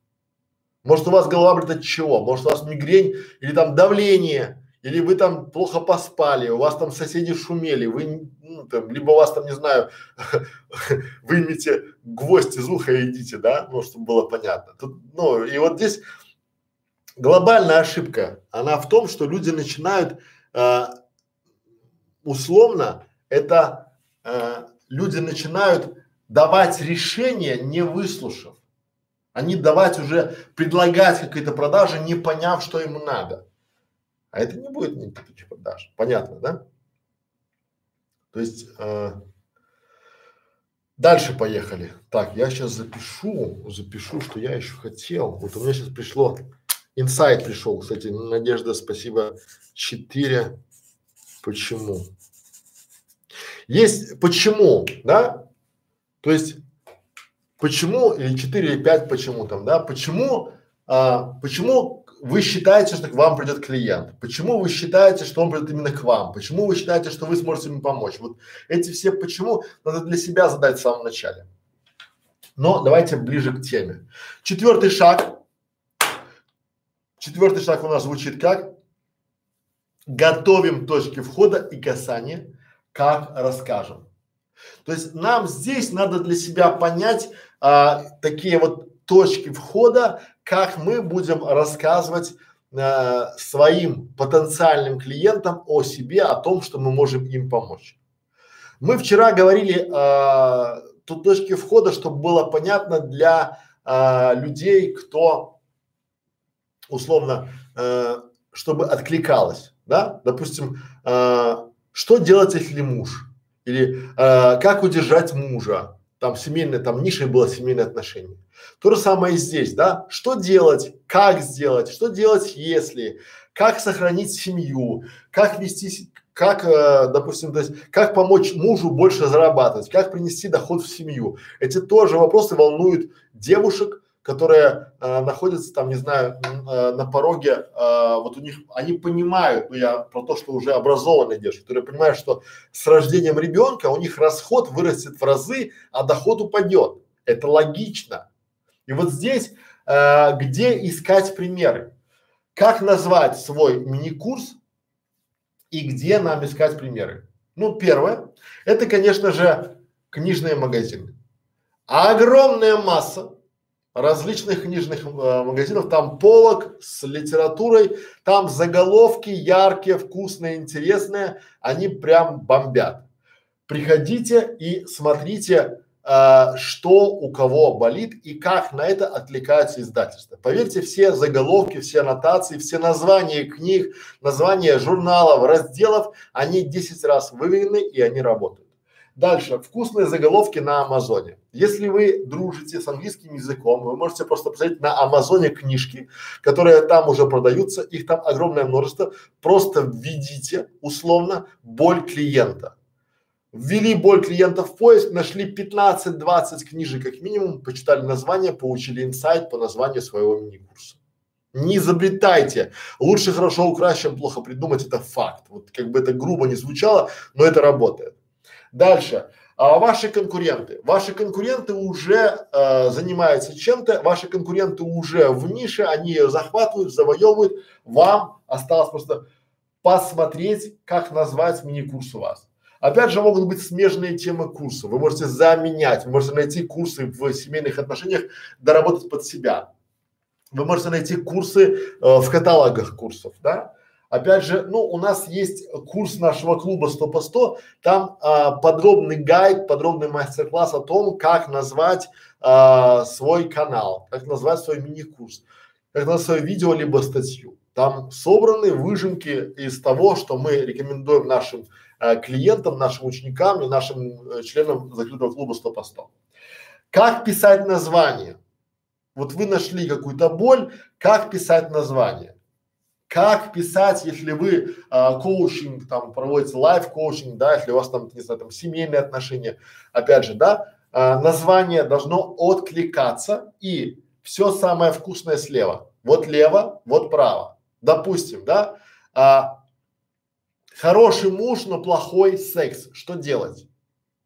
Может у вас голова болит от чего? Может у вас мигрень или там давление, или вы там плохо поспали, у вас там соседи шумели, вы ну, там, либо у вас там, не знаю, (laughs) вымите гвоздь из уха идите, да, ну, чтобы было понятно. Тут, ну, и вот здесь глобальная ошибка, она в том, что люди начинают э, условно, это э, люди начинают давать решение, не выслушав. Они давать уже, предлагать какие-то продажи, не поняв, что ему надо. А это не будет никаких продаж. Понятно, да? То есть э, дальше поехали. Так, я сейчас запишу, запишу, что я еще хотел. Вот у меня сейчас пришло, инсайт пришел, кстати, Надежда, спасибо. Четыре. Почему? Есть почему, да? То есть почему или четыре или пять почему там, да? Почему, а, почему вы считаете, что к вам придет клиент? Почему вы считаете, что он придет именно к вам? Почему вы считаете, что вы сможете ему помочь? Вот эти все почему надо для себя задать в самом начале. Но давайте ближе к теме. Четвертый шаг. Четвертый шаг у нас звучит как? Готовим точки входа и касания, как расскажем. То есть нам здесь надо для себя понять а, такие вот точки входа, как мы будем рассказывать э, своим потенциальным клиентам о себе, о том, что мы можем им помочь. Мы вчера говорили э, тут точки входа, чтобы было понятно для э, людей, кто условно, э, чтобы откликалось, да, допустим, э, что делать, если муж, или э, как удержать мужа, там семейное, там нишей было семейное отношение. То же самое и здесь, да? Что делать, как сделать, что делать, если, как сохранить семью, как вести, как, э, допустим, то есть, как помочь мужу больше зарабатывать, как принести доход в семью. Эти тоже вопросы волнуют девушек, которые э, находятся там, не знаю, э, на пороге, э, вот у них, они понимают, ну я про то, что уже образованные девушки, которые понимают, что с рождением ребенка у них расход вырастет в разы, а доход упадет. Это логично. И вот здесь, э, где искать примеры? Как назвать свой мини-курс и где нам искать примеры? Ну, первое, это, конечно же, книжные магазины. Огромная масса различных книжных э, магазинов, там полок с литературой, там заголовки яркие, вкусные, интересные, они прям бомбят. Приходите и смотрите, э, что у кого болит и как на это отвлекается издательство. Поверьте, все заголовки, все аннотации, все названия книг, названия журналов, разделов, они 10 раз выверены и они работают. Дальше, вкусные заголовки на Амазоне. Если вы дружите с английским языком, вы можете просто посмотреть на Амазоне книжки, которые там уже продаются, их там огромное множество. Просто введите условно боль клиента. Ввели боль клиента в поиск, нашли 15-20 книжек как минимум, почитали название, получили инсайт по названию своего мини-курса. Не изобретайте. Лучше хорошо украсть, чем плохо придумать, это факт. Вот как бы это грубо не звучало, но это работает. Дальше. А ваши конкуренты. Ваши конкуренты уже э, занимаются чем-то, ваши конкуренты уже в нише, они ее захватывают, завоевывают. Вам осталось просто посмотреть, как назвать мини-курс у вас. Опять же, могут быть смежные темы курса. Вы можете заменять, вы можете найти курсы в семейных отношениях, доработать под себя. Вы можете найти курсы э, в каталогах курсов, да. Опять же, ну, у нас есть курс нашего клуба 100 по 100, там а, подробный гайд, подробный мастер-класс о том, как назвать а, свой канал, как назвать свой мини-курс, как назвать свое видео либо статью. Там собраны выжимки из того, что мы рекомендуем нашим а, клиентам, нашим ученикам и нашим э, членам закрытого клуба 100 по 100. Как писать название? Вот вы нашли какую-то боль, как писать название? Как писать, если вы а, коучинг там проводите, лайф коучинг, да, если у вас там, не знаю, там семейные отношения, опять же, да, а, название должно откликаться и все самое вкусное слева. Вот лево, вот право. Допустим, да, а, хороший муж, но плохой секс. Что делать?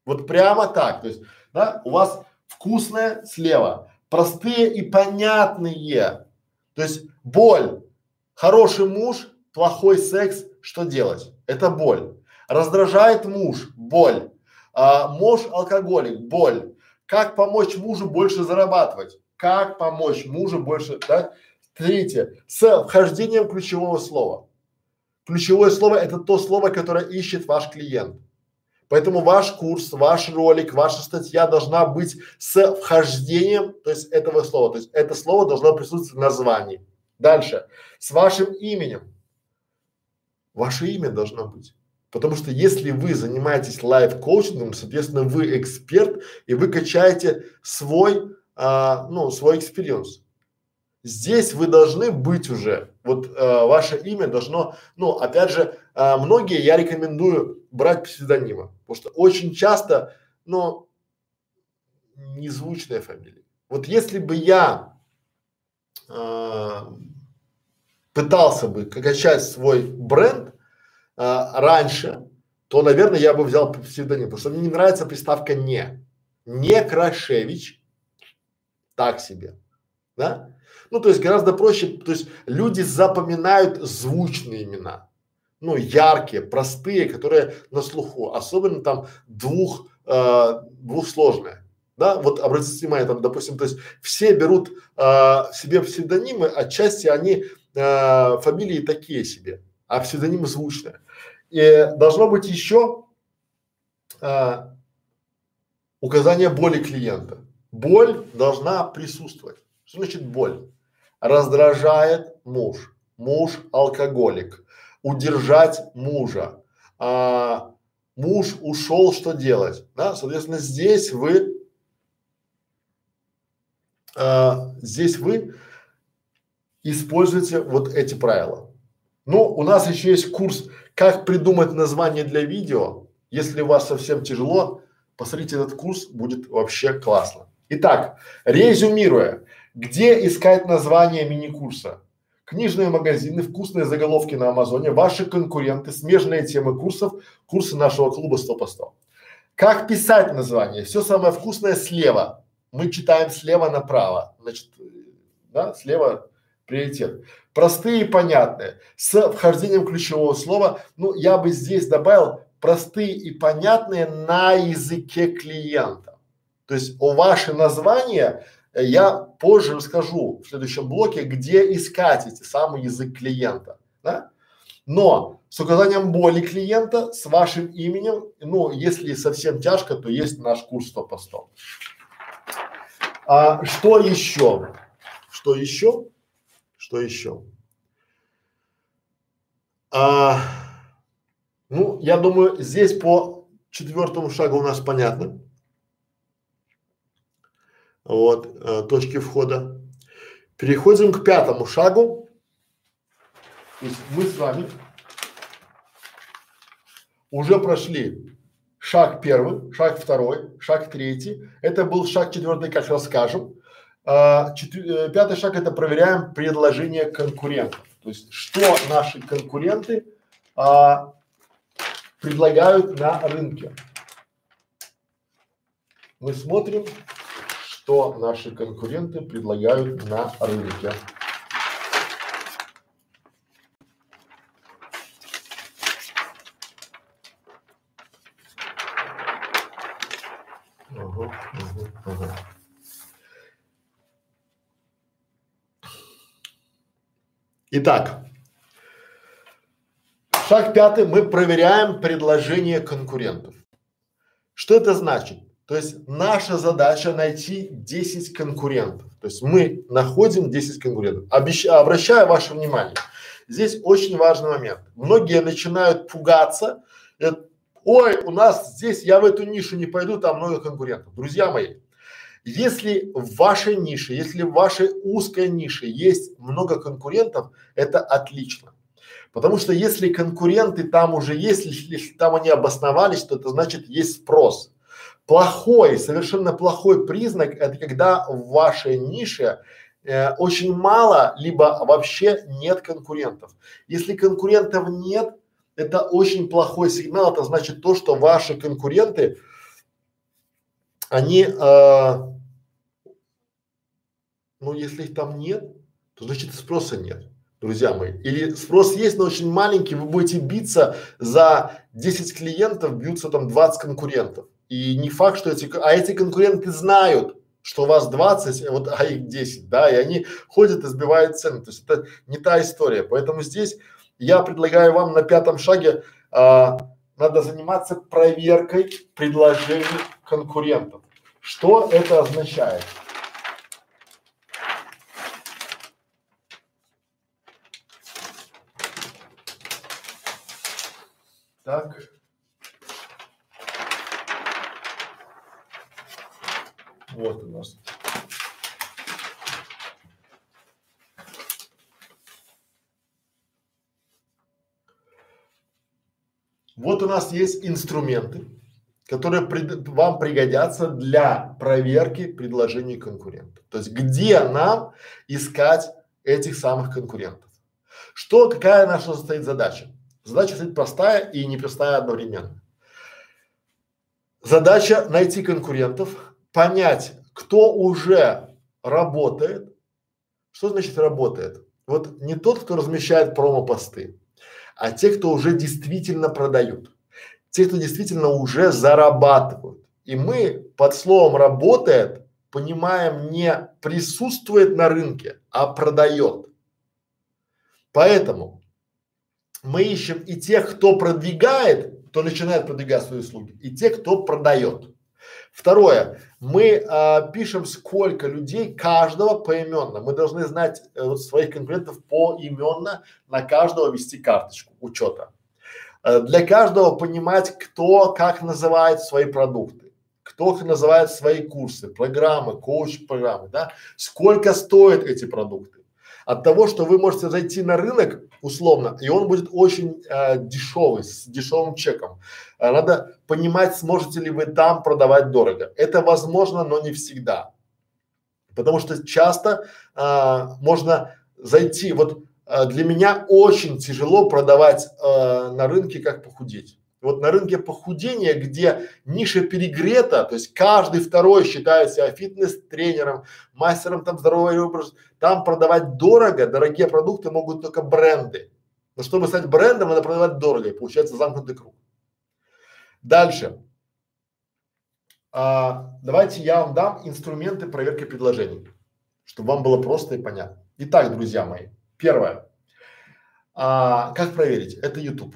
Вот прямо так. То есть, да, у вас вкусное слева, простые и понятные. То есть боль, Хороший муж, плохой секс, что делать? Это боль. Раздражает муж, боль. А, муж алкоголик, боль. Как помочь мужу больше зарабатывать? Как помочь мужу больше, да? Третье, с вхождением ключевого слова. Ключевое слово это то слово, которое ищет ваш клиент. Поэтому ваш курс, ваш ролик, ваша статья должна быть с вхождением, то есть этого слова. То есть это слово должно присутствовать в названии. Дальше. С вашим именем. Ваше имя должно быть. Потому что если вы занимаетесь лайф-коучингом, соответственно, вы эксперт и вы качаете свой, а, ну, свой experience. Здесь вы должны быть уже, вот а, ваше имя должно, ну, опять же, а, многие я рекомендую брать псевдонимы, потому что очень часто, ну, незвучная фамилия. Вот если бы я пытался бы качать свой бренд а, раньше, то, наверное, я бы взял псевдоним, потому что мне не нравится приставка «не». Не Крашевич, так себе, да? Ну, то есть гораздо проще, то есть люди запоминают звучные имена, ну, яркие, простые, которые на слуху, особенно там двух, э, двухсложные. Да, вот обратите внимание, там, допустим, то есть все берут э, себе псевдонимы, отчасти они э, фамилии такие себе, а псевдонимы звучные. И должно быть еще э, указание боли клиента. Боль должна присутствовать. Что значит боль? Раздражает муж, муж алкоголик, удержать мужа, а, муж ушел, что делать? Да, соответственно, здесь вы а, здесь вы используете вот эти правила. Ну, у нас еще есть курс, как придумать название для видео. Если у вас совсем тяжело, посмотрите этот курс, будет вообще классно. Итак, резюмируя, где искать название мини-курса? Книжные магазины, вкусные заголовки на Амазоне, ваши конкуренты, смежные темы курсов, курсы нашего клуба 100 по 100. Как писать название? Все самое вкусное слева мы читаем слева направо, значит, да, слева приоритет. Простые и понятные, с вхождением ключевого слова, ну, я бы здесь добавил простые и понятные на языке клиента. То есть о ваше название э, я позже расскажу в следующем блоке, где искать эти самый язык клиента, да? Но с указанием боли клиента, с вашим именем, ну, если совсем тяжко, то есть наш курс 100 по 100. А что еще? Что еще? Что еще? А, ну, я думаю, здесь по четвертому шагу у нас понятно. Вот, э, точки входа. Переходим к пятому шагу. То есть мы с вами уже прошли шаг первый, шаг второй, шаг третий. Это был шаг четвертый, как расскажем. А, четвер... Э, пятый шаг это проверяем предложение конкурентов. То есть, что наши конкуренты а, предлагают на рынке. Мы смотрим, что наши конкуренты предлагают на рынке. Итак, шаг пятый, мы проверяем предложение конкурентов. Что это значит? То есть наша задача найти 10 конкурентов. То есть мы находим 10 конкурентов. Обещ... Обращаю ваше внимание, здесь очень важный момент. Многие начинают пугаться, ой, у нас здесь, я в эту нишу не пойду, там много конкурентов. Друзья мои, если в вашей нише, если в вашей узкой нише есть много конкурентов, это отлично. Потому что если конкуренты там уже есть, если там они обосновались, то это значит есть спрос. Плохой, совершенно плохой признак – это когда в вашей нише э, очень мало, либо вообще нет конкурентов. Если конкурентов нет, это очень плохой сигнал, это значит то, что ваши конкуренты, они, э, ну если их там нет, то значит спроса нет, друзья мои. Или спрос есть, но очень маленький, вы будете биться за 10 клиентов, бьются там 20 конкурентов. И не факт, что эти, а эти конкуренты знают, что у вас 20, вот, а их 10, да, и они ходят и сбивают цены. То есть это не та история. Поэтому здесь я предлагаю вам на пятом шаге а, надо заниматься проверкой предложений конкурентов. Что это означает? Так. Вот у нас. Вот у нас есть инструменты, которые пред, вам пригодятся для проверки предложений конкурентов. То есть где нам искать этих самых конкурентов. Что, какая наша стоит задача? Задача стоит простая и непростая одновременно. Задача найти конкурентов, понять, кто уже работает. Что значит работает? Вот не тот, кто размещает промо-посты, а те, кто уже действительно продают. Те, кто действительно уже зарабатывают. И мы под словом работает понимаем не присутствует на рынке, а продает. Поэтому мы ищем и тех, кто продвигает, кто начинает продвигать свои услуги, и тех, кто продает. Второе, мы а, пишем сколько людей каждого поименно. Мы должны знать э, своих конкурентов поименно, на каждого вести карточку учета. Э, для каждого понимать, кто как называет свои продукты, кто как называет свои курсы, программы, коуч-программы, да, сколько стоят эти продукты. От того, что вы можете зайти на рынок условно, и он будет очень э, дешевый, с дешевым чеком. Э, надо понимать, сможете ли вы там продавать дорого. Это возможно, но не всегда. Потому что часто э, можно зайти, вот э, для меня очень тяжело продавать э, на рынке, как похудеть. Вот на рынке похудения, где ниша перегрета, то есть каждый второй считает себя фитнес-тренером, мастером там здорового образа, там продавать дорого, дорогие продукты могут только бренды. Но чтобы стать брендом, надо продавать дорого, и получается замкнутый круг. Дальше. А, давайте я вам дам инструменты проверки предложений, чтобы вам было просто и понятно. Итак, друзья мои, первое. А, как проверить? Это YouTube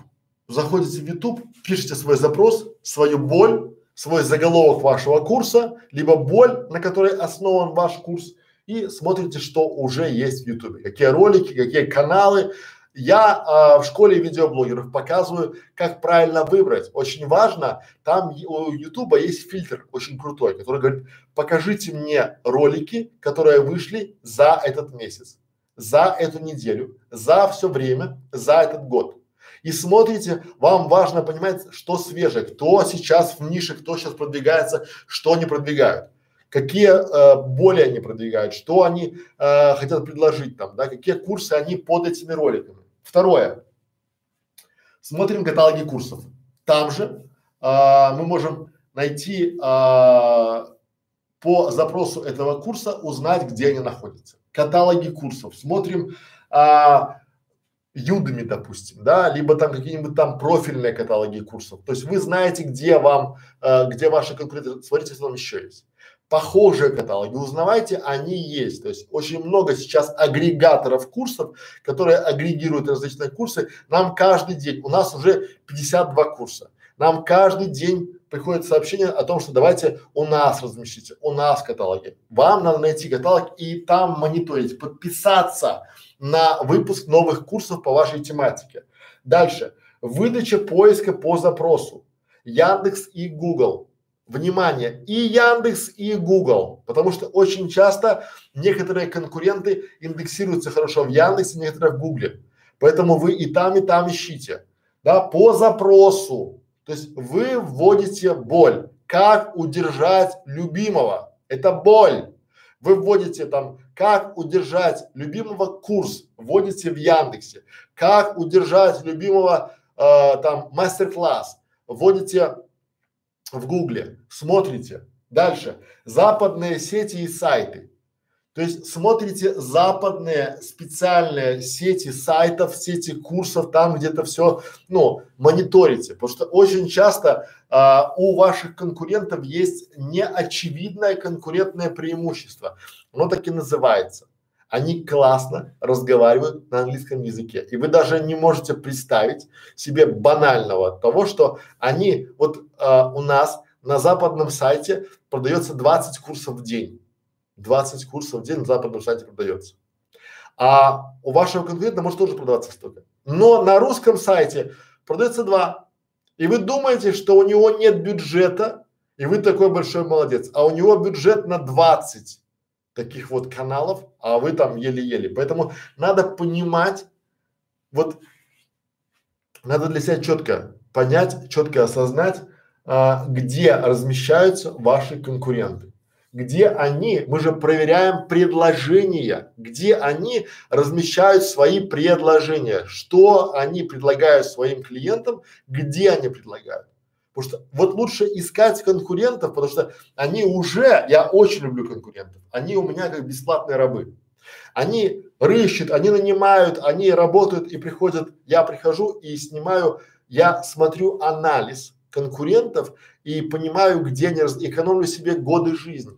заходите в YouTube, пишите свой запрос, свою боль, свой заголовок вашего курса, либо боль, на которой основан ваш курс, и смотрите, что уже есть в YouTube, какие ролики, какие каналы. Я а, в школе видеоблогеров показываю, как правильно выбрать. Очень важно, там у YouTube есть фильтр очень крутой, который говорит, покажите мне ролики, которые вышли за этот месяц, за эту неделю, за все время, за этот год и смотрите, вам важно понимать, что свежее, кто сейчас в нише, кто сейчас продвигается, что они продвигают, какие э, боли они продвигают, что они э, хотят предложить там, да, какие курсы они под этими роликами. Второе. Смотрим каталоги курсов. Там же э, мы можем найти э, по запросу этого курса узнать, где они находятся. Каталоги курсов. Смотрим а, Юдами, допустим, да, либо там какие-нибудь там профильные каталоги курсов. То есть вы знаете, где вам, э, где ваши конкуренты, смотрите, что там еще есть. похожие каталоги, узнавайте, они есть. То есть очень много сейчас агрегаторов курсов, которые агрегируют различные курсы. Нам каждый день, у нас уже 52 курса, нам каждый день приходит сообщение о том, что давайте у нас размещите, у нас каталоги. Вам надо найти каталог и там мониторить, подписаться на выпуск новых курсов по вашей тематике. Дальше. Выдача поиска по запросу. Яндекс и Google. Внимание, и Яндекс, и Google, потому что очень часто некоторые конкуренты индексируются хорошо в Яндексе, некоторые в Гугле. Поэтому вы и там, и там ищите, да, по запросу. То есть вы вводите боль. Как удержать любимого? Это боль. Вы вводите там, как удержать любимого курс, вводите в Яндексе. Как удержать любимого э, там мастер-класс, вводите в Гугле, смотрите. Дальше. Западные сети и сайты. То есть смотрите западные специальные сети сайтов, сети курсов, там где-то все, ну, мониторите, потому что очень часто а, у ваших конкурентов есть неочевидное конкурентное преимущество. Оно так и называется. Они классно разговаривают на английском языке. И вы даже не можете представить себе банального того, что они, вот а, у нас на западном сайте продается 20 курсов в день. 20 курсов в день на западном сайте продается. А у вашего конкурента может тоже продаваться столько. Но на русском сайте продается два. И вы думаете, что у него нет бюджета, и вы такой большой молодец, а у него бюджет на 20 таких вот каналов, а вы там еле-еле. Поэтому надо понимать, вот надо для себя четко понять, четко осознать, а, где размещаются ваши конкуренты, где они, мы же проверяем предложения, где они размещают свои предложения, что они предлагают своим клиентам, где они предлагают. Потому что вот лучше искать конкурентов, потому что они уже, я очень люблю конкурентов, они у меня как бесплатные рабы. Они рыщут, они нанимают, они работают и приходят, я прихожу и снимаю, я смотрю анализ конкурентов и понимаю, где они, экономлю себе годы жизни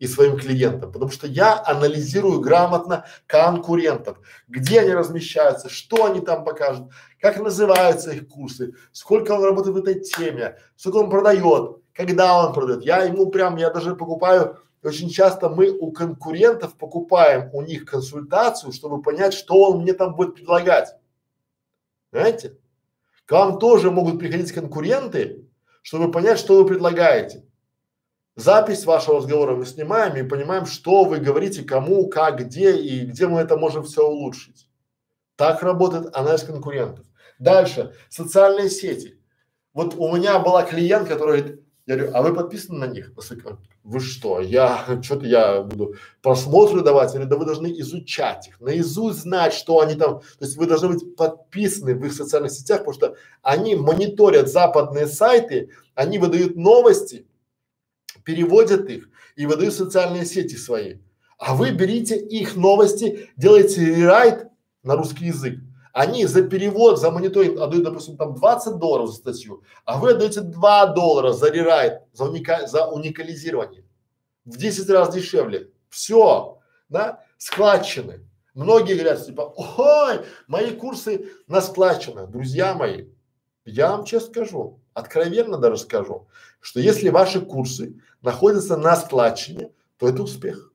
и своим клиентам, потому что я анализирую грамотно конкурентов, где они размещаются, что они там покажут, как называются их курсы, сколько он работает в этой теме, сколько он продает, когда он продает. Я ему прям, я даже покупаю, очень часто мы у конкурентов покупаем у них консультацию, чтобы понять, что он мне там будет предлагать. Знаете? К вам тоже могут приходить конкуренты, чтобы понять, что вы предлагаете. Запись вашего разговора мы снимаем и понимаем, что вы говорите, кому, как, где и где мы это можем все улучшить. Так работает анализ конкурентов. Дальше, социальные сети. Вот у меня была клиент, который говорит, я говорю, а вы подписаны на них? Вы что, я, что-то я буду просмотры давать? Или да вы должны изучать их, наизусть знать, что они там, то есть вы должны быть подписаны в их социальных сетях, потому что они мониторят западные сайты, они выдают новости, переводят их и выдают социальные сети свои. А вы берите их новости, делаете рерайт на русский язык. Они за перевод, за мониторинг отдают, допустим, там 20 долларов за статью, а вы отдаете 2 доллара за рерайт, за, уника, за уникализирование. В 10 раз дешевле. Все, да, складчины. Многие говорят, типа, ой, мои курсы на складчина. Друзья мои, я вам честно скажу, откровенно даже скажу, что если ваши курсы находятся на складчине, то это успех.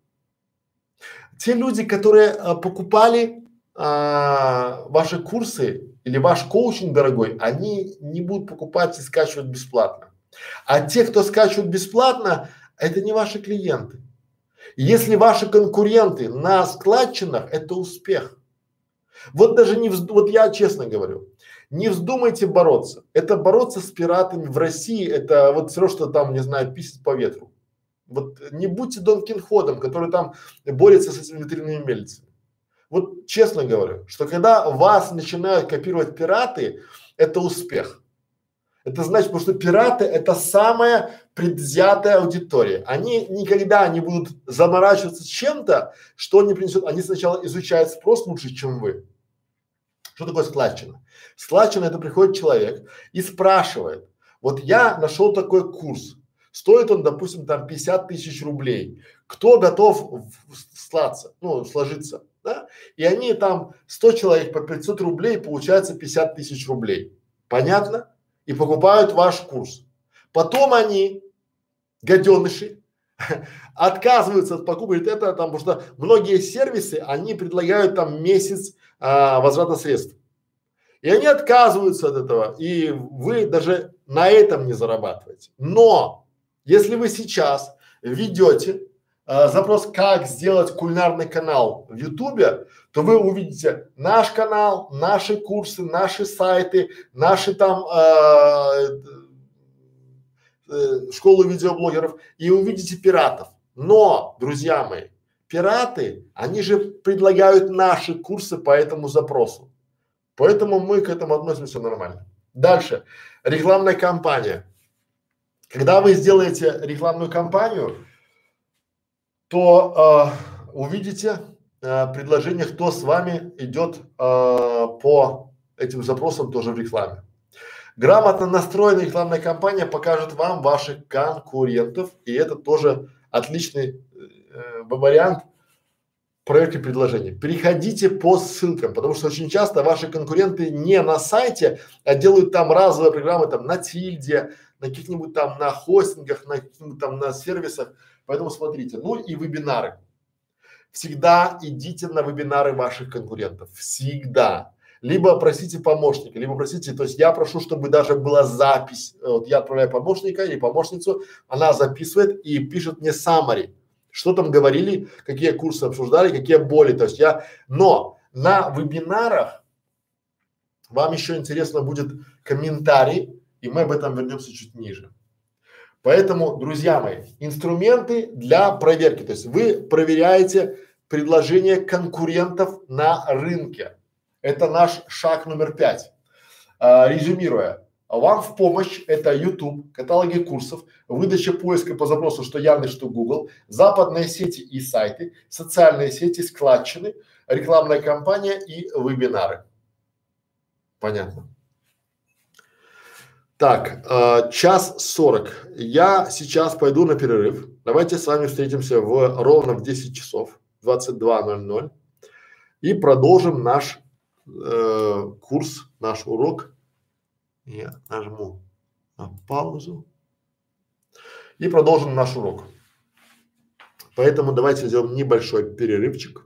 Те люди, которые а, покупали а, ваши курсы или ваш коучинг дорогой, они не будут покупать и скачивать бесплатно. А те, кто скачивают бесплатно, это не ваши клиенты. Если ваши конкуренты на складчинах, это успех. Вот даже не вз... вот я честно говорю, не вздумайте бороться. Это бороться с пиратами в России, это вот все, что там, не знаю, писать по ветру. Вот не будьте Дон Кинходом, который там борется с этими ветряными мельницами. Вот честно говорю, что когда вас начинают копировать пираты, это успех. Это значит, потому что пираты это самая предвзятая аудитория. Они никогда не будут заморачиваться чем-то, что они принесут. Они сначала изучают спрос лучше, чем вы. Что такое складчина? Складчина это приходит человек и спрашивает, вот я нашел такой курс, Стоит он, допустим, там 50 тысяч рублей. Кто готов слаться, ну, сложиться, да? И они там 100 человек по 500 рублей, получается 50 тысяч рублей. Понятно? И покупают ваш курс. Потом они, гаденыши, (laughs) отказываются от покупки это там, потому что многие сервисы, они предлагают там месяц а, возврата средств. И они отказываются от этого, и вы даже на этом не зарабатываете. Но если вы сейчас ведете э, запрос, как сделать кулинарный канал в Ютубе, то вы увидите наш канал, наши курсы, наши сайты, наши там э, э, школу видеоблогеров и увидите пиратов. Но, друзья мои, пираты, они же предлагают наши курсы по этому запросу. Поэтому мы к этому относимся нормально. Дальше. Рекламная кампания. Когда вы сделаете рекламную кампанию, то э, увидите э, предложение, кто с вами идет э, по этим запросам тоже в рекламе. Грамотно настроенная рекламная кампания покажет вам ваших конкурентов, и это тоже отличный э, вариант проверки предложений. Переходите по ссылкам, потому что очень часто ваши конкуренты не на сайте, а делают там разовые программы там на тильде, на каких-нибудь там на хостингах, на каких-нибудь там на сервисах. Поэтому смотрите. Ну и вебинары. Всегда идите на вебинары ваших конкурентов. Всегда. Либо просите помощника, либо просите, то есть я прошу, чтобы даже была запись. Вот я отправляю помощника или помощницу, она записывает и пишет мне summary что там говорили, какие курсы обсуждали, какие боли. То есть я, но на вебинарах вам еще интересно будет комментарий, и мы об этом вернемся чуть ниже. Поэтому, друзья мои, инструменты для проверки. То есть вы проверяете предложения конкурентов на рынке. Это наш шаг номер пять. А, резюмируя, вам в помощь это YouTube, каталоги курсов, выдача поиска по запросу, что Яндекс, что Google, западные сети и сайты, социальные сети, складчины, рекламная кампания и вебинары. Понятно. Так, э, час сорок. Я сейчас пойду на перерыв. Давайте с вами встретимся в ровно в 10 часов, 22.00 и продолжим наш э, курс, наш урок я нажму на паузу и продолжим наш урок. Поэтому давайте сделаем небольшой перерывчик.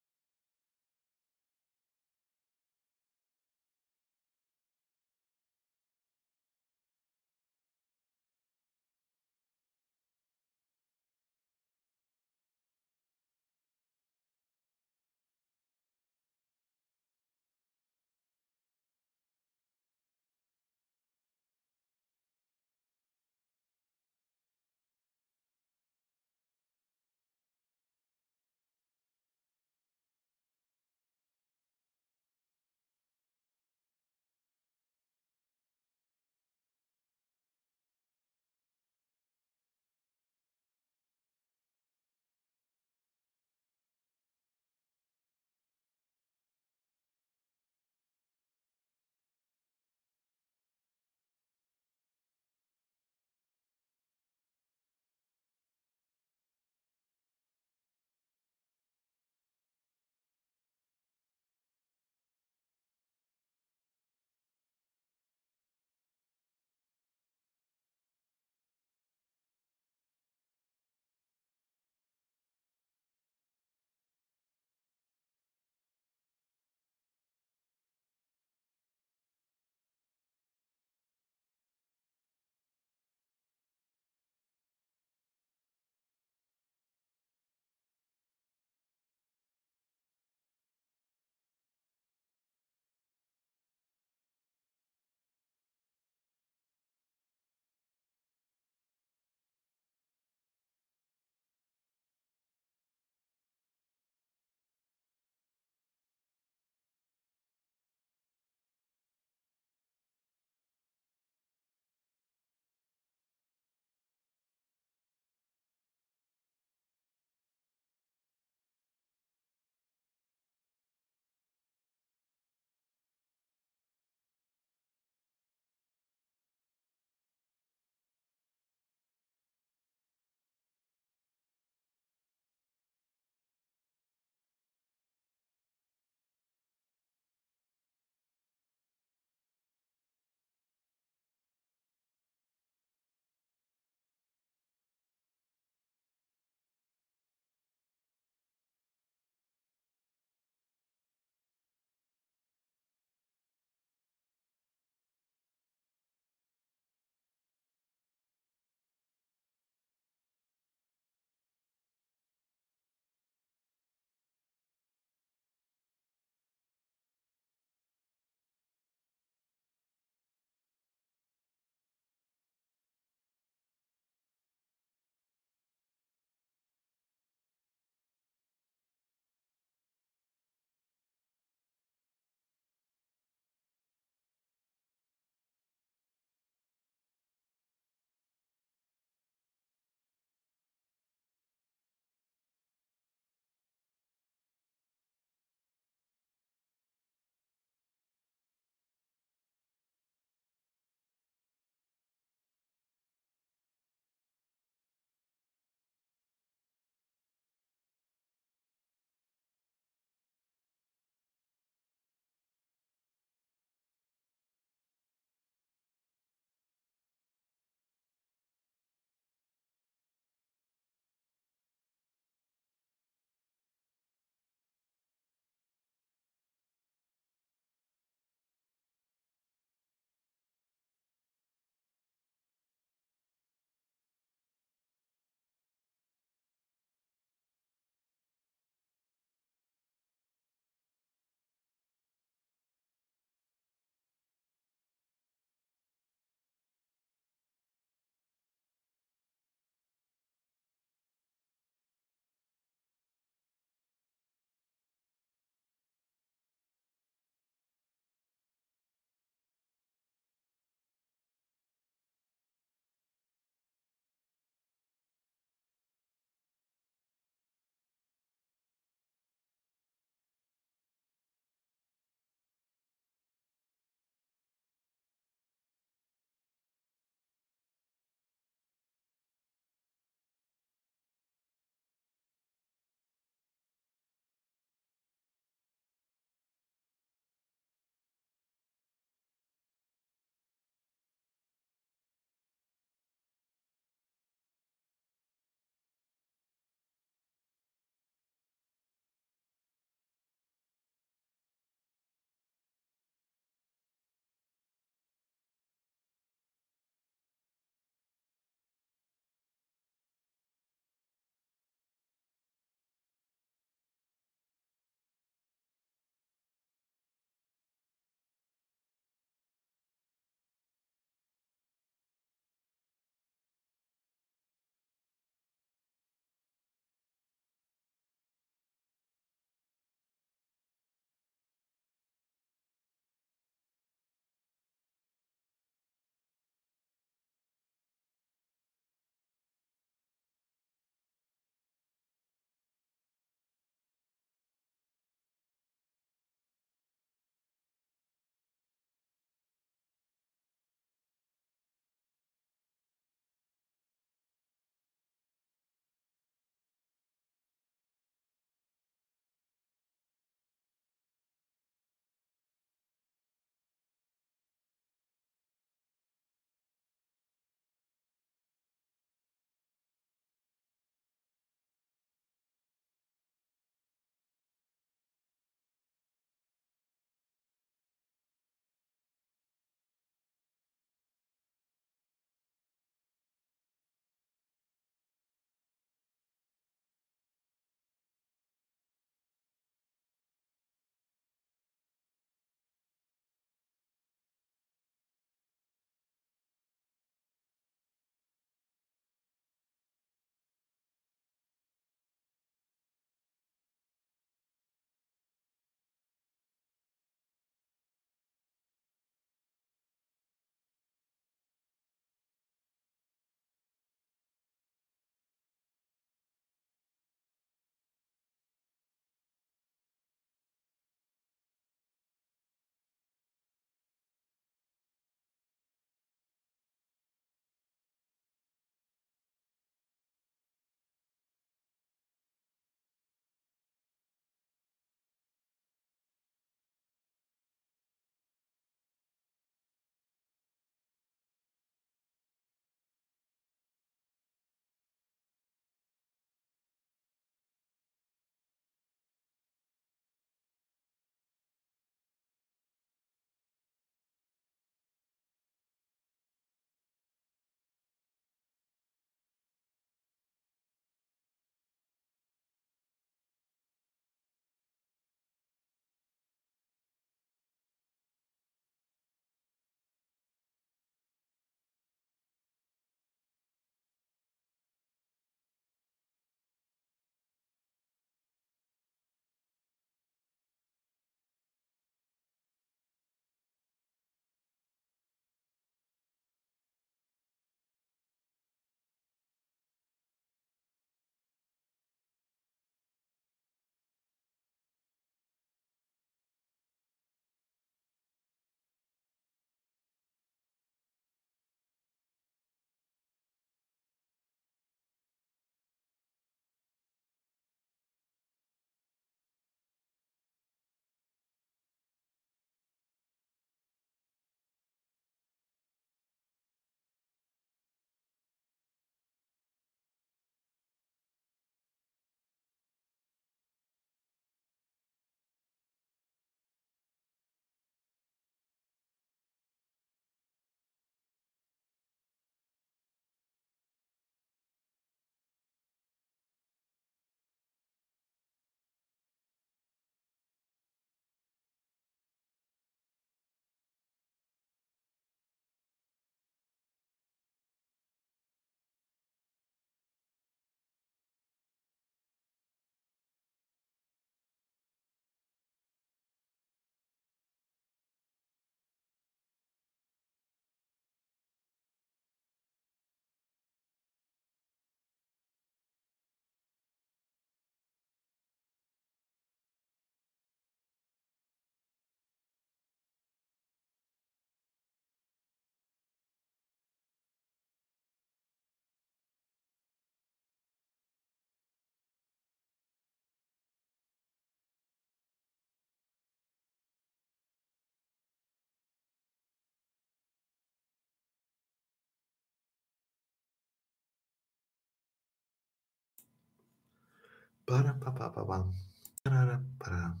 Пара-па-па-па-пам. Пара-пара.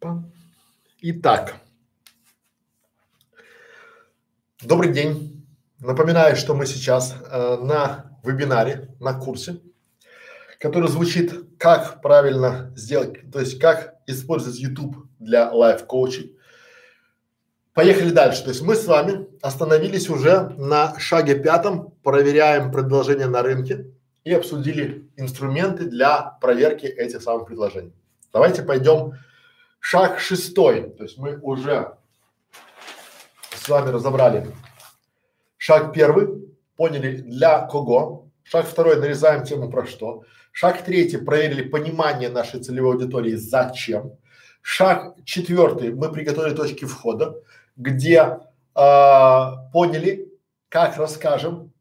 Пам. Итак, добрый день. Напоминаю, что мы сейчас э, на вебинаре, на курсе, который звучит «Как правильно сделать», то есть как использовать YouTube для лайф-коучей. Поехали дальше. То есть мы с вами остановились уже на шаге пятом, проверяем предложения на рынке и обсудили инструменты для проверки этих самых предложений. Давайте пойдем шаг шестой. То есть мы уже с вами разобрали шаг первый, поняли для кого. Шаг второй, нарезаем тему про что. Шаг третий, проверили понимание нашей целевой аудитории зачем. Шаг четвертый, мы приготовили точки входа где а, поняли, как расскажем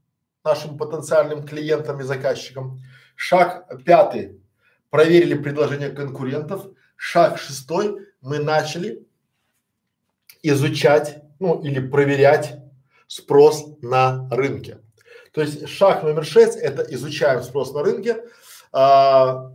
нашим потенциальным клиентам и заказчикам. Шаг пятый. Проверили предложения конкурентов. Шаг шестой. Мы начали изучать, ну или проверять спрос на рынке. То есть шаг номер шесть – это изучаем спрос на рынке. А,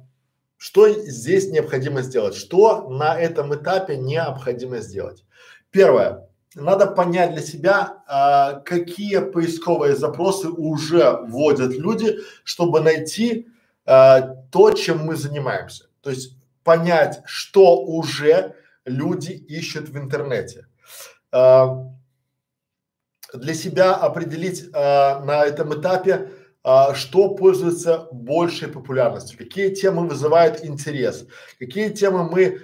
что здесь необходимо сделать? Что на этом этапе необходимо сделать? Первое надо понять для себя, а, какие поисковые запросы уже вводят люди, чтобы найти а, то, чем мы занимаемся. То есть понять, что уже люди ищут в интернете. А, для себя определить а, на этом этапе, а, что пользуется большей популярностью, какие темы вызывают интерес, какие темы мы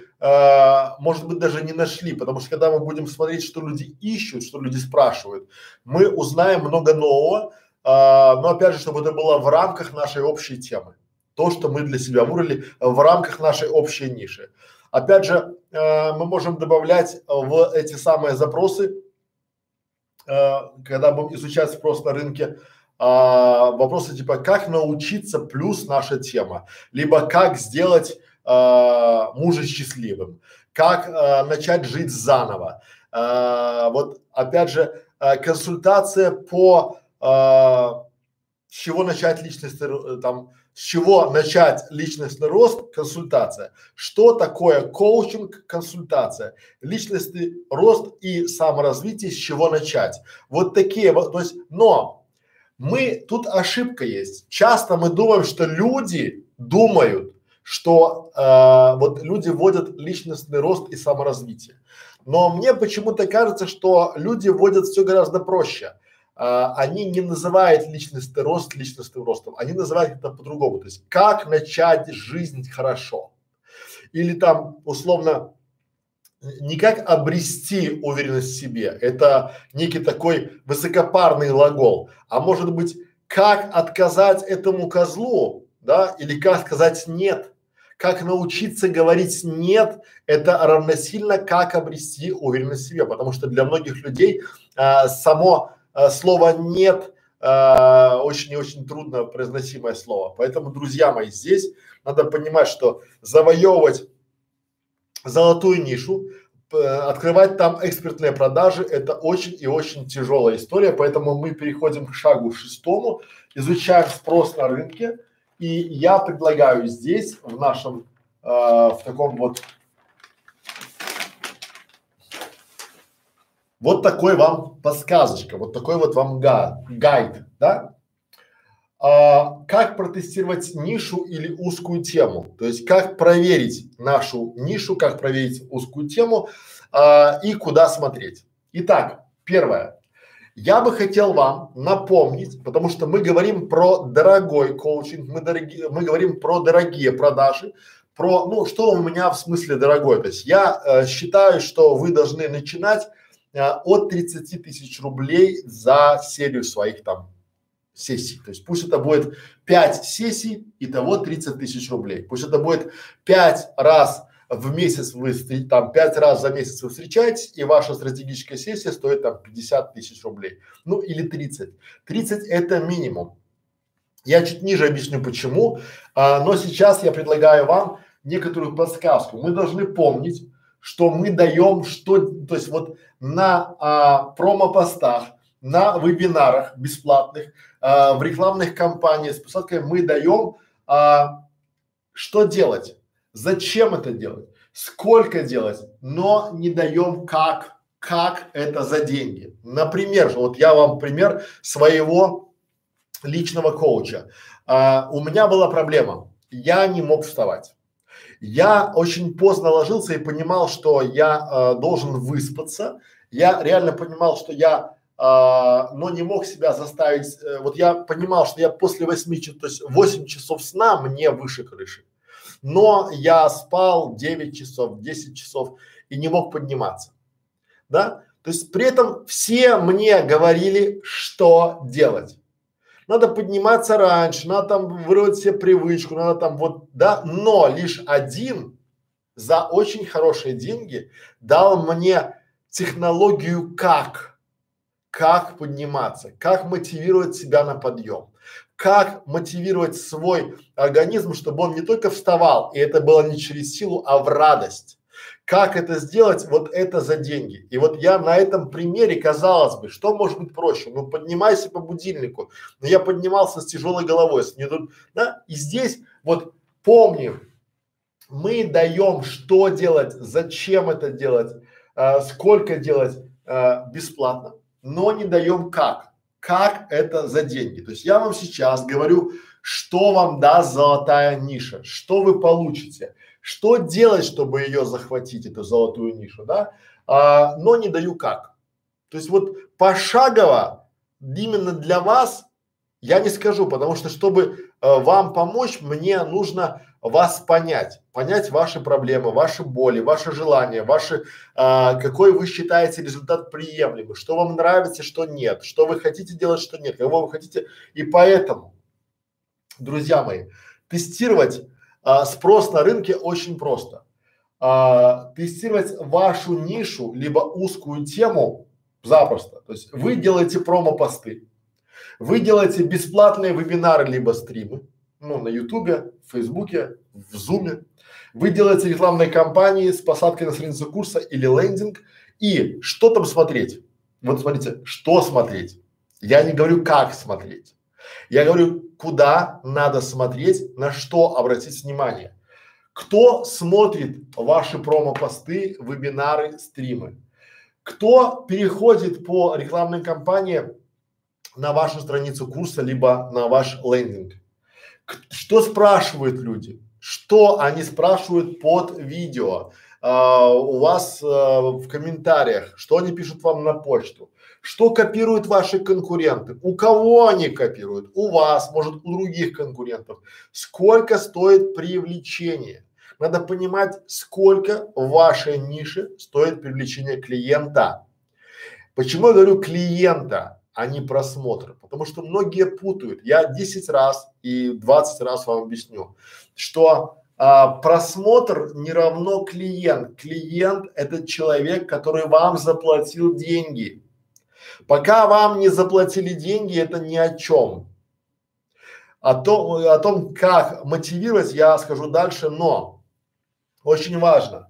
может быть, даже не нашли, потому что когда мы будем смотреть, что люди ищут, что люди спрашивают, мы узнаем много нового, а, но опять же, чтобы это было в рамках нашей общей темы. То, что мы для себя выбрали в рамках нашей общей ниши. Опять же, э, мы можем добавлять в эти самые запросы, э, когда будем изучать спрос на рынке, э, вопросы типа как научиться плюс наша тема, либо как сделать э, мужа счастливым, как э, начать жить заново. Э, вот опять же э, консультация по э, с чего начать личностный э, там с чего начать личностный рост консультация. Что такое коучинг консультация? Личностный рост и саморазвитие с чего начать? Вот такие вот то есть но мы тут ошибка есть. Часто мы думаем что люди думают что э, вот люди вводят личностный рост и саморазвитие. Но мне почему-то кажется, что люди вводят все гораздо проще. Э, они не называют личностный рост личностным ростом, они называют это по-другому. То есть как начать жизнь хорошо. Или там условно не как обрести уверенность в себе, это некий такой высокопарный глагол, а может быть как отказать этому козлу, да, или как сказать нет как научиться говорить нет, это равносильно как обрести уверенность в себе, потому что для многих людей а, само а, слово нет а, очень и очень трудно произносимое слово. Поэтому, друзья мои, здесь надо понимать, что завоевывать золотую нишу, открывать там экспертные продажи – это очень и очень тяжелая история, поэтому мы переходим к шагу шестому, изучаем спрос на рынке, и я предлагаю здесь, в нашем, э, в таком вот, вот такой вам подсказочка, вот такой вот вам га, гайд, да? А, как протестировать нишу или узкую тему, то есть как проверить нашу нишу, как проверить узкую тему а, и куда смотреть. Итак, первое, я бы хотел вам напомнить, потому что мы говорим про дорогой коучинг, мы, дорогие, мы говорим про дорогие продажи, про, ну, что у меня в смысле дорогой. То есть я э, считаю, что вы должны начинать э, от 30 тысяч рублей за серию своих там сессий. То есть пусть это будет 5 сессий, и того 30 тысяч рублей. Пусть это будет 5 раз в месяц вы там пять раз за месяц вы встречаетесь, и ваша стратегическая сессия стоит там 50 тысяч рублей. Ну или 30. 30 это минимум. Я чуть ниже объясню почему, а, но сейчас я предлагаю вам некоторую подсказку. Мы должны помнить, что мы даем, что, то есть вот на а, промо-постах, на вебинарах бесплатных а, в рекламных кампаниях с посадкой мы даем, а, что делать, зачем это делать, сколько делать, но не даем как, как это за деньги. Например, вот я вам пример своего личного коуча. А, у меня была проблема, я не мог вставать. Я очень поздно ложился и понимал, что я э, должен выспаться. Я реально понимал, что я, э, но не мог себя заставить. Э, вот я понимал, что я после восьми то есть восемь часов сна мне выше крыши. Но я спал 9 часов, 10 часов и не мог подниматься. Да? То есть при этом все мне говорили, что делать надо подниматься раньше, надо там вырвать себе привычку, надо там вот, да, но лишь один за очень хорошие деньги дал мне технологию как, как подниматься, как мотивировать себя на подъем, как мотивировать свой организм, чтобы он не только вставал, и это было не через силу, а в радость. Как это сделать? Вот это за деньги. И вот я на этом примере, казалось бы, что может быть проще? Ну, поднимайся по будильнику. Но я поднимался с тяжелой головой, с не тут, да? И здесь вот помним, мы даем, что делать, зачем это делать, э, сколько делать э, бесплатно, но не даем как. Как это за деньги. То есть я вам сейчас говорю, что вам даст золотая ниша, что вы получите что делать, чтобы ее захватить, эту золотую нишу, да? А, но не даю как. То есть вот пошагово именно для вас я не скажу, потому что чтобы э, вам помочь, мне нужно вас понять, понять ваши проблемы, ваши боли, ваши желания, ваши, э, какой вы считаете результат приемлемый, что вам нравится, что нет, что вы хотите делать, что нет, кого вы хотите. И поэтому, друзья мои, тестировать а, спрос на рынке очень просто. А, тестировать вашу нишу либо узкую тему запросто. То есть вы делаете промо-посты, вы делаете бесплатные вебинары либо стримы, ну на ютубе, в фейсбуке, в зуме. Вы делаете рекламные кампании с посадкой на страницу курса или лендинг. И что там смотреть? Вот смотрите, что смотреть. Я не говорю, как смотреть. Я говорю, куда надо смотреть, на что обратить внимание. Кто смотрит ваши промо-посты, вебинары, стримы? Кто переходит по рекламной кампании на вашу страницу курса, либо на ваш лендинг? Что спрашивают люди? Что они спрашивают под видео? А, у вас а, в комментариях, что они пишут вам на почту? Что копируют ваши конкуренты? У кого они копируют? У вас, может, у других конкурентов. Сколько стоит привлечение? Надо понимать, сколько в вашей нише стоит привлечение клиента. Почему я говорю клиента, а не просмотр? Потому что многие путают. Я 10 раз и 20 раз вам объясню, что а, просмотр не равно клиент. Клиент – это человек, который вам заплатил деньги. Пока вам не заплатили деньги, это ни о чем. О том, о том, как мотивировать, я скажу дальше, но очень важно.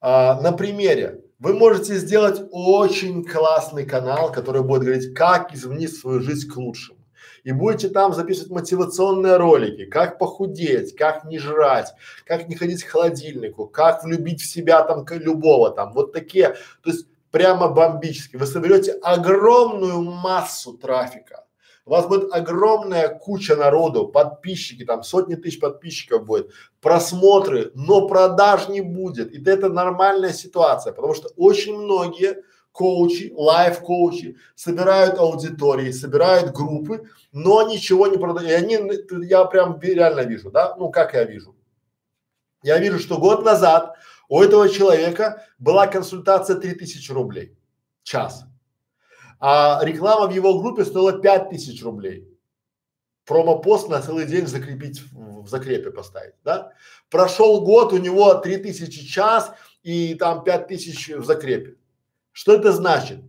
А, на примере. Вы можете сделать очень классный канал, который будет говорить, как изменить свою жизнь к лучшему. И будете там записывать мотивационные ролики, как похудеть, как не жрать, как не ходить к холодильнику, как влюбить в себя там любого там, вот такие. То есть прямо бомбически. Вы соберете огромную массу трафика. У вас будет огромная куча народу, подписчики, там сотни тысяч подписчиков будет, просмотры, но продаж не будет. И это нормальная ситуация, потому что очень многие коучи, лайф-коучи собирают аудитории, собирают группы, но ничего не продают. И они, я прям реально вижу, да, ну как я вижу. Я вижу, что год назад у этого человека была консультация 3000 рублей час, а реклама в его группе стоила 5000 рублей. Промопост на целый день закрепить, в, в закрепе поставить, да? Прошел год, у него 3000 час и там 5000 в закрепе. Что это значит?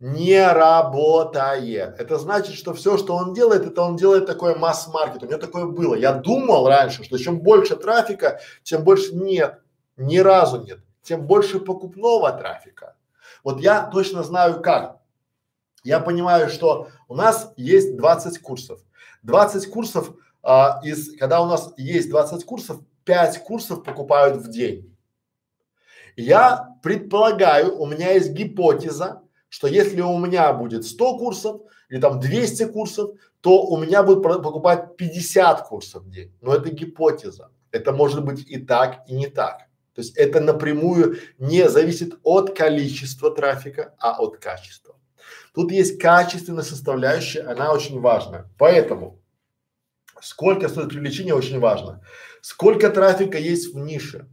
Не работает. Это значит, что все, что он делает, это он делает такой масс-маркет. У него такое было. Я думал раньше, что чем больше трафика, тем больше нет. Ни разу нет. Тем больше покупного трафика. Вот я точно знаю как. я понимаю, что у нас есть 20 курсов. 20 курсов, а, из, когда у нас есть 20 курсов, 5 курсов покупают в день. Я предполагаю, у меня есть гипотеза, что если у меня будет 100 курсов или там 200 курсов, то у меня будет покупать 50 курсов в день. Но это гипотеза. Это может быть и так, и не так. То есть это напрямую не зависит от количества трафика, а от качества. Тут есть качественная составляющая, она очень важна. Поэтому сколько стоит привлечение очень важно. Сколько трафика есть в нише.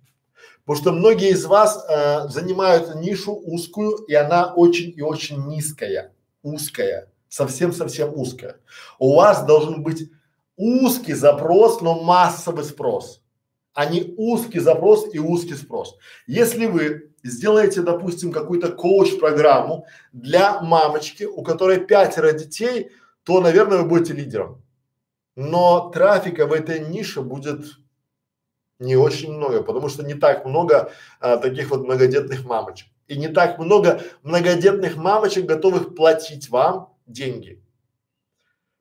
Потому что многие из вас э, занимают нишу узкую, и она очень и очень низкая, узкая, совсем-совсем узкая. У вас должен быть узкий запрос, но массовый спрос а не узкий запрос и узкий спрос. Если вы сделаете, допустим, какую-то коуч-программу для мамочки, у которой пятеро детей, то, наверное, вы будете лидером. Но трафика в этой нише будет не очень много, потому что не так много а, таких вот многодетных мамочек. И не так много многодетных мамочек, готовых платить вам деньги.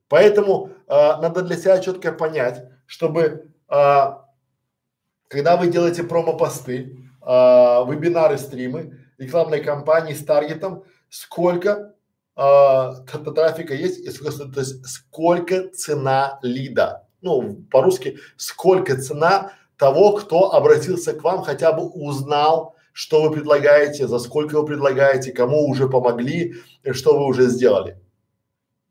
Поэтому а, надо для себя четко понять, чтобы а, когда вы делаете промо-посты, э, вебинары, стримы, рекламной кампании с таргетом, сколько э, трафика есть и сколько, то есть сколько цена лида. Ну, по-русски, сколько цена того, кто обратился к вам, хотя бы узнал, что вы предлагаете, за сколько вы предлагаете, кому уже помогли, что вы уже сделали.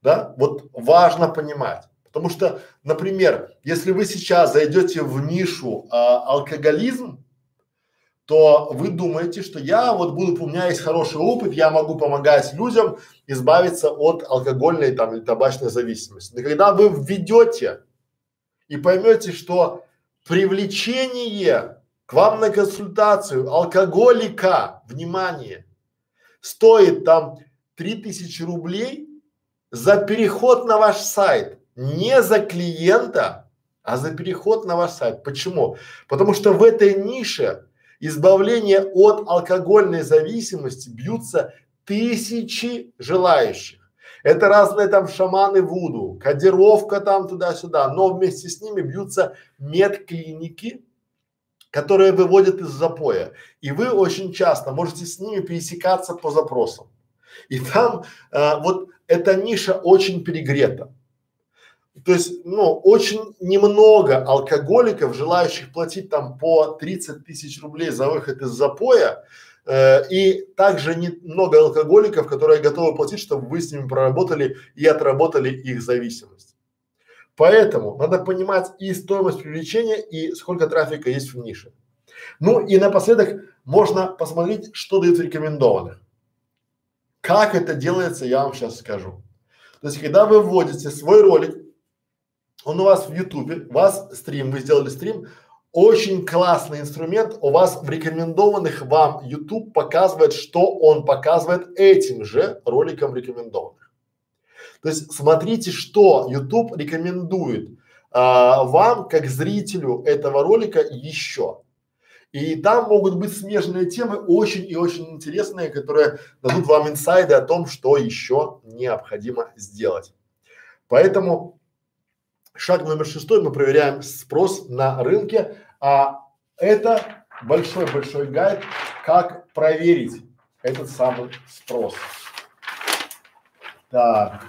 Да? Вот важно понимать. Потому что, например, если вы сейчас зайдете в нишу а, алкоголизм, то вы думаете, что я вот буду, у меня есть хороший опыт, я могу помогать людям избавиться от алкогольной там или табачной зависимости. Но когда вы введете и поймете, что привлечение к вам на консультацию алкоголика, внимание, стоит там три тысячи рублей за переход на ваш сайт, не за клиента, а за переход на ваш сайт. Почему? Потому что в этой нише избавления от алкогольной зависимости бьются тысячи желающих. Это разные там шаманы Вуду, кодировка там туда-сюда, но вместе с ними бьются медклиники, которые выводят из запоя. И вы очень часто можете с ними пересекаться по запросам. И там э, вот эта ниша очень перегрета. То есть, ну, очень немного алкоголиков, желающих платить там по 30 тысяч рублей за выход из запоя, и также немного алкоголиков, которые готовы платить, чтобы вы с ними проработали и отработали их зависимость. Поэтому надо понимать и стоимость привлечения, и сколько трафика есть в нише. Ну и напоследок можно посмотреть, что дают рекомендованных. Как это делается, я вам сейчас скажу. То есть, когда вы вводите свой ролик он у вас в Ютубе, вас стрим, вы сделали стрим, очень классный инструмент, у вас в рекомендованных вам YouTube показывает, что он показывает этим же роликом рекомендованных. То есть смотрите, что YouTube рекомендует а, вам, как зрителю этого ролика еще. И там могут быть смежные темы, очень и очень интересные, которые дадут вам инсайды о том, что еще необходимо сделать. Поэтому Шаг номер шестой, мы проверяем спрос на рынке, а это большой-большой гайд, как проверить этот самый спрос. Так,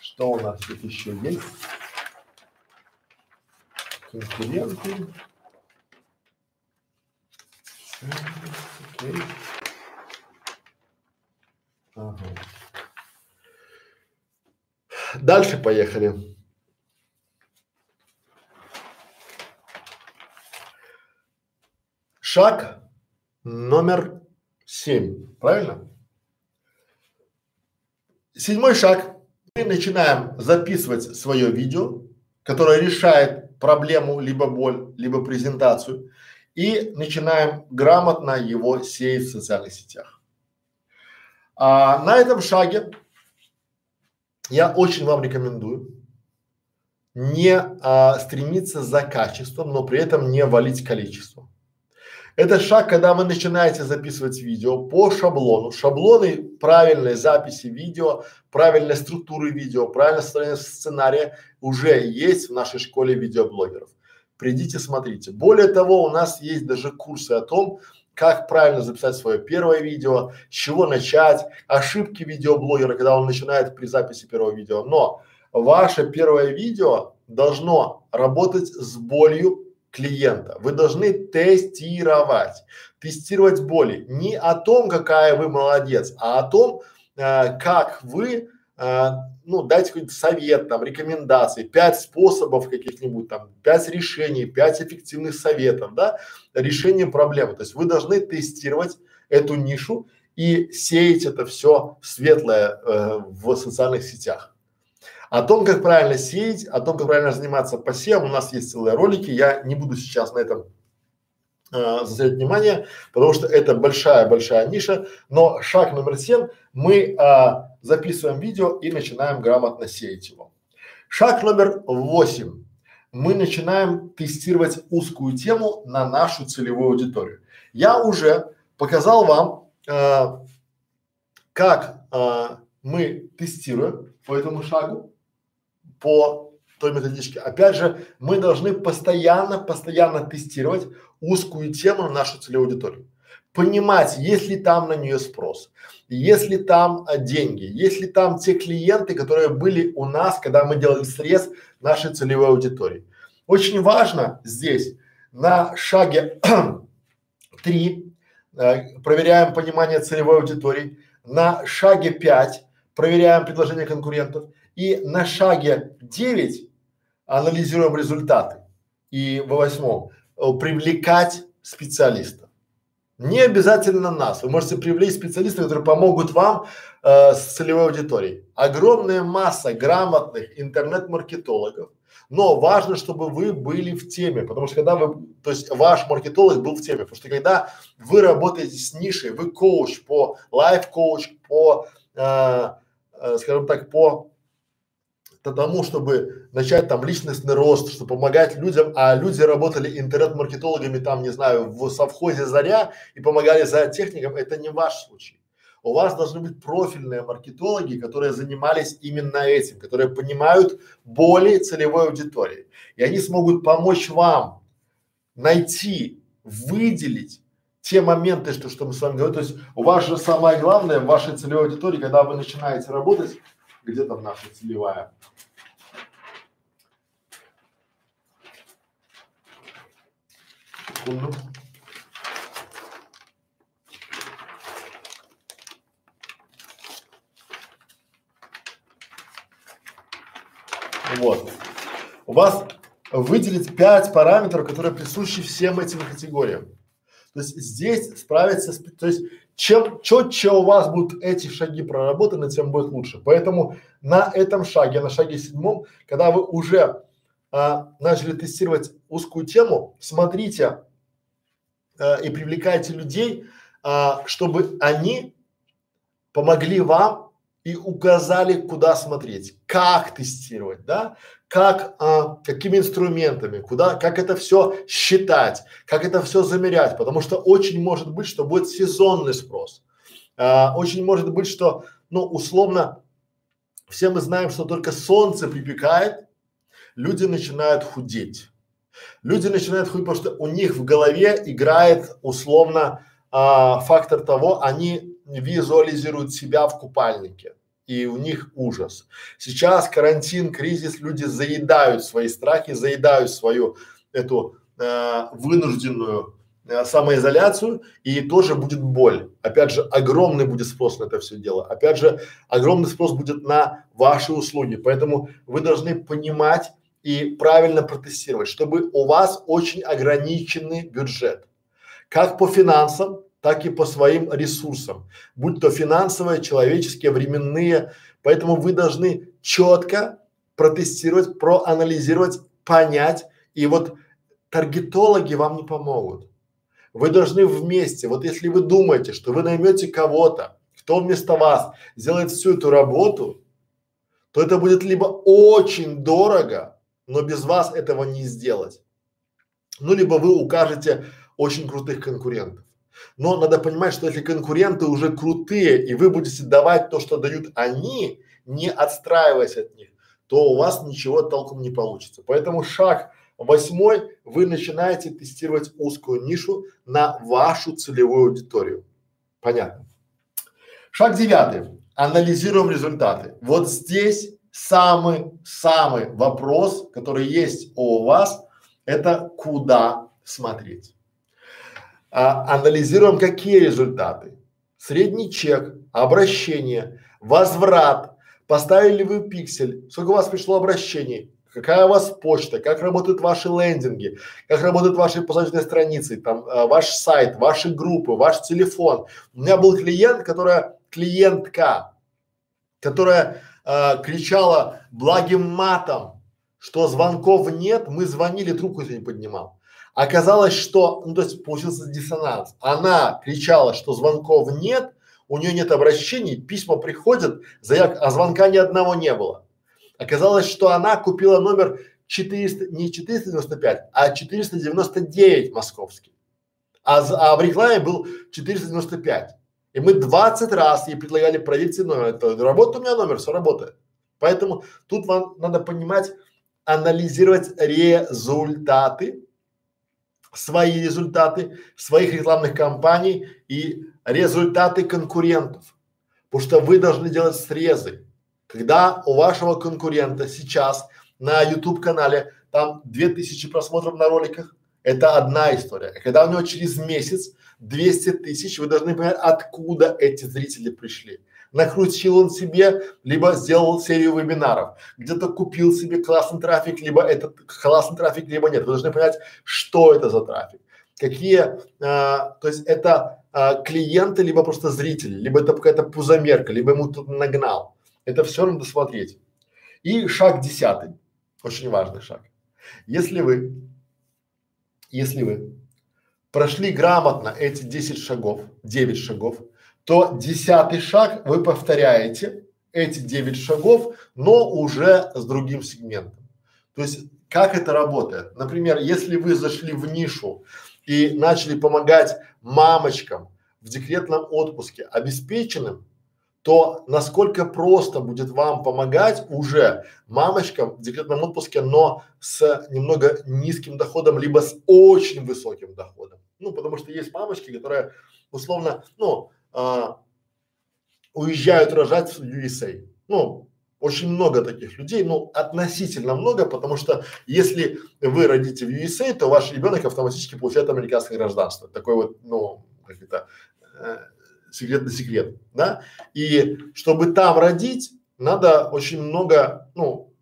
что у нас тут еще есть? Конкуренты. Окей. Ага. Дальше поехали. Шаг номер семь, правильно? Седьмой шаг. Мы начинаем записывать свое видео, которое решает проблему, либо боль, либо презентацию, и начинаем грамотно его сеять в социальных сетях. А, на этом шаге я очень вам рекомендую не а, стремиться за качеством, но при этом не валить количеством. Это шаг, когда вы начинаете записывать видео по шаблону. Шаблоны правильной записи видео, правильной структуры видео, правильное состояние сценария уже есть в нашей школе видеоблогеров. Придите, смотрите. Более того, у нас есть даже курсы о том, как правильно записать свое первое видео, с чего начать, ошибки видеоблогера, когда он начинает при записи первого видео. Но ваше первое видео должно работать с болью клиента. Вы должны тестировать, тестировать боли. Не о том, какая вы молодец, а о том, э, как вы, э, ну, дайте какой-то совет, там, рекомендации, пять способов каких-нибудь там, пять решений, пять эффективных советов, да, решение проблемы. То есть вы должны тестировать эту нишу и сеять это все светлое э, в социальных сетях. О том, как правильно сеять, о том, как правильно заниматься посевом, у нас есть целые ролики. Я не буду сейчас на этом э, заострять внимание, потому что это большая-большая ниша. Но шаг номер семь мы э, записываем видео и начинаем грамотно сеять его. Шаг номер восемь. Мы начинаем тестировать узкую тему на нашу целевую аудиторию. Я уже показал вам, э, как э, мы тестируем по этому шагу по той методичке. Опять же, мы должны постоянно, постоянно тестировать узкую тему на нашу целевую аудиторию. Понимать, есть ли там на нее спрос, есть ли там а, деньги, есть ли там те клиенты, которые были у нас, когда мы делали срез нашей целевой аудитории. Очень важно здесь на шаге (clears throat) три э, проверяем понимание целевой аудитории, на шаге пять проверяем предложения конкурентов и на шаге 9 анализируем результаты. И во восьмом э, привлекать специалистов. Не обязательно нас. Вы можете привлечь специалистов, которые помогут вам э, с целевой аудиторией. Огромная масса грамотных интернет-маркетологов, но важно, чтобы вы были в теме, потому что когда вы, то есть ваш маркетолог был в теме, потому что когда вы работаете с нишей, вы коуч по лайф-коуч, по, э, э, скажем так, по тому, чтобы начать там личностный рост, чтобы помогать людям, а люди работали интернет-маркетологами там, не знаю, в совхозе Заря и помогали за техникам, это не ваш случай. У вас должны быть профильные маркетологи, которые занимались именно этим, которые понимают боли целевой аудитории. И они смогут помочь вам найти, выделить те моменты, что, что мы с вами говорим. То есть у вас же самое главное в вашей целевой аудитории, когда вы начинаете работать, где там наша целевая? Секунду. Вот. У вас выделить пять параметров, которые присущи всем этим категориям. То есть здесь справиться то есть чем четче у вас будут эти шаги проработаны, тем будет лучше. Поэтому на этом шаге, на шаге седьмом, когда вы уже а, начали тестировать узкую тему, смотрите а, и привлекайте людей, а, чтобы они помогли вам и указали, куда смотреть, как тестировать, да, как, а, какими инструментами, куда, как это все считать, как это все замерять, потому что очень может быть, что будет сезонный спрос, а, очень может быть, что, ну, условно, все мы знаем, что только солнце припекает, люди начинают худеть. Люди начинают худеть, потому что у них в голове играет условно а, фактор того, они визуализируют себя в купальнике и у них ужас. Сейчас карантин, кризис, люди заедают свои страхи, заедают свою эту э, вынужденную э, самоизоляцию и тоже будет боль. Опять же, огромный будет спрос на это все дело. Опять же, огромный спрос будет на ваши услуги. Поэтому вы должны понимать и правильно протестировать, чтобы у вас очень ограниченный бюджет. Как по финансам, так и по своим ресурсам, будь то финансовые, человеческие, временные. Поэтому вы должны четко протестировать, проанализировать, понять. И вот таргетологи вам не помогут. Вы должны вместе, вот если вы думаете, что вы наймете кого-то, кто вместо вас сделает всю эту работу, то это будет либо очень дорого, но без вас этого не сделать. Ну, либо вы укажете очень крутых конкурентов. Но надо понимать, что если конкуренты уже крутые, и вы будете давать то, что дают они, не отстраиваясь от них, то у вас ничего толком не получится. Поэтому шаг восьмой, вы начинаете тестировать узкую нишу на вашу целевую аудиторию. Понятно. Шаг девятый. Анализируем результаты. Вот здесь самый-самый вопрос, который есть у вас, это куда смотреть. А, анализируем, какие результаты. Средний чек, обращение, возврат, поставили вы пиксель, сколько у вас пришло обращений, какая у вас почта, как работают ваши лендинги, как работают ваши посадочные страницы, там э, ваш сайт, ваши группы, ваш телефон. У меня был клиент, которая клиентка, которая э, кричала благим матом, что звонков нет, мы звонили, трубку не поднимал. Оказалось, что, ну то есть получился диссонанс. Она кричала, что звонков нет, у нее нет обращений, письма приходят, заявок, а звонка ни одного не было. Оказалось, что она купила номер 400, не 495, а 499 московский. А, а в рекламе был 495. И мы 20 раз ей предлагали проверить номер. Это работает у меня номер, все работает. Поэтому тут вам надо понимать, анализировать результаты свои результаты своих рекламных кампаний и результаты конкурентов. Потому что вы должны делать срезы. Когда у вашего конкурента сейчас на YouTube канале там 2000 просмотров на роликах, это одна история. А когда у него через месяц 200 тысяч, вы должны понять, откуда эти зрители пришли накрутил он себе, либо сделал серию вебинаров, где-то купил себе классный трафик, либо этот классный трафик, либо нет. Вы должны понять, что это за трафик, какие, а, то есть это а, клиенты, либо просто зрители, либо это какая-то пузомерка, либо ему тут нагнал. Это все надо смотреть. И шаг десятый, очень важный шаг. Если вы, если вы прошли грамотно эти 10 шагов, 9 шагов, то десятый шаг вы повторяете эти девять шагов, но уже с другим сегментом. То есть как это работает? Например, если вы зашли в нишу и начали помогать мамочкам в декретном отпуске обеспеченным, то насколько просто будет вам помогать уже мамочкам в декретном отпуске, но с немного низким доходом, либо с очень высоким доходом. Ну, потому что есть мамочки, которые условно, ну, а, уезжают рожать в USA. Ну, очень много таких людей, ну, относительно много, потому что если вы родите в USA, то ваш ребенок автоматически получает американское гражданство. Такой вот, ну, как это, э, секретный секрет, да? И чтобы там родить, надо очень много, ну,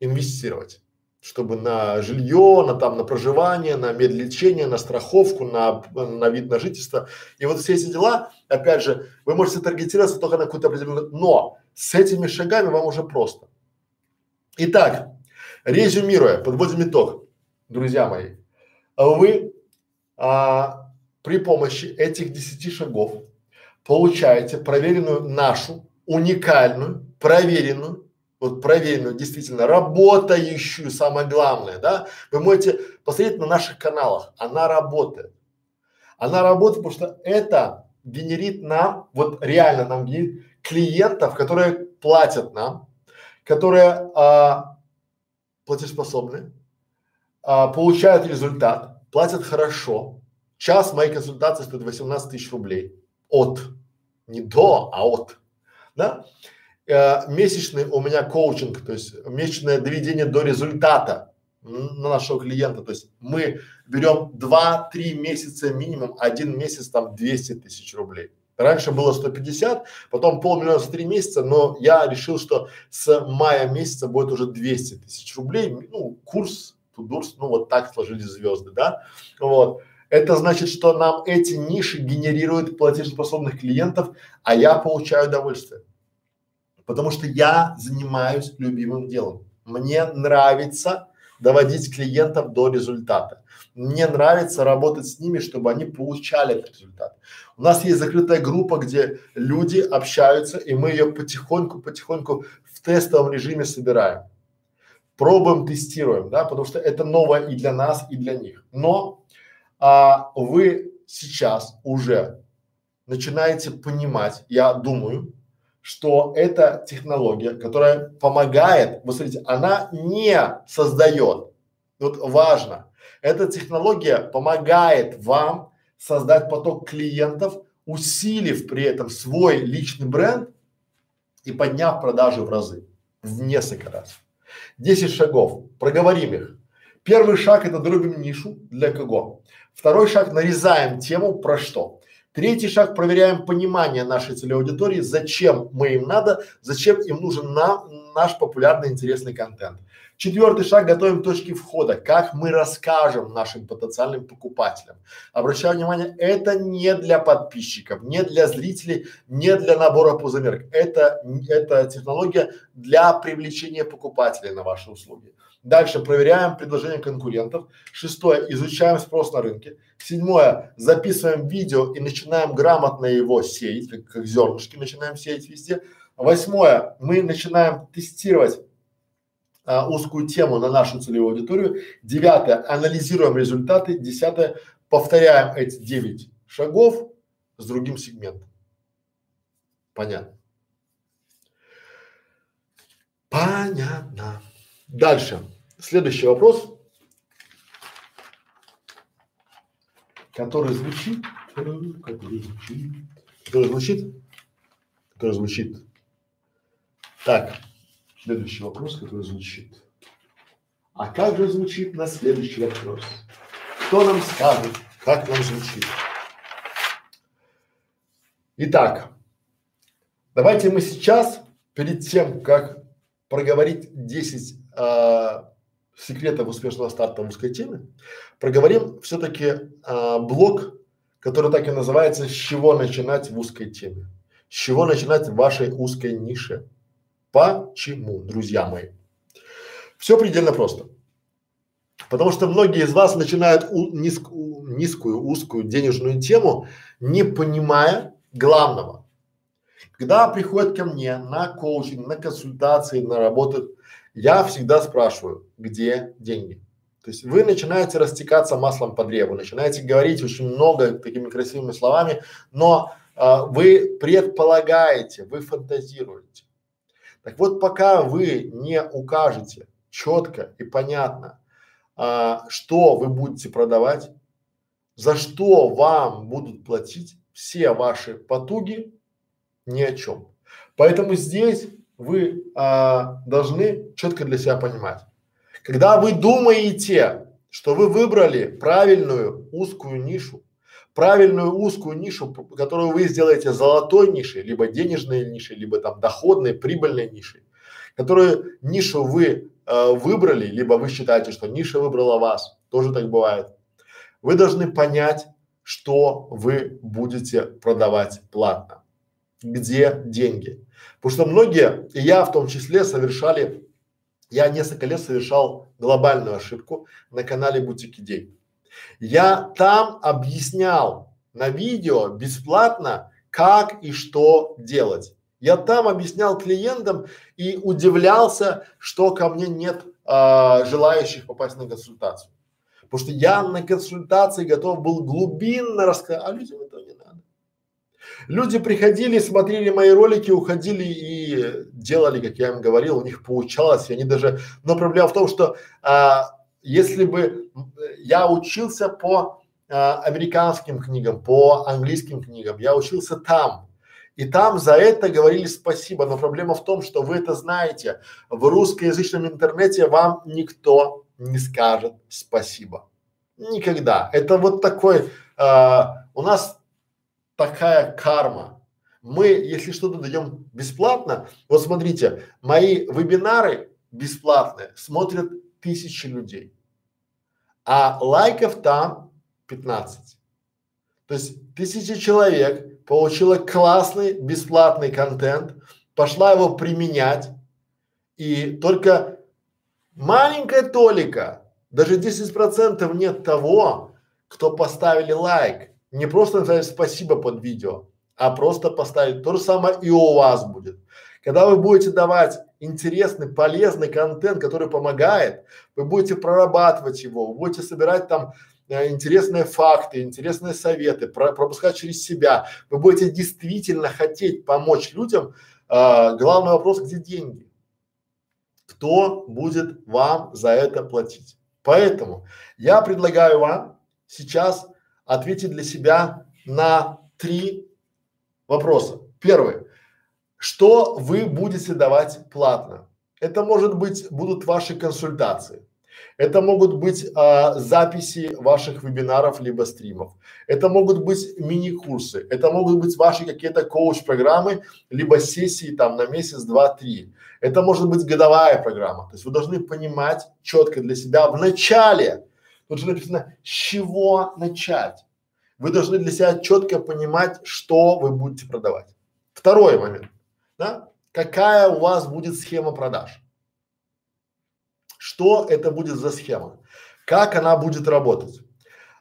инвестировать чтобы на жилье, на там на проживание, на медлечение, на страховку, на, на вид на жительство. И вот все эти дела, опять же, вы можете таргетироваться только на какую-то определенную, но с этими шагами вам уже просто. Итак, резюмируя, подводим итог, друзья мои. Вы а, при помощи этих десяти шагов получаете проверенную нашу, уникальную, проверенную вот проверенную, действительно работающую, самое главное, да, вы можете посмотреть на наших каналах, она работает. Она работает, потому что это генерит нам, вот реально нам генерит клиентов, которые платят нам, которые а, платежеспособны, а, получают результат, платят хорошо. Час моей консультации стоит 18 тысяч рублей. От. Не до, а от. Да? Э, месячный у меня коучинг, то есть месячное доведение до результата на нашего клиента. То есть мы берем 2-3 месяца минимум, один месяц там 200 тысяч рублей. Раньше было 150, потом полмиллиона за три месяца, но я решил, что с мая месяца будет уже 200 тысяч рублей. Ну, курс, тудурс, ну вот так сложились звезды, да. Вот. Это значит, что нам эти ниши генерируют платежеспособных клиентов, а я получаю удовольствие. Потому что я занимаюсь любимым делом. Мне нравится доводить клиентов до результата. Мне нравится работать с ними, чтобы они получали этот результат. У нас есть закрытая группа, где люди общаются, и мы ее потихоньку-потихоньку в тестовом режиме собираем. Пробуем, тестируем, да, потому что это новое и для нас, и для них. Но а, вы сейчас уже начинаете понимать, я думаю, что это технология, которая помогает, вы смотрите, она не создает, вот важно, эта технология помогает вам создать поток клиентов, усилив при этом свой личный бренд и подняв продажи в разы, в несколько раз. Десять шагов, проговорим их. Первый шаг это дробим нишу для кого. Второй шаг нарезаем тему про что. Третий шаг проверяем понимание нашей целевой аудитории, зачем мы им надо, зачем им нужен на, наш популярный интересный контент. Четвертый шаг готовим точки входа, как мы расскажем нашим потенциальным покупателям. Обращаю внимание, это не для подписчиков, не для зрителей, не для набора пузомерок. Это, это технология для привлечения покупателей на ваши услуги. Дальше проверяем предложения конкурентов. Шестое, изучаем спрос на рынке. Седьмое, записываем видео и начинаем грамотно его сеять, как, как зернышки начинаем сеять везде. Восьмое, мы начинаем тестировать а, узкую тему на нашу целевую аудиторию. Девятое, анализируем результаты. Десятое, повторяем эти девять шагов с другим сегментом. Понятно? Понятно. Дальше. Следующий вопрос, который звучит, который звучит, который звучит, который звучит. Так, Следующий вопрос, который звучит. А как же звучит на следующий вопрос? Кто нам скажет, как нам звучит? Итак, давайте мы сейчас, перед тем, как проговорить 10 э, секретов успешного старта в узкой теме, проговорим все-таки э, блок, который так и называется «С чего начинать в узкой теме?» С чего начинать в вашей узкой нише? Почему, друзья мои? Все предельно просто. Потому что многие из вас начинают у, низкую, низкую, узкую денежную тему, не понимая главного. Когда приходят ко мне на коучинг, на консультации, на работу, я всегда спрашиваю, где деньги. То есть вы начинаете растекаться маслом по древу, начинаете говорить очень много такими красивыми словами, но а, вы предполагаете, вы фантазируете. Так вот, пока вы не укажете четко и понятно, а, что вы будете продавать, за что вам будут платить, все ваши потуги ни о чем. Поэтому здесь вы а, должны четко для себя понимать. Когда вы думаете, что вы выбрали правильную узкую нишу, правильную узкую нишу, которую вы сделаете золотой нишей, либо денежной нишей, либо там доходной, прибыльной нишей, которую нишу вы э, выбрали, либо вы считаете, что ниша выбрала вас, тоже так бывает. Вы должны понять, что вы будете продавать платно, где деньги. Потому что многие, и я в том числе, совершали, я несколько лет совершал глобальную ошибку на канале Бутик Идей. Я там объяснял на видео бесплатно, как и что делать. Я там объяснял клиентам и удивлялся, что ко мне нет а, желающих попасть на консультацию. Потому что я на консультации готов был глубинно рассказать, а людям. Люди приходили, смотрели мои ролики, уходили и делали, как я им говорил, у них получалось, и они даже, но проблема в том, что а, если бы я учился по а, американским книгам, по английским книгам, я учился там, и там за это говорили спасибо, но проблема в том, что вы это знаете, в русскоязычном интернете вам никто не скажет спасибо. Никогда. Это вот такой, а, у нас такая карма. Мы, если что-то даем бесплатно, вот смотрите, мои вебинары бесплатные смотрят тысячи людей а лайков там 15. То есть тысяча человек получила классный бесплатный контент, пошла его применять, и только маленькая толика, даже 10 процентов нет того, кто поставили лайк. Не просто написали спасибо под видео, а просто поставить. То же самое и у вас будет. Когда вы будете давать интересный, полезный контент, который помогает, вы будете прорабатывать его, вы будете собирать там э, интересные факты, интересные советы, про, пропускать через себя, вы будете действительно хотеть помочь людям, э, главный вопрос, где деньги? Кто будет вам за это платить? Поэтому я предлагаю вам сейчас ответить для себя на три вопроса. Первый. Что вы будете давать платно? Это может быть, будут ваши консультации. Это могут быть а, записи ваших вебинаров либо стримов. Это могут быть мини-курсы. Это могут быть ваши какие-то коуч-программы, либо сессии там на месяц, два, три. Это может быть годовая программа. То есть вы должны понимать четко для себя в начале, тут же написано, с чего начать. Вы должны для себя четко понимать, что вы будете продавать. Второй момент, да? Какая у вас будет схема продаж? Что это будет за схема? Как она будет работать?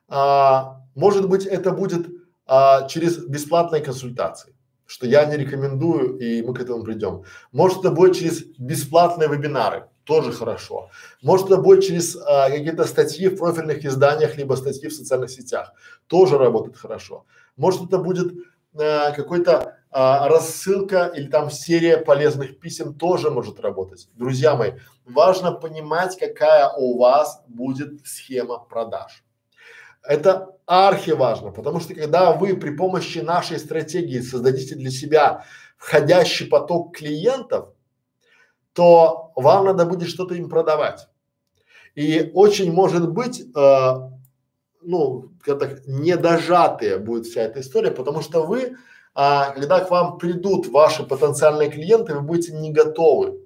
А, может быть, это будет а, через бесплатные консультации, что я не рекомендую, и мы к этому придем. Может, это будет через бесплатные вебинары, тоже хорошо. Может, это будет через а, какие-то статьи в профильных изданиях, либо статьи в социальных сетях, тоже работает хорошо. Может, это будет а, какой-то а, рассылка или там серия полезных писем тоже может работать. Друзья мои, важно понимать, какая у вас будет схема продаж. Это архи важно, потому что когда вы при помощи нашей стратегии создадите для себя входящий поток клиентов, то вам надо будет что-то им продавать. И очень может быть, э, ну, как недожатая будет вся эта история, потому что вы, а, когда к вам придут ваши потенциальные клиенты, вы будете не готовы.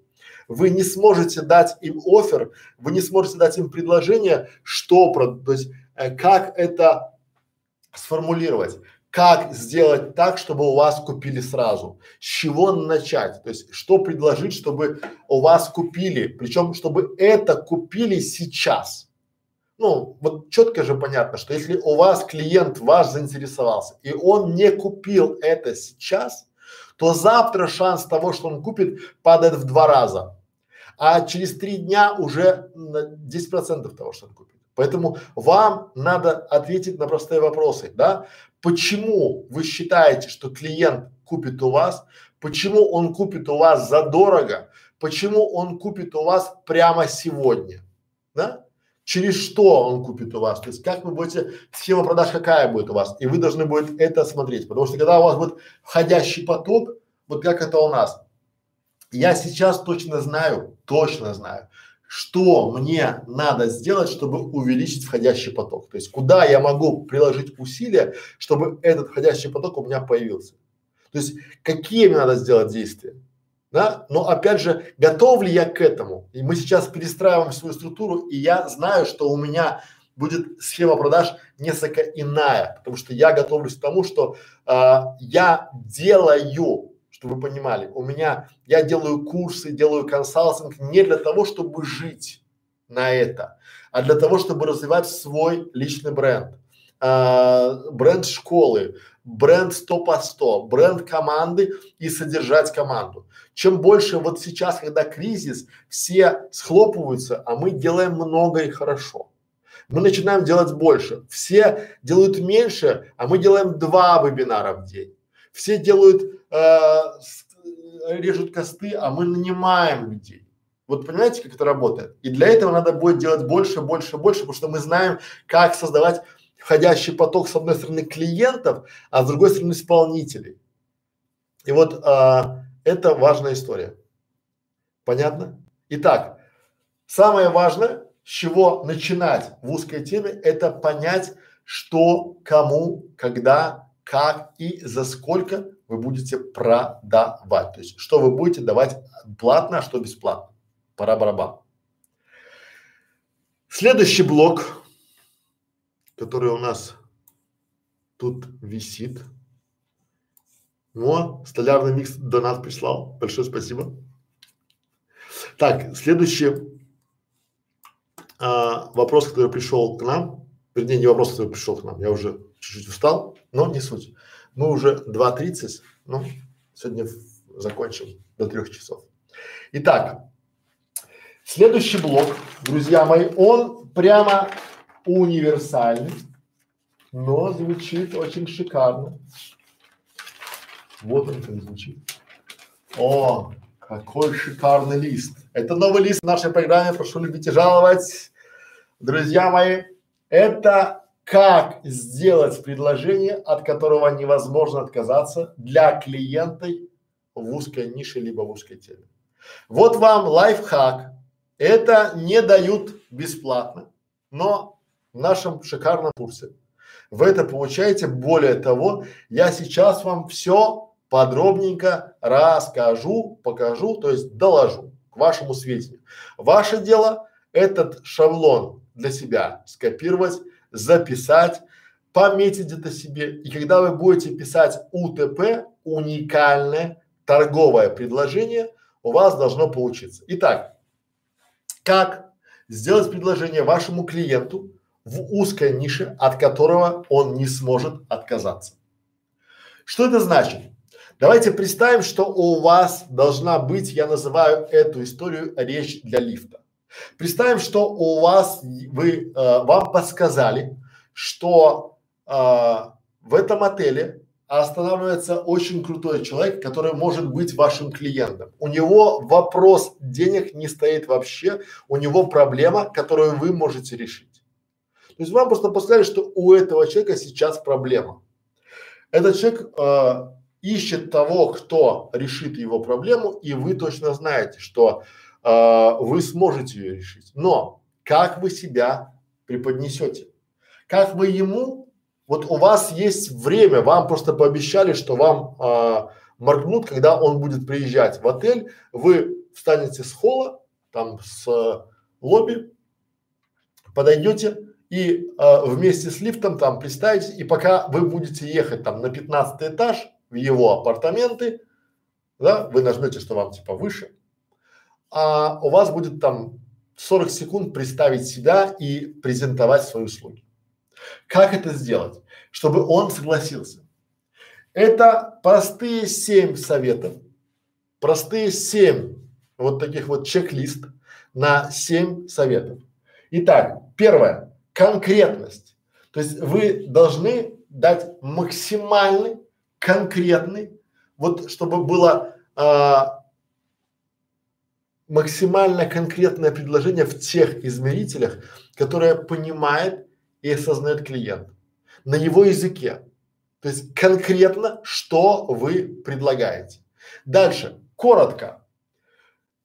Вы не сможете дать им офер, вы не сможете дать им предложение, что, то есть, э, как это сформулировать как сделать так, чтобы у вас купили сразу, с чего начать, то есть что предложить, чтобы у вас купили, причем чтобы это купили сейчас. Ну, вот четко же понятно, что если у вас клиент ваш заинтересовался и он не купил это сейчас, то завтра шанс того, что он купит, падает в два раза, а через три дня уже на 10 процентов того, что он купит. Поэтому вам надо ответить на простые вопросы, да? Почему вы считаете, что клиент купит у вас? Почему он купит у вас задорого? Почему он купит у вас прямо сегодня? Да? Через что он купит у вас? То есть как вы будете, схема продаж какая будет у вас? И вы должны будет это смотреть, потому что когда у вас будет входящий поток, вот как это у нас, я сейчас точно знаю, точно знаю, что мне надо сделать, чтобы увеличить входящий поток. То есть куда я могу приложить усилия, чтобы этот входящий поток у меня появился. То есть какие мне надо сделать действия. Да? Но опять же, готов ли я к этому? И мы сейчас перестраиваем свою структуру, и я знаю, что у меня будет схема продаж несколько иная, потому что я готовлюсь к тому, что а, я делаю чтобы вы понимали, у меня, я делаю курсы, делаю консалтинг не для того, чтобы жить на это, а для того, чтобы развивать свой личный бренд, а, бренд школы, бренд 100 по 100, бренд команды и содержать команду. Чем больше вот сейчас, когда кризис, все схлопываются, а мы делаем много и хорошо. Мы начинаем делать больше. Все делают меньше, а мы делаем два вебинара в день. Все делают э, режут косты, а мы нанимаем людей. Вот понимаете, как это работает? И для этого надо будет делать больше, больше, больше, потому что мы знаем, как создавать входящий поток с одной стороны клиентов, а с другой стороны исполнителей. И вот а, это важная история. Понятно? Итак, самое важное, с чего начинать в узкой теме, это понять, что, кому, когда, как и за сколько вы будете продавать. То есть, что вы будете давать платно, а что бесплатно. Пора барабан. Следующий блок, который у нас тут висит. О, столярный микс донат прислал. Большое спасибо. Так, следующий а, вопрос, который пришел к нам. Вернее, не вопрос, который пришел к нам. Я уже чуть-чуть устал, но не суть. Мы уже 2.30, ну, сегодня закончим до трех часов. Итак, следующий блок, друзья мои, он прямо универсальный, но звучит очень шикарно. Вот он как звучит. О, какой шикарный лист. Это новый лист в нашей программе, прошу любить и жаловать. Друзья мои, это как сделать предложение, от которого невозможно отказаться для клиента в узкой нише либо в узкой теме. Вот вам лайфхак. Это не дают бесплатно, но в нашем шикарном курсе вы это получаете. Более того, я сейчас вам все подробненько расскажу, покажу, то есть доложу к вашему сведению. Ваше дело этот шаблон для себя скопировать, записать, пометить это себе. И когда вы будете писать УТП, уникальное торговое предложение, у вас должно получиться. Итак, как сделать предложение вашему клиенту в узкой нише, от которого он не сможет отказаться. Что это значит? Давайте представим, что у вас должна быть, я называю эту историю речь для лифта. Представим, что у вас вы э, вам подсказали, что э, в этом отеле останавливается очень крутой человек, который может быть вашим клиентом. У него вопрос денег не стоит вообще, у него проблема, которую вы можете решить. То есть вам просто подсказали, что у этого человека сейчас проблема. Этот человек э, ищет того, кто решит его проблему, и вы точно знаете, что э, вы сможете ее решить. Но как вы себя преподнесете? Как вы ему вот у вас есть время, вам просто пообещали, что вам а, моргнут, когда он будет приезжать в отель, вы встанете с холла, там с а, лобби, подойдете и а, вместе с лифтом там приставите, и пока вы будете ехать там на 15 этаж в его апартаменты, да, вы нажмете, что вам типа выше, а у вас будет там 40 секунд представить себя и презентовать свои услуги. Как это сделать, чтобы он согласился? Это простые семь советов, простые семь вот таких вот чек-лист на семь советов. Итак, первое – конкретность. То есть вы должны дать максимальный, конкретный, вот чтобы было а, максимально конкретное предложение в тех измерителях, которое понимает и осознает клиент на его языке. То есть конкретно, что вы предлагаете. Дальше, коротко.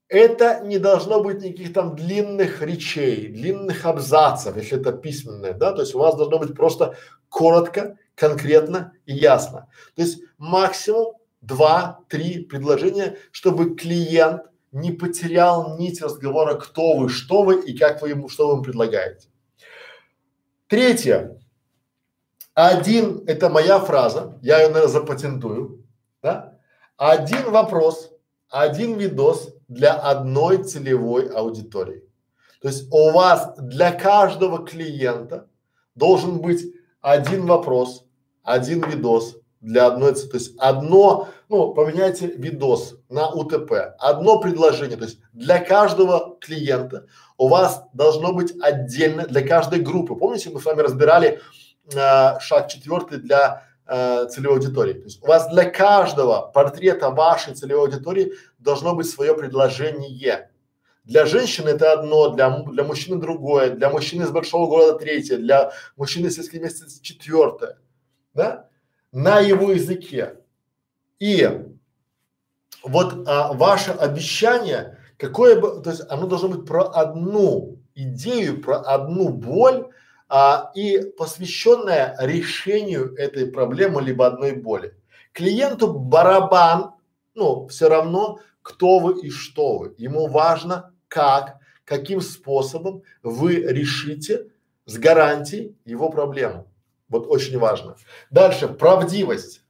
Это не должно быть никаких там длинных речей, длинных абзацев, если это письменное, да, то есть у вас должно быть просто коротко, конкретно и ясно. То есть максимум два-три предложения, чтобы клиент не потерял нить разговора, кто вы, что вы и как вы ему, что вы ему предлагаете. Третье. Один – это моя фраза, я ее, наверное, запатентую, да? Один вопрос, один видос для одной целевой аудитории. То есть у вас для каждого клиента должен быть один вопрос, один видос для одной, то есть одно, ну, поменяйте видос на УТП, одно предложение, то есть для каждого клиента у вас должно быть отдельно для каждой группы. Помните, мы с вами разбирали э, шаг четвертый для э, целевой аудитории. То есть у вас для каждого портрета вашей целевой аудитории должно быть свое предложение. Для женщины это одно, для, для мужчины другое, для мужчины из большого города третье, для мужчины из сельских мест четвертое, да, на его языке. И вот а, ваше обещание Какое бы, то есть оно должно быть про одну идею, про одну боль а, и посвященное решению этой проблемы либо одной боли. Клиенту барабан, ну, все равно, кто вы и что вы. Ему важно, как, каким способом вы решите с гарантией его проблему. Вот очень важно. Дальше, правдивость.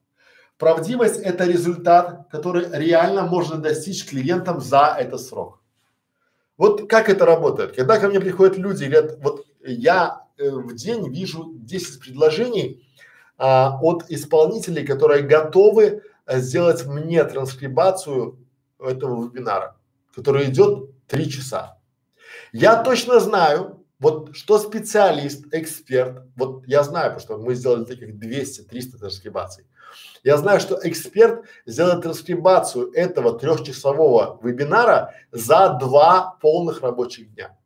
Правдивость – это результат, который реально можно достичь клиентам за этот срок. Вот как это работает? Когда ко мне приходят люди и говорят, вот я э, в день вижу 10 предложений а, от исполнителей, которые готовы а, сделать мне транскрибацию этого вебинара, который идет три часа. Я точно знаю, Вот что специалист, эксперт, вот я знаю, потому что мы сделали таких 200-300 транскрибаций. Я знаю, что эксперт сделает транскрибацию этого трехчасового вебинара за два полных рабочих дня.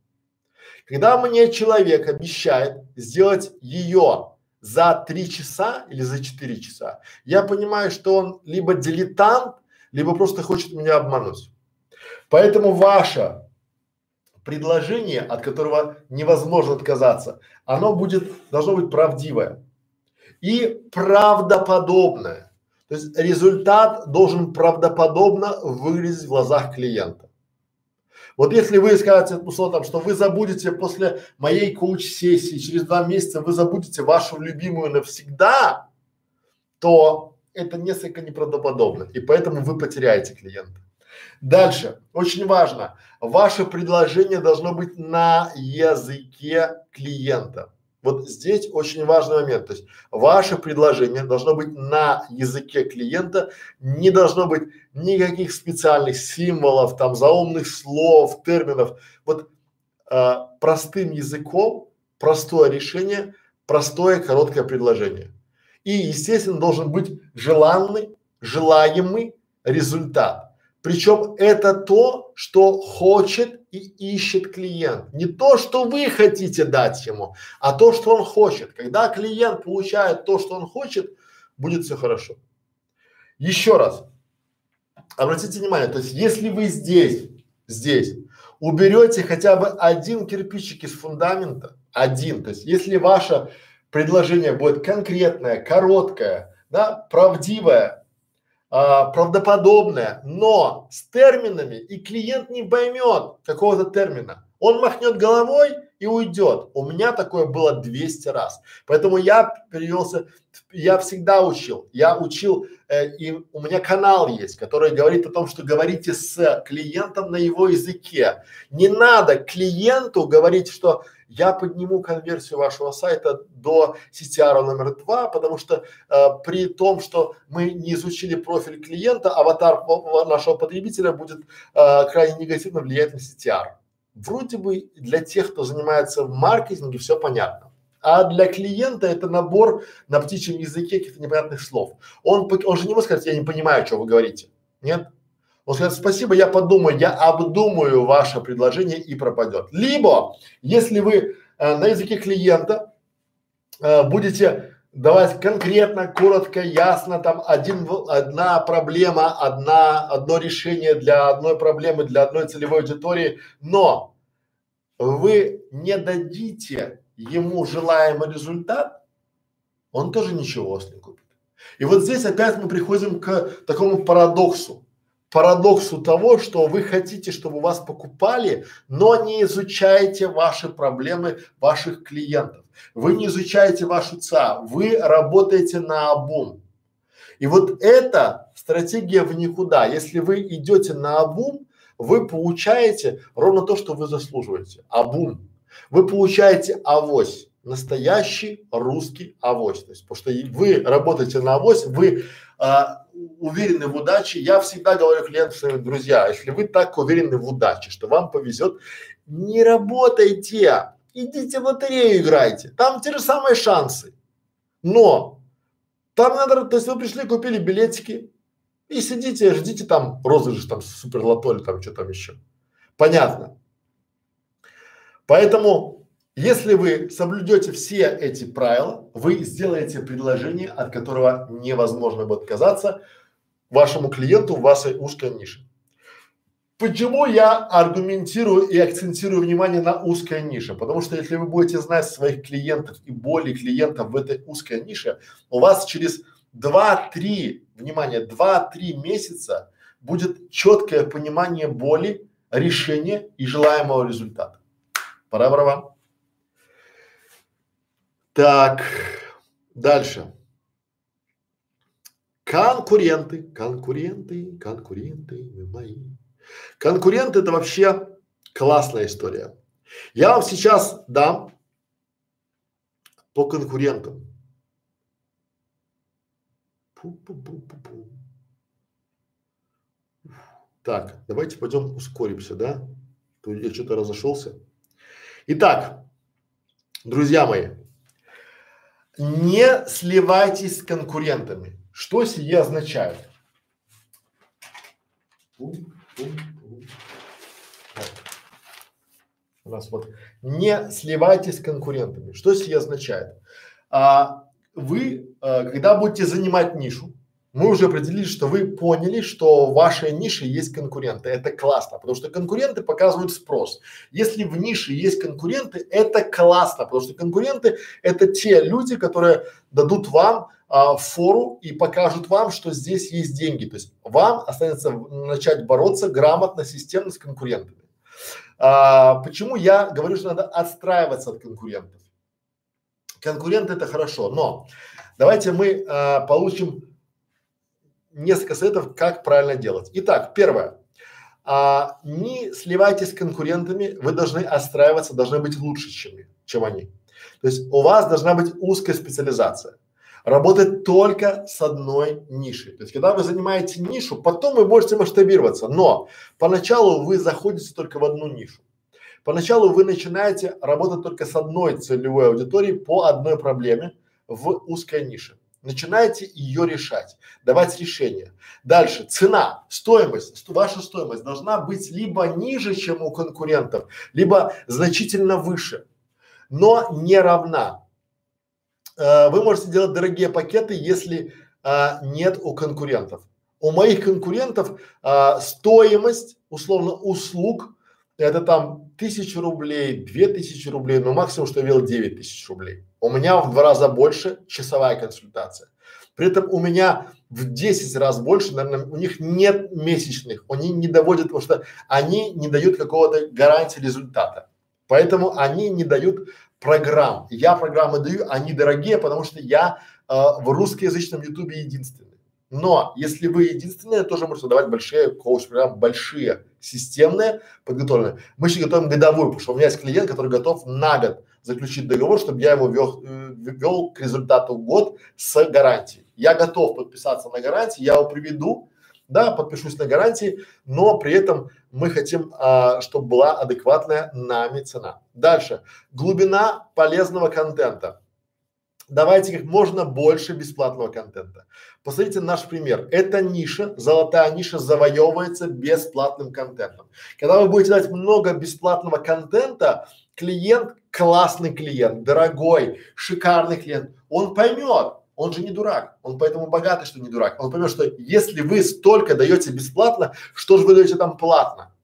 Когда мне человек обещает сделать ее за три часа или за четыре часа, я понимаю, что он либо дилетант, либо просто хочет меня обмануть. Поэтому ваше предложение, от которого невозможно отказаться, оно будет, должно быть правдивое и правдоподобное. То есть результат должен правдоподобно выглядеть в глазах клиента. Вот если вы скажете, ну, там, что вы забудете после моей коуч-сессии, через два месяца вы забудете вашу любимую навсегда, то это несколько неправдоподобно, и поэтому вы потеряете клиента. Дальше, очень важно, ваше предложение должно быть на языке клиента. Вот здесь очень важный момент, то есть ваше предложение должно быть на языке клиента, не должно быть никаких специальных символов, там заумных слов, терминов. Вот а, простым языком, простое решение, простое короткое предложение. И естественно должен быть желанный, желаемый результат. Причем это то, что хочет и ищет клиент. Не то, что вы хотите дать ему, а то, что он хочет. Когда клиент получает то, что он хочет, будет все хорошо. Еще раз, обратите внимание, то есть если вы здесь, здесь уберете хотя бы один кирпичик из фундамента, один, то есть если ваше предложение будет конкретное, короткое, да, правдивое, а, правдоподобное, но с терминами, и клиент не поймет какого-то термина. Он махнет головой и уйдет. У меня такое было 200 раз. Поэтому я перевелся, я всегда учил. Я учил, э, и у меня канал есть, который говорит о том, что говорите с клиентом на его языке. Не надо клиенту говорить, что я подниму конверсию вашего сайта до CTR номер два, потому что э, при том, что мы не изучили профиль клиента, аватар нашего потребителя будет э, крайне негативно влиять на CTR. Вроде бы для тех, кто занимается в маркетинге, все понятно. А для клиента это набор на птичьем языке каких-то непонятных слов. Он, он же не может сказать, я не понимаю, что вы говорите. Нет? Он скажет, спасибо, я подумаю, я обдумаю ваше предложение и пропадет. Либо, если вы э, на языке клиента э, будете давать конкретно, коротко, ясно, там один, одна проблема, одна, одно решение для одной проблемы, для одной целевой аудитории, но вы не дадите ему желаемый результат, он тоже ничего вас не купит. И вот здесь опять мы приходим к такому парадоксу парадоксу того, что вы хотите, чтобы вас покупали, но не изучаете ваши проблемы ваших клиентов. Вы не изучаете вашу ЦА, вы работаете на обум. И вот эта стратегия в никуда. Если вы идете на обум, вы получаете ровно то, что вы заслуживаете. Обум. Вы получаете авось, настоящий русский авось. То есть, потому что вы работаете на авось, вы а, уверены в удаче, я всегда говорю клиентам друзья, если вы так уверены в удаче, что вам повезет, не работайте, идите в лотерею играйте, там те же самые шансы. Но там надо, то есть вы пришли, купили билетики и сидите, ждите там розыгрыш, там супер лото или там что там еще. Понятно. Поэтому если вы соблюдете все эти правила, вы сделаете предложение, от которого невозможно будет отказаться вашему клиенту в вашей узкой нише. Почему я аргументирую и акцентирую внимание на узкой нише? Потому что если вы будете знать своих клиентов и боли клиентов в этой узкой нише, у вас через два-три, внимание, два-три месяца будет четкое понимание боли, решения и желаемого результата. Пора барабан. Так, дальше. Конкуренты, конкуренты, конкуренты мои. Конкуренты это вообще классная история. Я вам сейчас дам по конкурентам. Пу -пу -пу -пу -пу. Так, давайте пойдем ускоримся, да? Я что-то разошелся. Итак, Друзья мои, не сливайтесь с конкурентами. Что сие означает? У нас вот не сливайтесь с конкурентами. Что сие означает? А, вы, а, когда будете занимать нишу, мы уже определили, что вы поняли, что в вашей нише есть конкуренты. Это классно, потому что конкуренты показывают спрос. Если в нише есть конкуренты, это классно, потому что конкуренты это те люди, которые дадут вам а, фору и покажут вам, что здесь есть деньги. То есть вам останется начать бороться грамотно, системно с конкурентами. А, почему я говорю, что надо отстраиваться от конкурентов? Конкуренты это хорошо, но давайте мы а, получим несколько советов, как правильно делать. Итак, первое. А, не сливайтесь с конкурентами, вы должны отстраиваться, должны быть лучше, чем, чем они. То есть у вас должна быть узкая специализация. Работать только с одной нишей. То есть, когда вы занимаете нишу, потом вы можете масштабироваться, но поначалу вы заходите только в одну нишу. Поначалу вы начинаете работать только с одной целевой аудиторией по одной проблеме в узкой нише начинаете ее решать, давать решения. Дальше цена, стоимость, ваша стоимость должна быть либо ниже, чем у конкурентов, либо значительно выше, но не равна. Э, вы можете делать дорогие пакеты, если э, нет у конкурентов. У моих конкурентов э, стоимость условно услуг это там тысячу рублей, две тысячи рублей, но максимум, что я видел, девять тысяч рублей. У меня в два раза больше часовая консультация. При этом у меня в 10 раз больше, наверное, у них нет месячных, они не доводят, потому что они не дают какого-то гарантии результата. Поэтому они не дают программ. Я программы даю, они дорогие, потому что я э, в русскоязычном ютубе единственный. Но если вы единственные, тоже можете давать большие коуч-программы, большие, системные, подготовленные. Мы сейчас готовим годовую, потому что у меня есть клиент, который готов на год заключить договор, чтобы я его вел, э, вел к результату год с гарантией. Я готов подписаться на гарантии, я его приведу, да, подпишусь на гарантии, но при этом мы хотим, а, чтобы была адекватная нами цена. Дальше. Глубина полезного контента давайте как можно больше бесплатного контента. Посмотрите наш пример. Эта ниша, золотая ниша завоевывается бесплатным контентом. Когда вы будете давать много бесплатного контента, клиент, классный клиент, дорогой, шикарный клиент, он поймет, он же не дурак, он поэтому богатый, что не дурак. Он поймет, что если вы столько даете бесплатно, что же вы даете там платно?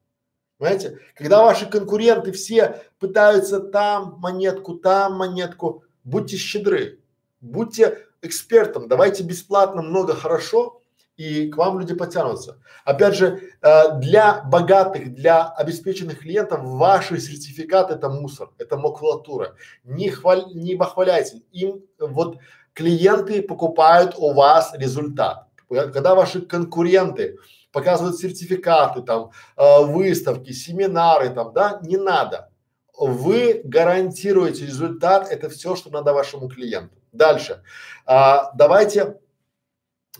Понимаете? Когда ваши конкуренты все пытаются там монетку, там монетку, будьте щедры, будьте экспертом, давайте бесплатно много хорошо, и к вам люди потянутся. Опять же, э, для богатых, для обеспеченных клиентов ваши сертификаты это мусор, это макулатура. Не хваль, не похваляйте. Им вот клиенты покупают у вас результат. Когда ваши конкуренты показывают сертификаты, там, э, выставки, семинары, там, да, не надо вы гарантируете результат, это все, что надо вашему клиенту. Дальше. А, давайте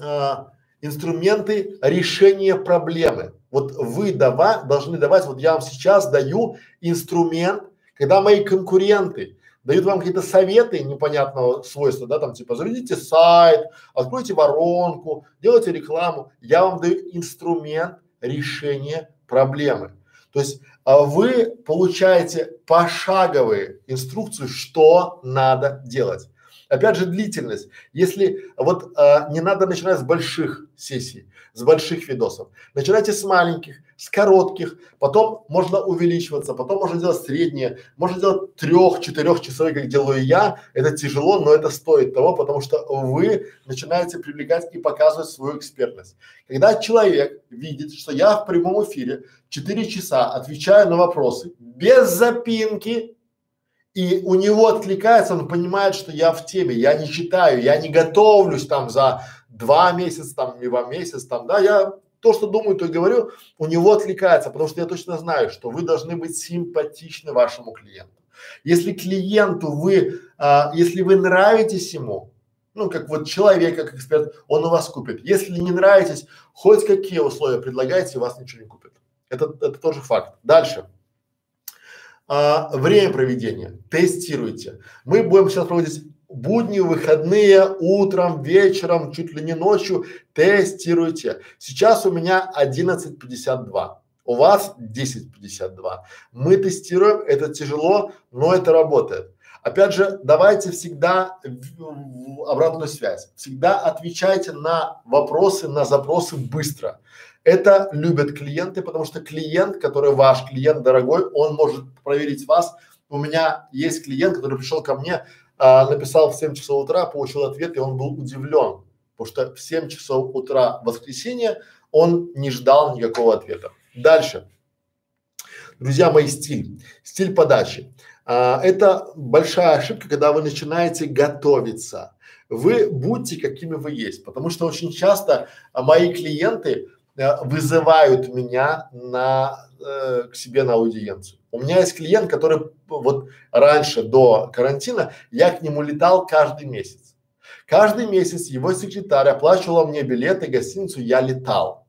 а, инструменты решения проблемы. Вот вы дава, должны давать, вот я вам сейчас даю инструмент, когда мои конкуренты дают вам какие-то советы непонятного свойства, да, там типа заведите сайт, откройте воронку, делайте рекламу. Я вам даю инструмент решения проблемы. То есть вы получаете пошаговые инструкции, что надо делать. Опять же длительность. Если вот а, не надо начинать с больших сессий, с больших видосов. Начинайте с маленьких, с коротких, потом можно увеличиваться, потом можно делать средние, можно делать трех-четырех часовые, как делаю я. Это тяжело, но это стоит того, потому что вы начинаете привлекать и показывать свою экспертность. Когда человек видит, что я в прямом эфире 4 часа отвечаю на вопросы без запинки, и у него откликается, он понимает, что я в теме, я не читаю, я не готовлюсь там за два месяца, там, либо месяц, там, да, я то, что думаю, то и говорю, у него откликается, потому что я точно знаю, что вы должны быть симпатичны вашему клиенту. Если клиенту вы, а, если вы нравитесь ему, ну, как вот человек, как эксперт, он у вас купит. Если не нравитесь, хоть какие условия предлагаете, вас ничего не купит. Это, это тоже факт. Дальше. а, время проведения. Тестируйте. Мы будем сейчас проводить будни, выходные, утром, вечером, чуть ли не ночью. Тестируйте. Сейчас у меня 11.52. У вас 10.52. Мы тестируем, это тяжело, но это работает. Опять же, давайте всегда обратную связь. Всегда отвечайте на вопросы, на запросы быстро. Это любят клиенты, потому что клиент, который ваш клиент дорогой, он может проверить вас. У меня есть клиент, который пришел ко мне, а, написал в 7 часов утра, получил ответ, и он был удивлен, потому что в 7 часов утра в воскресенье он не ждал никакого ответа. Дальше. Друзья мои, стиль. Стиль подачи. А, это большая ошибка, когда вы начинаете готовиться. Вы будьте какими вы есть, потому что очень часто мои клиенты а, вызывают меня на, э, к себе на аудиенцию. У меня есть клиент, который вот раньше, до карантина, я к нему летал каждый месяц. Каждый месяц его секретарь оплачивала мне билеты, гостиницу, я летал.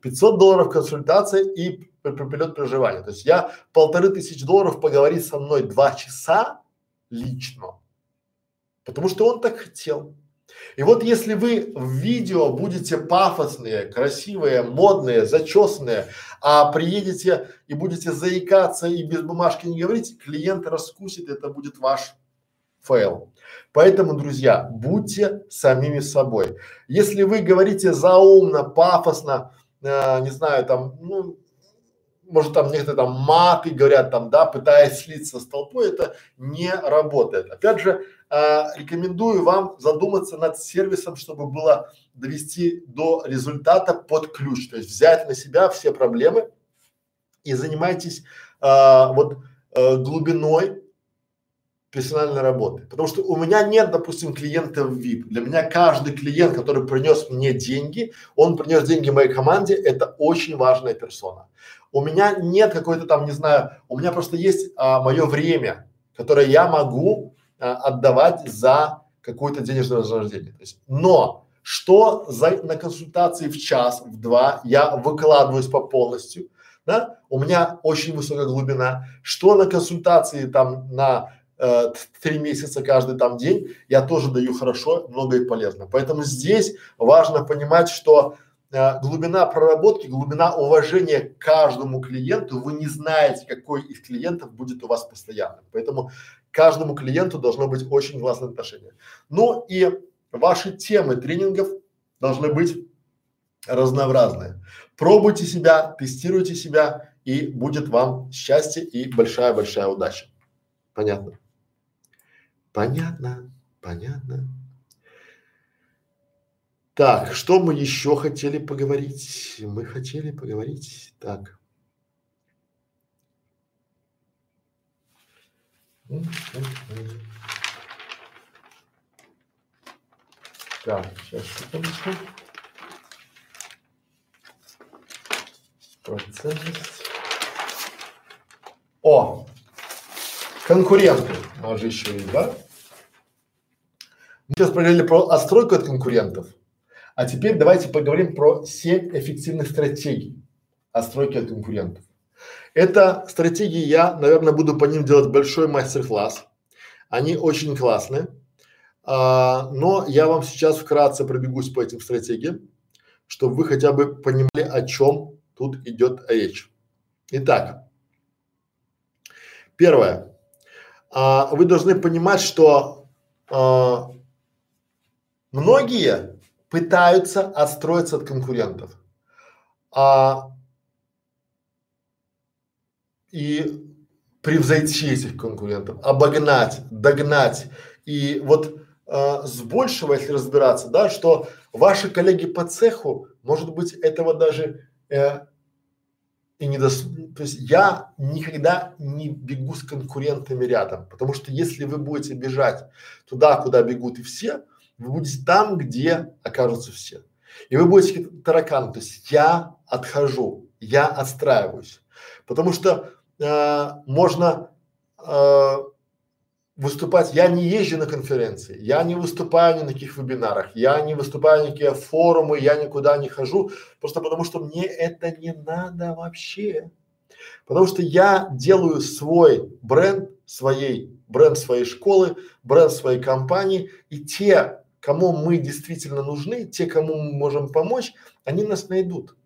500 долларов консультация и прилет проживания. То есть я полторы тысячи долларов поговорить со мной два часа лично, потому что он так хотел. И вот если вы в видео будете пафосные, красивые, модные, зачесанные, а приедете и будете заикаться и без бумажки не говорить, клиент раскусит, это будет ваш фейл. Поэтому, друзья, будьте самими собой. Если вы говорите заумно, пафосно, э, не знаю, там, ну, может там некоторые там маты говорят там, да, пытаясь слиться с толпой, это не работает. Опять же, э, рекомендую вам задуматься над сервисом, чтобы было довести до результата под ключ, то есть взять на себя все проблемы и занимайтесь э, вот э, глубиной персональной работы. Потому что у меня нет, допустим, клиентов VIP. Для меня каждый клиент, который принес мне деньги, он принес деньги моей команде, это очень важная персона. У меня нет какой-то там, не знаю, у меня просто есть а, мое время, которое я могу а, отдавать за какое-то денежное вознаграждение. То есть, но что за, на консультации в час, в два я выкладываюсь по полностью, да, у меня очень высокая глубина, что на консультации там на э, три месяца каждый там день, я тоже даю хорошо, много и полезно. Поэтому здесь важно понимать, что э, глубина проработки, глубина уважения к каждому клиенту, вы не знаете, какой из клиентов будет у вас постоянным. Поэтому каждому клиенту должно быть очень классное отношение. Ну и ваши темы тренингов должны быть разнообразные. Пробуйте себя, тестируйте себя, и будет вам счастье и большая-большая удача. Понятно? Понятно, понятно. Так, что мы еще хотели поговорить? Мы хотели поговорить, так. Так, сейчас секундочку. Процентность. О, конкуренты. У нас же еще есть, да? Мы сейчас поговорили про отстройку от конкурентов. А теперь давайте поговорим про семь эффективных стратегий отстройки от конкурентов. Это стратегии я, наверное, буду по ним делать большой мастер-класс. Они очень классные. А, но я вам сейчас вкратце пробегусь по этим стратегиям, чтобы вы хотя бы понимали, о чем тут идет речь. Итак, первое. А, вы должны понимать, что а, многие пытаются отстроиться от конкурентов. А, и превзойти этих конкурентов, обогнать, догнать. И вот э, с большего, если разбираться, да, что ваши коллеги по цеху, может быть, этого даже э, и не дос... То есть я никогда не бегу с конкурентами рядом, потому что если вы будете бежать туда, куда бегут и все, вы будете там, где окажутся все. И вы будете таракан. То есть я отхожу, я отстраиваюсь. Потому что э, можно э, выступать. Я не езжу на конференции, я не выступаю ни на каких вебинарах, я не выступаю на никакие форумы, я никуда не хожу, просто потому что мне это не надо вообще. Потому что я делаю свой бренд своей, бренд своей школы, бренд своей компании, и те, кому мы действительно нужны, те, кому мы можем помочь, они нас найдут.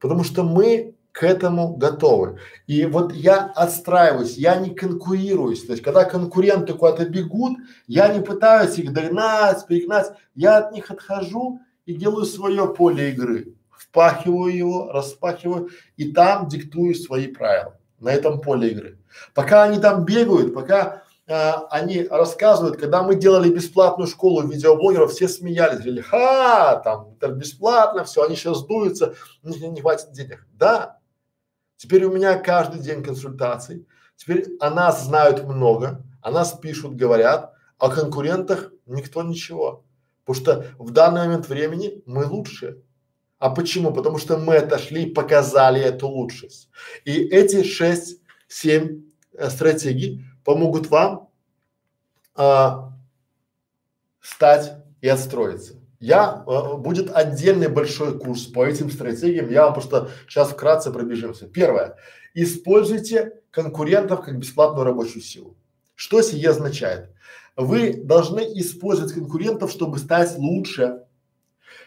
Потому что мы к этому готовы. И вот я отстраиваюсь, я не конкурируюсь. То есть, когда конкуренты куда-то бегут, я не пытаюсь их догнать, перегнать, я от них отхожу и делаю свое поле игры. Впахиваю его, распахиваю и там диктую свои правила на этом поле игры. Пока они там бегают, пока а, они рассказывают, когда мы делали бесплатную школу видеоблогеров, все смеялись, говорили, ха, там, это бесплатно, все, они сейчас дуются, них не хватит денег. Да, теперь у меня каждый день консультаций, теперь о нас знают много, о нас пишут, говорят, о конкурентах никто ничего. Потому что в данный момент времени мы лучшие. А почему? Потому что мы отошли и показали эту лучшесть. И эти шесть, семь э, стратегий помогут вам а, стать и отстроиться. Я, а, будет отдельный большой курс по этим стратегиям, я вам просто сейчас вкратце пробежимся. Первое. Используйте конкурентов как бесплатную рабочую силу. Что сие означает? Вы должны использовать конкурентов, чтобы стать лучше.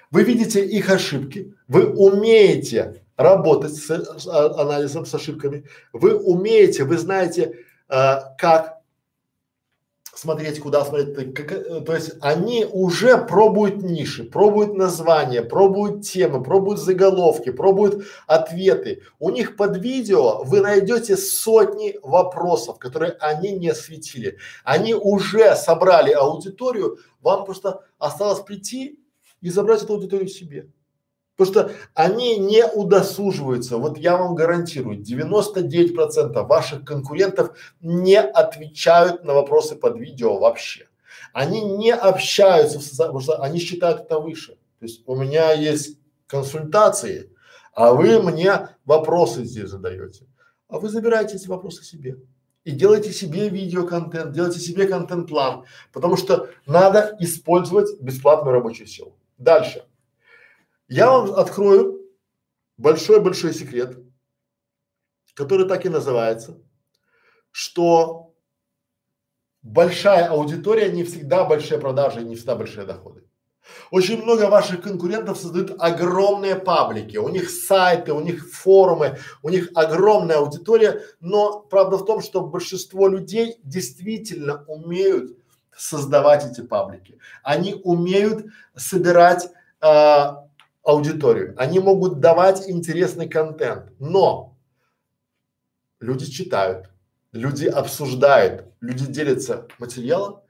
Вы видите их ошибки, вы умеете работать с, с а, анализом, с ошибками, вы умеете, вы знаете, как смотреть, куда смотреть, как, э, то есть они уже пробуют ниши, пробуют названия, пробуют темы, пробуют заголовки, пробуют ответы. У них под видео вы найдете сотни вопросов, которые они не осветили. Они уже собрали аудиторию, вам просто осталось прийти и забрать эту аудиторию себе. Потому что они не удосуживаются. Вот я вам гарантирую, 99% ваших конкурентов не отвечают на вопросы под видео вообще. Они не общаются, потому что они считают это выше. То есть у меня есть консультации, а вы мне вопросы здесь задаете. А вы забираете эти вопросы себе и делайте себе видеоконтент, делайте себе контент-план, потому что надо использовать бесплатную рабочую силу. Дальше. Я вам открою большой-большой секрет, который так и называется, что большая аудитория не всегда большие продажи не всегда большие доходы. Очень много ваших конкурентов создают огромные паблики, у них сайты, у них форумы, у них огромная аудитория, но правда в том, что большинство людей действительно умеют создавать эти паблики. Они умеют собирать а, аудиторию, они могут давать интересный контент, но люди читают, люди обсуждают, люди делятся материалом,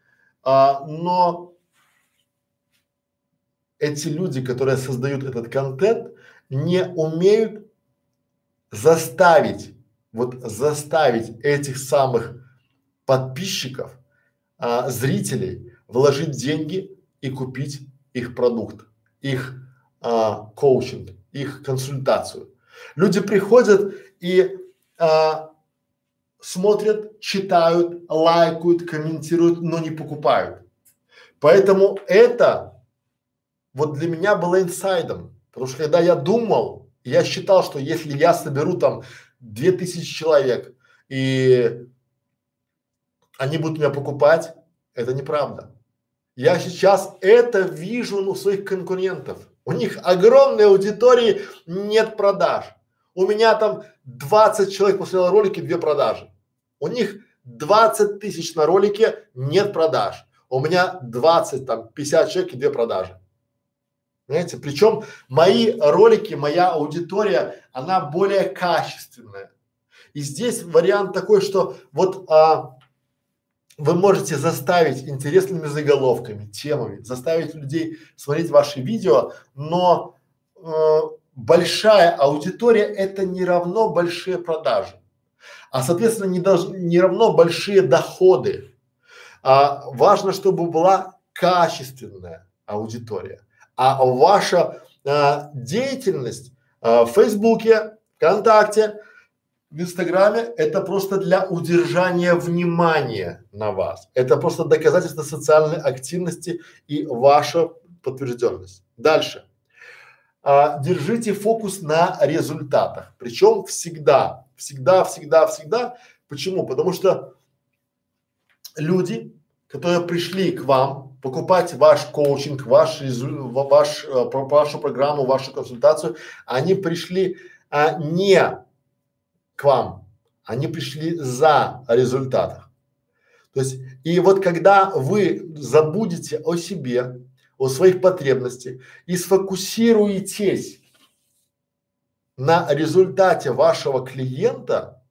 а, но эти люди, которые создают этот контент, не умеют заставить, вот заставить этих самых подписчиков, а, зрителей вложить деньги и купить их продукт, их а, коучинг, их консультацию. Люди приходят и а, смотрят, читают, лайкают, комментируют, но не покупают. Поэтому это вот для меня было инсайдом, потому что когда я думал, я считал, что если я соберу там две тысячи человек и они будут меня покупать, это неправда. Я сейчас это вижу у своих конкурентов. У них огромные аудитории, нет продаж. У меня там 20 человек посмотрело ролики, две продажи. У них 20 тысяч на ролике, нет продаж. У меня 20, там 50 человек и две продажи. Понимаете? Причем мои ролики, моя аудитория, она более качественная. И здесь вариант такой, что вот а, вы можете заставить интересными заголовками, темами, заставить людей смотреть ваши видео, но э, большая аудитория это не равно большие продажи, а соответственно не, долж, не равно большие доходы. А, важно, чтобы была качественная аудитория, а ваша а, деятельность а, в Фейсбуке, ВКонтакте, в Инстаграме это просто для удержания внимания на вас. Это просто доказательство социальной активности и ваша подтвержденность. Дальше. а, держите фокус на результатах. Причем всегда, всегда, всегда, всегда. Почему? Потому что люди, которые пришли к вам покупать ваш коучинг, ваш, ваш, э, вашу программу, вашу консультацию, они пришли а, не к вам, они пришли за результатом. То есть, и вот когда вы забудете о себе, о своих потребностях и сфокусируетесь на результате вашего клиента,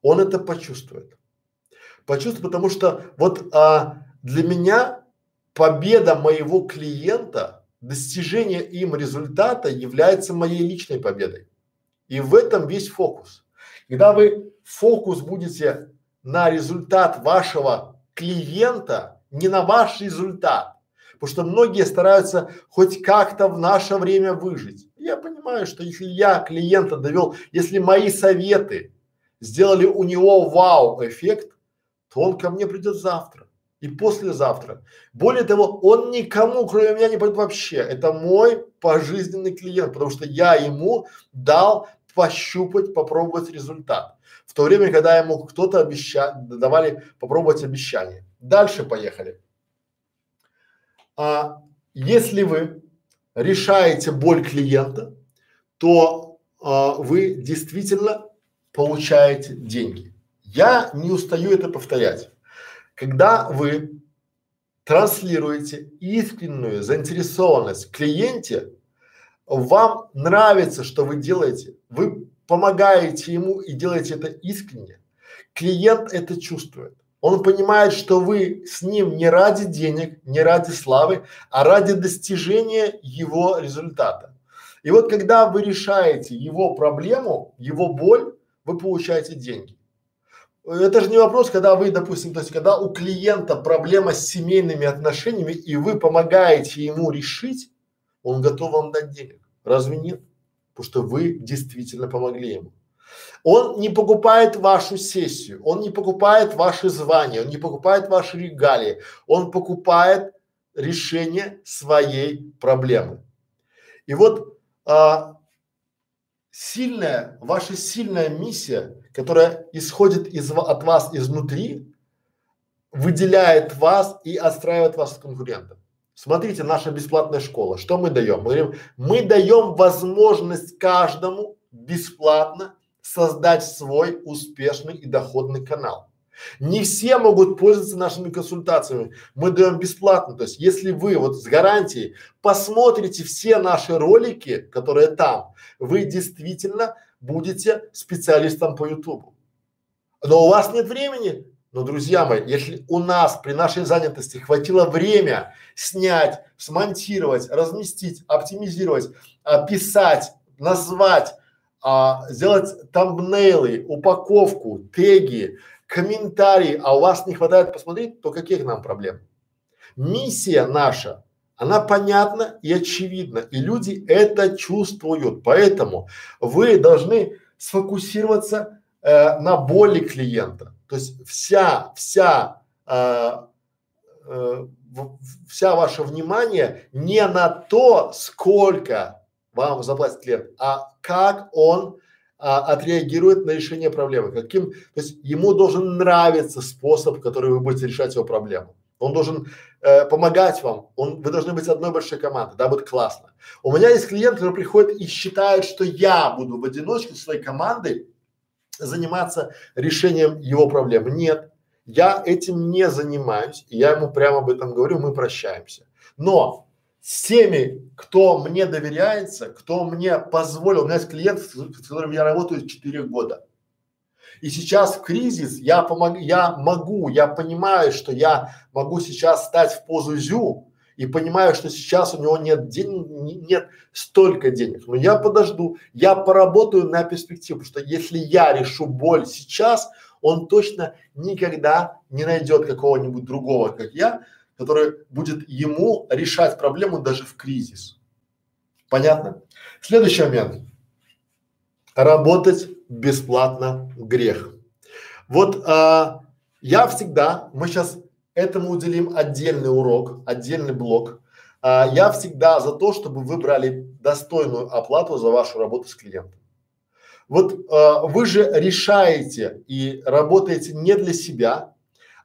он это почувствует. Почувствует, потому что вот а, для меня победа моего клиента, достижение им результата является моей личной победой. И в этом весь фокус. Когда вы фокус будете на результат вашего клиента, не на ваш результат, потому что многие стараются хоть как-то в наше время выжить. Я понимаю, что если я клиента довел, если мои советы сделали у него вау-эффект, то он ко мне придет завтра и послезавтра. Более того, он никому, кроме меня, не пойдет вообще. Это мой пожизненный клиент, потому что я ему дал пощупать, попробовать результат. В то время, когда ему кто-то обещал, давали попробовать обещание. Дальше поехали. А, если вы решаете боль клиента, то а, вы действительно получаете деньги. Я не устаю это повторять. Когда вы транслируете искреннюю заинтересованность клиенте, вам нравится, что вы делаете, вы помогаете ему и делаете это искренне, клиент это чувствует. Он понимает, что вы с ним не ради денег, не ради славы, а ради достижения его результата. И вот когда вы решаете его проблему, его боль, вы получаете деньги. Это же не вопрос, когда вы, допустим, то есть когда у клиента проблема с семейными отношениями и вы помогаете ему решить, он готов вам дать денег. Разве нет? Потому что вы действительно помогли ему. Он не покупает вашу сессию, он не покупает ваши звания, он не покупает ваши регалии, он покупает решение своей проблемы. И вот а, сильная, ваша сильная миссия, которая исходит из, от вас изнутри, выделяет вас и отстраивает вас от конкурентов. Смотрите, наша бесплатная школа. Что мы даем? Мы говорим, мы даем возможность каждому бесплатно создать свой успешный и доходный канал. Не все могут пользоваться нашими консультациями. Мы даем бесплатно. То есть, если вы вот с гарантией посмотрите все наши ролики, которые там, вы действительно будете специалистом по Ютубу. Но у вас нет времени. Но, друзья мои, если у нас при нашей занятости хватило время снять, смонтировать, разместить, оптимизировать, описать, назвать, а, сделать тамбнейлы, упаковку, теги, комментарии, а у вас не хватает посмотреть, то каких нам проблем? Миссия наша, она понятна и очевидна, и люди это чувствуют, поэтому вы должны сфокусироваться э, на боли клиента, то есть вся, вся, э, э, вся ваше внимание не на то, сколько вам заплатит клиент, а как он а, отреагирует на решение проблемы, каким, то есть ему должен нравиться способ, который вы будете решать его проблему. Он должен э, помогать вам, он, вы должны быть одной большой командой, да, будет классно. У меня есть клиент, который приходит и считает, что я буду в одиночку своей командой заниматься решением его проблем. Нет, я этим не занимаюсь, и я ему прямо об этом говорю, мы прощаемся. Но с теми, кто мне доверяется, кто мне позволил, у меня есть клиент, с которым я работаю 4 года. И сейчас в кризис я помог, я могу, я понимаю, что я могу сейчас стать в позу зю и понимаю, что сейчас у него нет денег, нет столько денег. Но я подожду, я поработаю на перспективу, что если я решу боль сейчас, он точно никогда не найдет какого-нибудь другого, как я, который будет ему решать проблему даже в кризис. Понятно? Следующий момент. Работать бесплатно грех. Вот а, я всегда, мы сейчас этому уделим отдельный урок, отдельный блок. а, я всегда за то, чтобы вы брали достойную оплату за вашу работу с клиентом. Вот а, вы же решаете и работаете не для себя,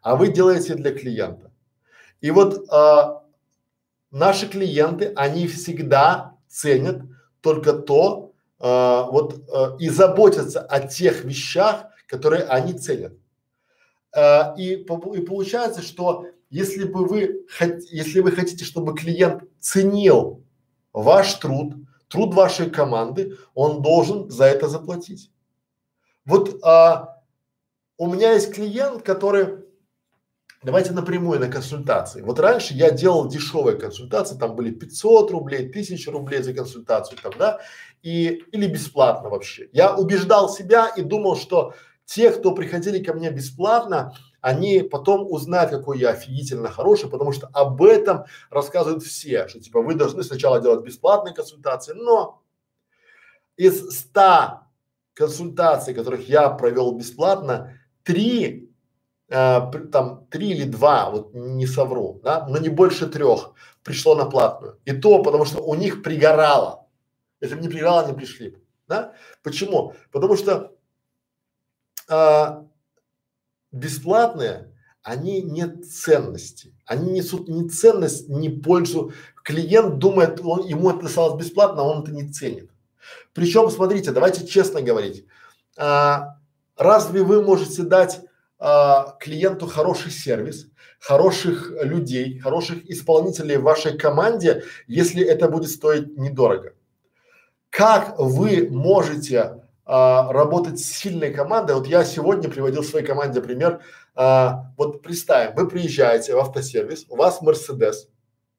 а вы делаете для клиента. И вот а, наши клиенты, они всегда ценят только то, а, вот а, и заботятся о тех вещах, которые они ценят. А, и, и получается, что если бы вы, если вы хотите, чтобы клиент ценил ваш труд, труд вашей команды, он должен за это заплатить. Вот а, у меня есть клиент, который, давайте напрямую на консультации. Вот раньше я делал дешевые консультации, там были 500 рублей, 1000 рублей за консультацию, там, да, и, или бесплатно вообще. Я убеждал себя и думал, что те, кто приходили ко мне бесплатно, они потом узнают, какой я офигительно хороший, потому что об этом рассказывают все, что типа вы должны сначала делать бесплатные консультации, но из ста консультаций, которых я провел бесплатно, три, э, там три или два, вот не совру, да, но не больше трех пришло на платную. И то, потому что у них пригорало. Если бы не пригорало, они пришли. Да? Почему? Потому что а, бесплатные, они нет ценности. Они несут ни ценность, ни пользу. Клиент думает, он, ему это досталось бесплатно, а он это не ценит. Причем, смотрите, давайте честно говорить. А, разве вы можете дать а, клиенту хороший сервис, хороших людей, хороших исполнителей в вашей команде, если это будет стоить недорого? Как вы можете а, работать с сильной командой. Вот я сегодня приводил своей команде пример. А, вот представим, вы приезжаете в автосервис, у вас Мерседес,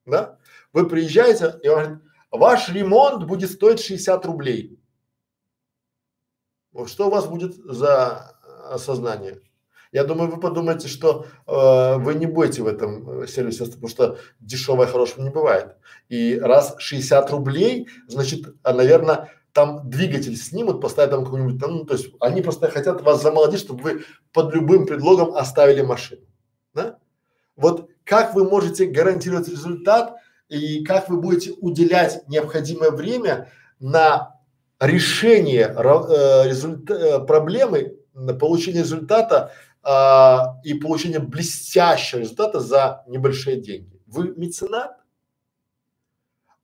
да? Вы приезжаете и он говорит, ваш ремонт будет стоить 60 рублей. Что у вас будет за осознание? Я думаю, вы подумаете, что э, вы не будете в этом э, сервисе, потому что дешевое хорошего не бывает. И раз 60 рублей, значит, наверное, там двигатель снимут, поставят там какой-нибудь, там, ну, то есть они просто хотят вас замолодить, чтобы вы под любым предлогом оставили машину, да? Вот как вы можете гарантировать результат и как вы будете уделять необходимое время на решение э, результа, э, проблемы, на получение результата э, и получение блестящего результата за небольшие деньги. Вы меценат?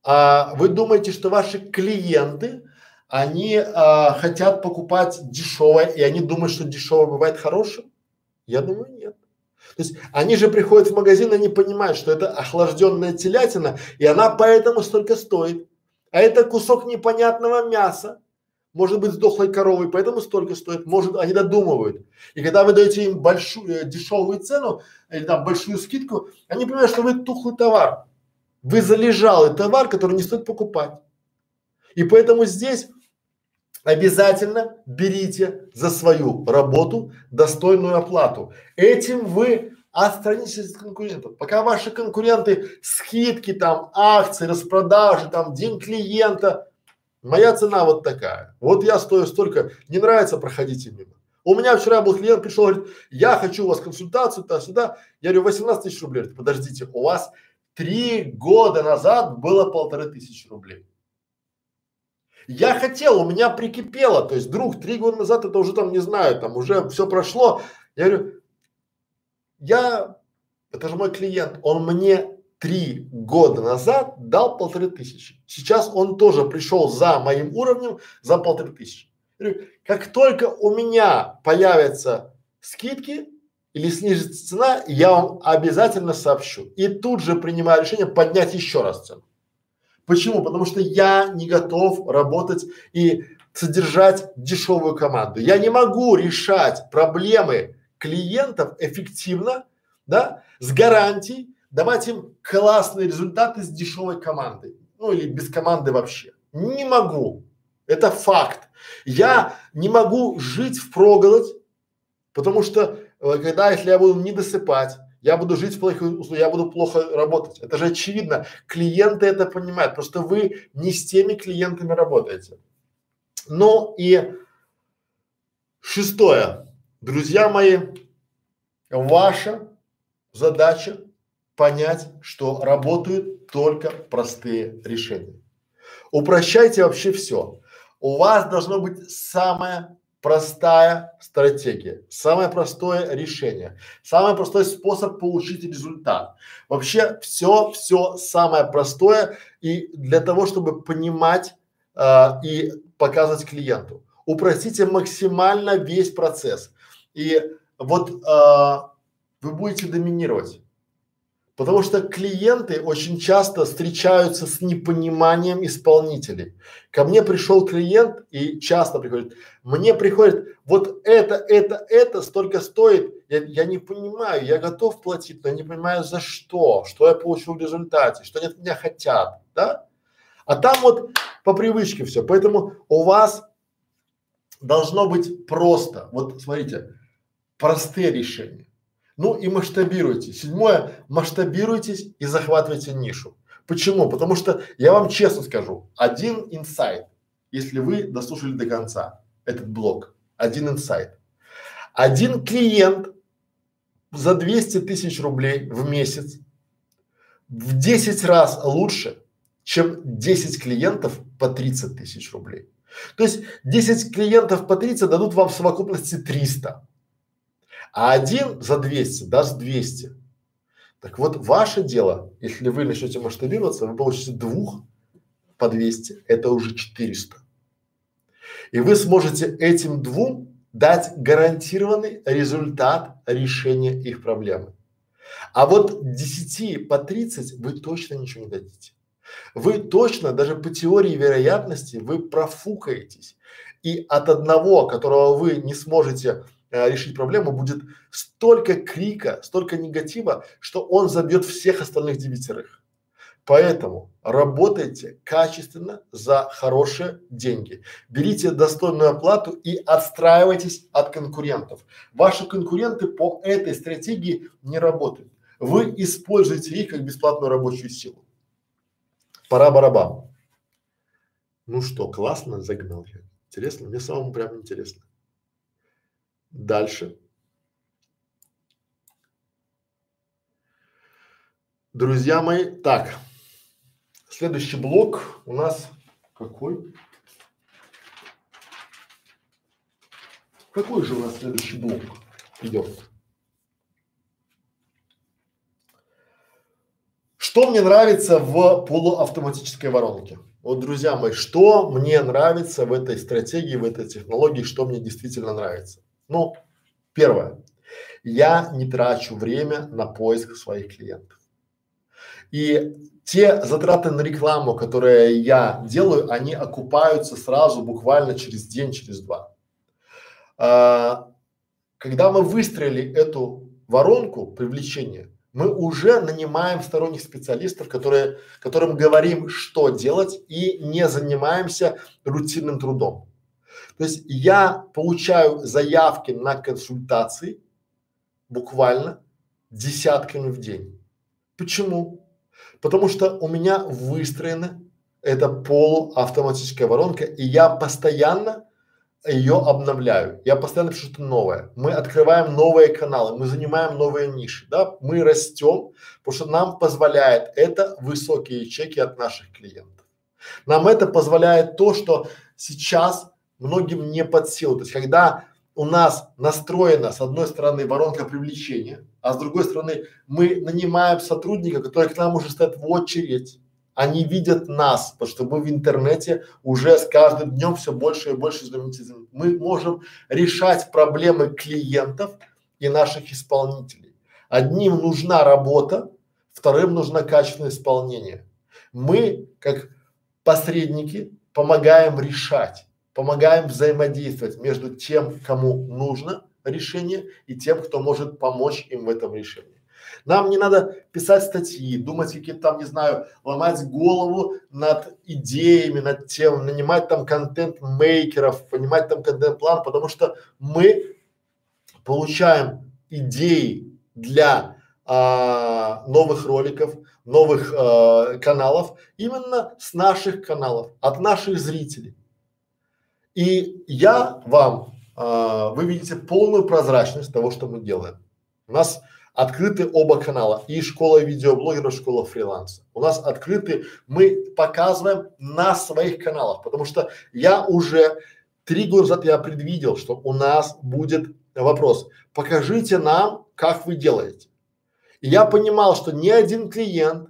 А вы думаете, что ваши клиенты они а, хотят покупать дешевое, и они думают, что дешевое бывает хорошим? Я думаю, нет. То есть они же приходят в магазин, они понимают, что это охлажденная телятина, и она поэтому столько стоит. А это кусок непонятного мяса, может быть, с дохлой коровой, поэтому столько стоит. Может, они додумывают. И когда вы даете им большую э, дешевую цену или там большую скидку, они понимают, что вы тухлый товар. Вы залежалый товар, который не стоит покупать. И поэтому здесь обязательно берите за свою работу достойную оплату. Этим вы отстранитесь от конкурентов. Пока ваши конкуренты скидки там, акции, распродажи, там, день клиента, моя цена вот такая. Вот я стою столько, не нравится, проходите мимо. У меня вчера был клиент, пришел, говорит, я хочу у вас консультацию, туда-сюда. Я говорю, 18 тысяч рублей. Подождите, у вас три года назад было полторы тысячи рублей. Я хотел, у меня прикипело, то есть друг три года назад это уже там не знаю, там уже все прошло. Я говорю, я, это же мой клиент, он мне три года назад дал полторы тысячи. Сейчас он тоже пришел за моим уровнем за полторы тысячи. Я говорю, как только у меня появятся скидки или снизится цена, я вам обязательно сообщу. И тут же принимаю решение поднять еще раз цену. Почему? Потому что я не готов работать и содержать дешевую команду. Я не могу решать проблемы клиентов эффективно, да, с гарантией, давать им классные результаты с дешевой командой, ну или без команды вообще. Не могу. Это факт. Я не могу жить в проголодь, потому что э, когда, если я буду не досыпать, я буду жить в плохих условиях, я буду плохо работать. Это же очевидно. Клиенты это понимают, просто вы не с теми клиентами работаете. Ну и шестое. Друзья мои, ваша задача понять, что работают только простые решения. Упрощайте вообще все. У вас должно быть самое простая стратегия, самое простое решение, самый простой способ получить результат. Вообще все, все самое простое и для того, чтобы понимать э, и показывать клиенту. Упростите максимально весь процесс. И вот э, вы будете доминировать. Потому что клиенты очень часто встречаются с непониманием исполнителей. Ко мне пришел клиент и часто приходит, мне приходит, вот это, это, это столько стоит, я, я не понимаю, я готов платить, но не понимаю за что, что я получил в результате, что они от меня хотят, да? А там вот по привычке все. Поэтому у вас должно быть просто, вот смотрите, простые решения. Ну и масштабируйте. Седьмое, масштабируйтесь и захватывайте нишу. Почему? Потому что я вам честно скажу, один инсайт, если вы дослушали до конца этот блок, один инсайт. Один клиент за 200 тысяч рублей в месяц в 10 раз лучше, чем 10 клиентов по 30 тысяч рублей. То есть 10 клиентов по 30 дадут вам в совокупности 300 а один за 200 даст 200. Так вот, ваше дело, если вы начнете масштабироваться, вы получите двух по 200, это уже 400. И вы сможете этим двум дать гарантированный результат решения их проблемы. А вот 10 по 30 вы точно ничего не дадите. Вы точно, даже по теории вероятности, вы профукаетесь. И от одного, которого вы не сможете э, решить проблему, будет столько крика, столько негатива, что он забьет всех остальных девятерых. Поэтому работайте качественно за хорошие деньги. Берите достойную оплату и отстраивайтесь от конкурентов. Ваши конкуренты по этой стратегии не работают. Вы используете их как бесплатную рабочую силу. Пора барабан. Ну что, классно загнал я. Интересно? Мне самому прям интересно. Дальше. Друзья мои, так, следующий блок у нас какой? Какой же у нас следующий блок идет? Что мне нравится в полуавтоматической воронке? Вот, друзья мои, что мне нравится в этой стратегии, в этой технологии, что мне действительно нравится? Ну, первое. Я не трачу время на поиск своих клиентов. И те затраты на рекламу, которые я делаю, они окупаются сразу, буквально через день, через два. А, когда мы выстроили эту воронку привлечения, мы уже нанимаем сторонних специалистов, которые, которым говорим, что делать и не занимаемся рутинным трудом. То есть я получаю заявки на консультации буквально десятками в день. Почему? Потому что у меня выстроена эта полуавтоматическая воронка, и я постоянно ее обновляю. Я постоянно пишу что-то новое. Мы открываем новые каналы, мы занимаем новые ниши, да, мы растем, потому что нам позволяет это высокие чеки от наших клиентов. Нам это позволяет то, что сейчас многим не под силу. То есть, когда у нас настроена с одной стороны воронка привлечения, а с другой стороны мы нанимаем сотрудника, который к нам уже стоит в очередь, они видят нас, потому что мы в интернете уже с каждым днем все больше и больше знаменитостей. Мы можем решать проблемы клиентов и наших исполнителей. Одним нужна работа, вторым нужно качественное исполнение. Мы, как посредники, помогаем решать помогаем взаимодействовать между тем, кому нужно решение и тем, кто может помочь им в этом решении. Нам не надо писать статьи, думать какие-то там, не знаю, ломать голову над идеями, над тем, нанимать там контент-мейкеров, понимать там контент-план, потому что мы получаем идеи для а, новых роликов, новых а, каналов именно с наших каналов, от наших зрителей. И я вам, а, вы видите полную прозрачность того, что мы делаем. У нас Открыты оба канала. И школа видеоблогеров, школа фриланса. У нас открыты, мы показываем на своих каналах, потому что я уже три года назад я предвидел, что у нас будет вопрос. Покажите нам, как вы делаете. И я понимал, что ни один клиент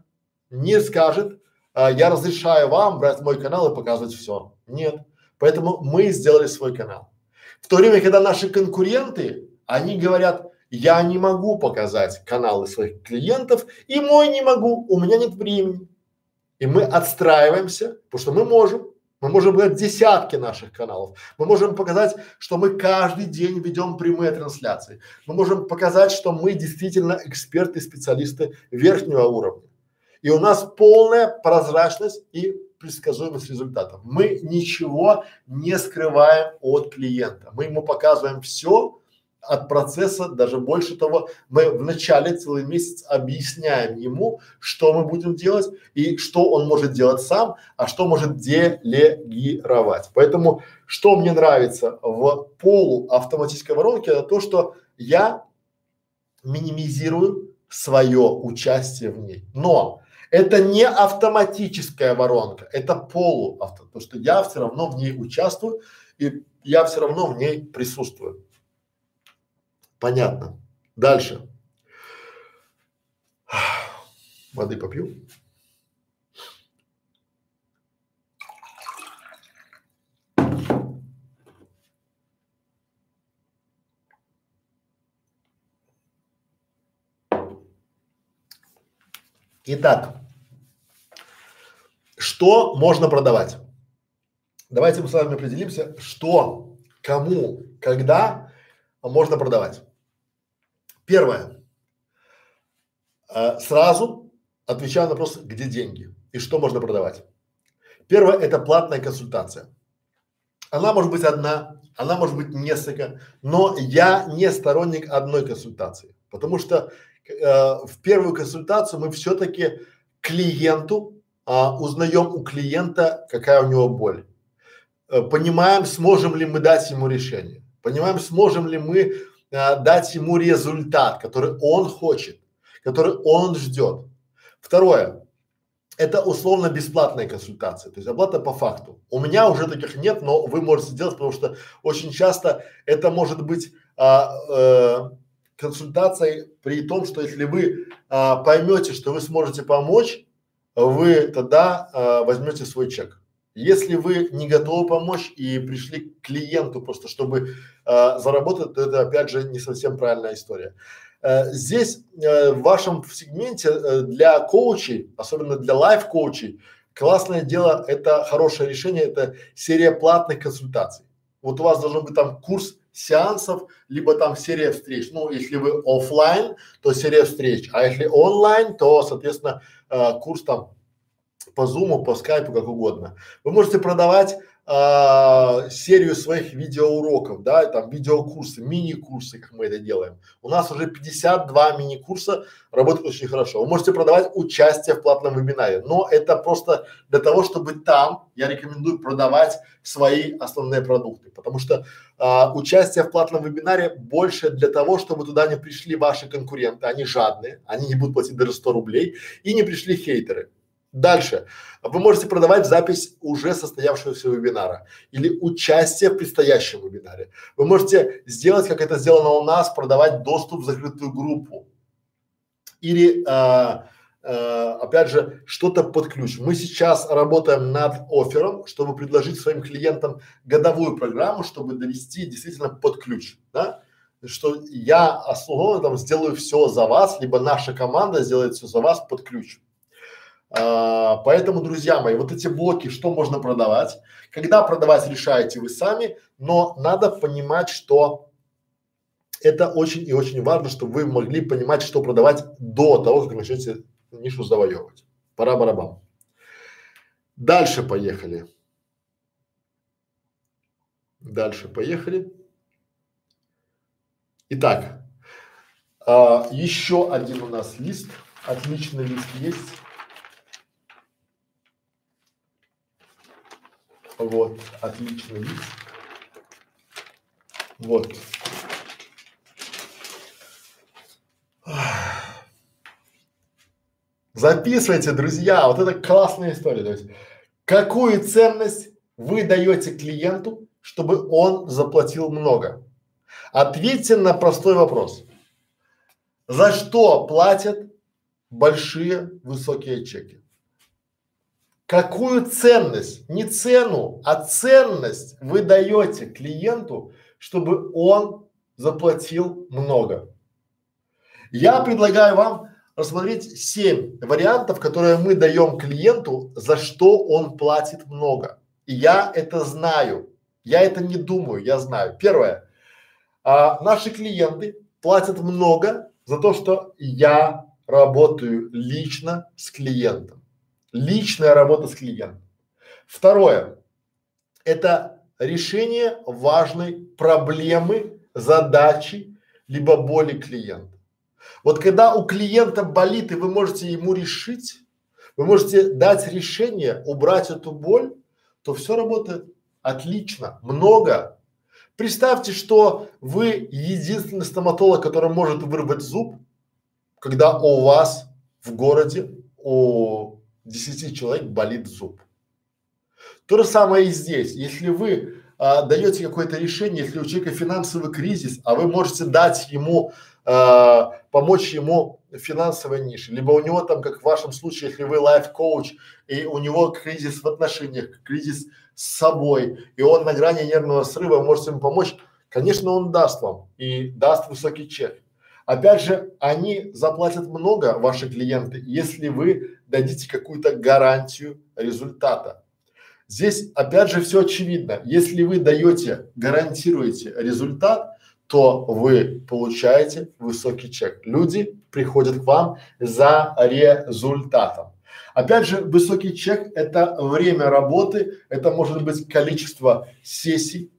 не скажет, а, я разрешаю вам брать мой канал и показывать все. Нет. Поэтому мы сделали свой канал. В то время, когда наши конкуренты, они говорят, я не могу показать каналы своих клиентов, и мой не могу, у меня нет времени. И мы отстраиваемся, потому что мы можем. Мы можем показать десятки наших каналов. Мы можем показать, что мы каждый день ведем прямые трансляции. Мы можем показать, что мы действительно эксперты, специалисты верхнего уровня. И у нас полная прозрачность и предсказуемость результатов. Мы ничего не скрываем от клиента. Мы ему показываем все от процесса, даже больше того, мы в начале целый месяц объясняем ему, что мы будем делать и что он может делать сам, а что может делегировать. Поэтому, что мне нравится в полуавтоматической воронке, это то, что я минимизирую свое участие в ней. Но это не автоматическая воронка, это полуавто, потому что я все равно в ней участвую и я все равно в ней присутствую. Понятно. Дальше. Воды попью. Итак, что можно продавать? Давайте мы с вами определимся, что, кому, когда можно продавать. Первое. Э, сразу отвечаю на вопрос, где деньги и что можно продавать. Первое – это платная консультация. Она может быть одна, она может быть несколько, но я не сторонник одной консультации, потому что э, в первую консультацию мы все-таки клиенту а, узнаем у клиента, какая у него боль, э, понимаем, сможем ли мы дать ему решение, понимаем, сможем ли мы а, дать ему результат, который он хочет, который он ждет. Второе, это условно бесплатная консультация, то есть оплата по факту. У меня уже таких нет, но вы можете сделать, потому что очень часто это может быть а, э, консультацией при том, что если вы а, поймете, что вы сможете помочь, вы тогда а, возьмете свой чек. Если вы не готовы помочь и пришли к клиенту просто, чтобы э, заработать, то это опять же не совсем правильная история. Э, здесь э, в вашем сегменте э, для коучей, особенно для лайф-коучей, классное дело, это хорошее решение, это серия платных консультаций. Вот у вас должен быть там курс сеансов, либо там серия встреч. Ну, если вы офлайн, то серия встреч, а если онлайн, то, соответственно, э, курс там по зуму, по скайпу, как угодно. Вы можете продавать а, серию своих видеоуроков, да, там видеокурсы, мини-курсы, как мы это делаем. У нас уже 52 мини-курса работают очень хорошо. Вы можете продавать участие в платном вебинаре, но это просто для того, чтобы там я рекомендую продавать свои основные продукты, потому что а, участие в платном вебинаре больше для того, чтобы туда не пришли ваши конкуренты, они жадные, они не будут платить даже 100 рублей, и не пришли хейтеры. Дальше. Вы можете продавать запись уже состоявшегося вебинара или участие в предстоящем вебинаре. Вы можете сделать, как это сделано у нас, продавать доступ в закрытую группу. Или, а, а, опять же, что-то под ключ. Мы сейчас работаем над оффером, чтобы предложить своим клиентам годовую программу, чтобы довести действительно под ключ, да? Что я основно там сделаю все за вас, либо наша команда сделает все за вас под ключ. А, поэтому, друзья мои, вот эти блоки, что можно продавать, когда продавать решаете вы сами, но надо понимать, что это очень и очень важно, чтобы вы могли понимать, что продавать до того, как начнете нишу завоевывать. Пора барабан. Дальше поехали. Дальше поехали. Итак, а, еще один у нас лист, отличный лист есть. Вот, отличный вид. Вот. Записывайте, друзья, вот это классная история. То есть, какую ценность вы даете клиенту, чтобы он заплатил много? Ответьте на простой вопрос. За что платят большие высокие чеки? Какую ценность, не цену, а ценность вы даете клиенту, чтобы он заплатил много? Я предлагаю вам рассмотреть семь вариантов, которые мы даем клиенту, за что он платит много. И я это знаю. Я это не думаю, я знаю. Первое. А, наши клиенты платят много за то, что я работаю лично с клиентом. Личная работа с клиентом. Второе. Это решение важной проблемы, задачи, либо боли клиента. Вот когда у клиента болит и вы можете ему решить, вы можете дать решение, убрать эту боль, то все работает отлично, много. Представьте, что вы единственный стоматолог, который может вырвать зуб, когда у вас в городе у 10 человек болит зуб. То же самое и здесь. Если вы а, даете какое-то решение, если у человека финансовый кризис, а вы можете дать ему э, помочь ему финансовой нише, либо у него там, как в вашем случае, если вы лайф-коуч, и у него кризис в отношениях, кризис с собой, и он на грани нервного срыва, можете ему помочь, конечно, он даст вам и даст высокий чек. Опять же, они заплатят много, ваши клиенты, если вы дадите какую-то гарантию результата. Здесь опять же все очевидно. Если вы даете, гарантируете результат, то вы получаете высокий чек. Люди приходят к вам за результатом. Опять же, высокий чек – это время работы, это может быть количество сессий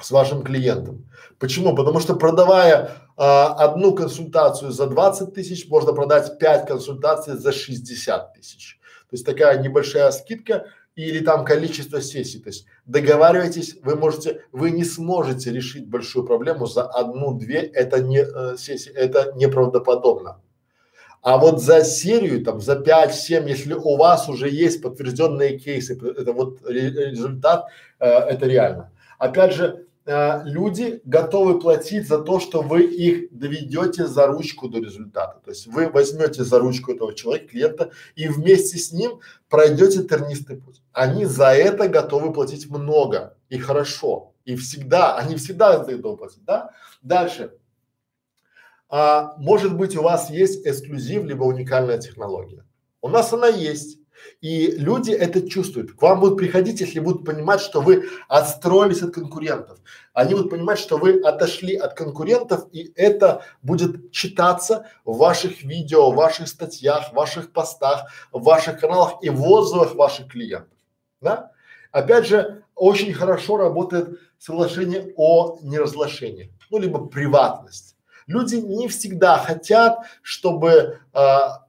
с вашим клиентом. Почему? Потому что продавая а, одну консультацию за 20 тысяч, можно продать 5 консультаций за 60 тысяч. То есть такая небольшая скидка или там количество сессий. То есть договаривайтесь, вы можете, вы не сможете решить большую проблему за одну-две, это не э, сессии, это неправдоподобно. А вот за серию, там, за 5-7, если у вас уже есть подтвержденные кейсы, это вот результат, э, это реально. Опять же, э, люди готовы платить за то, что вы их доведете за ручку до результата. То есть вы возьмете за ручку этого человека, клиента, и вместе с ним пройдете тернистый путь. Они за это готовы платить много и хорошо. И всегда, они всегда за это платить, да? Дальше. А, может быть, у вас есть эксклюзив, либо уникальная технология. У нас она есть. И люди это чувствуют. К вам будут приходить, если будут понимать, что вы отстроились от конкурентов. Они будут понимать, что вы отошли от конкурентов, и это будет читаться в ваших видео, в ваших статьях, в ваших постах, в ваших каналах и в отзывах ваших клиентов. Да? Опять же, очень хорошо работает соглашение о неразглашении, ну либо приватность. Люди не всегда хотят, чтобы а,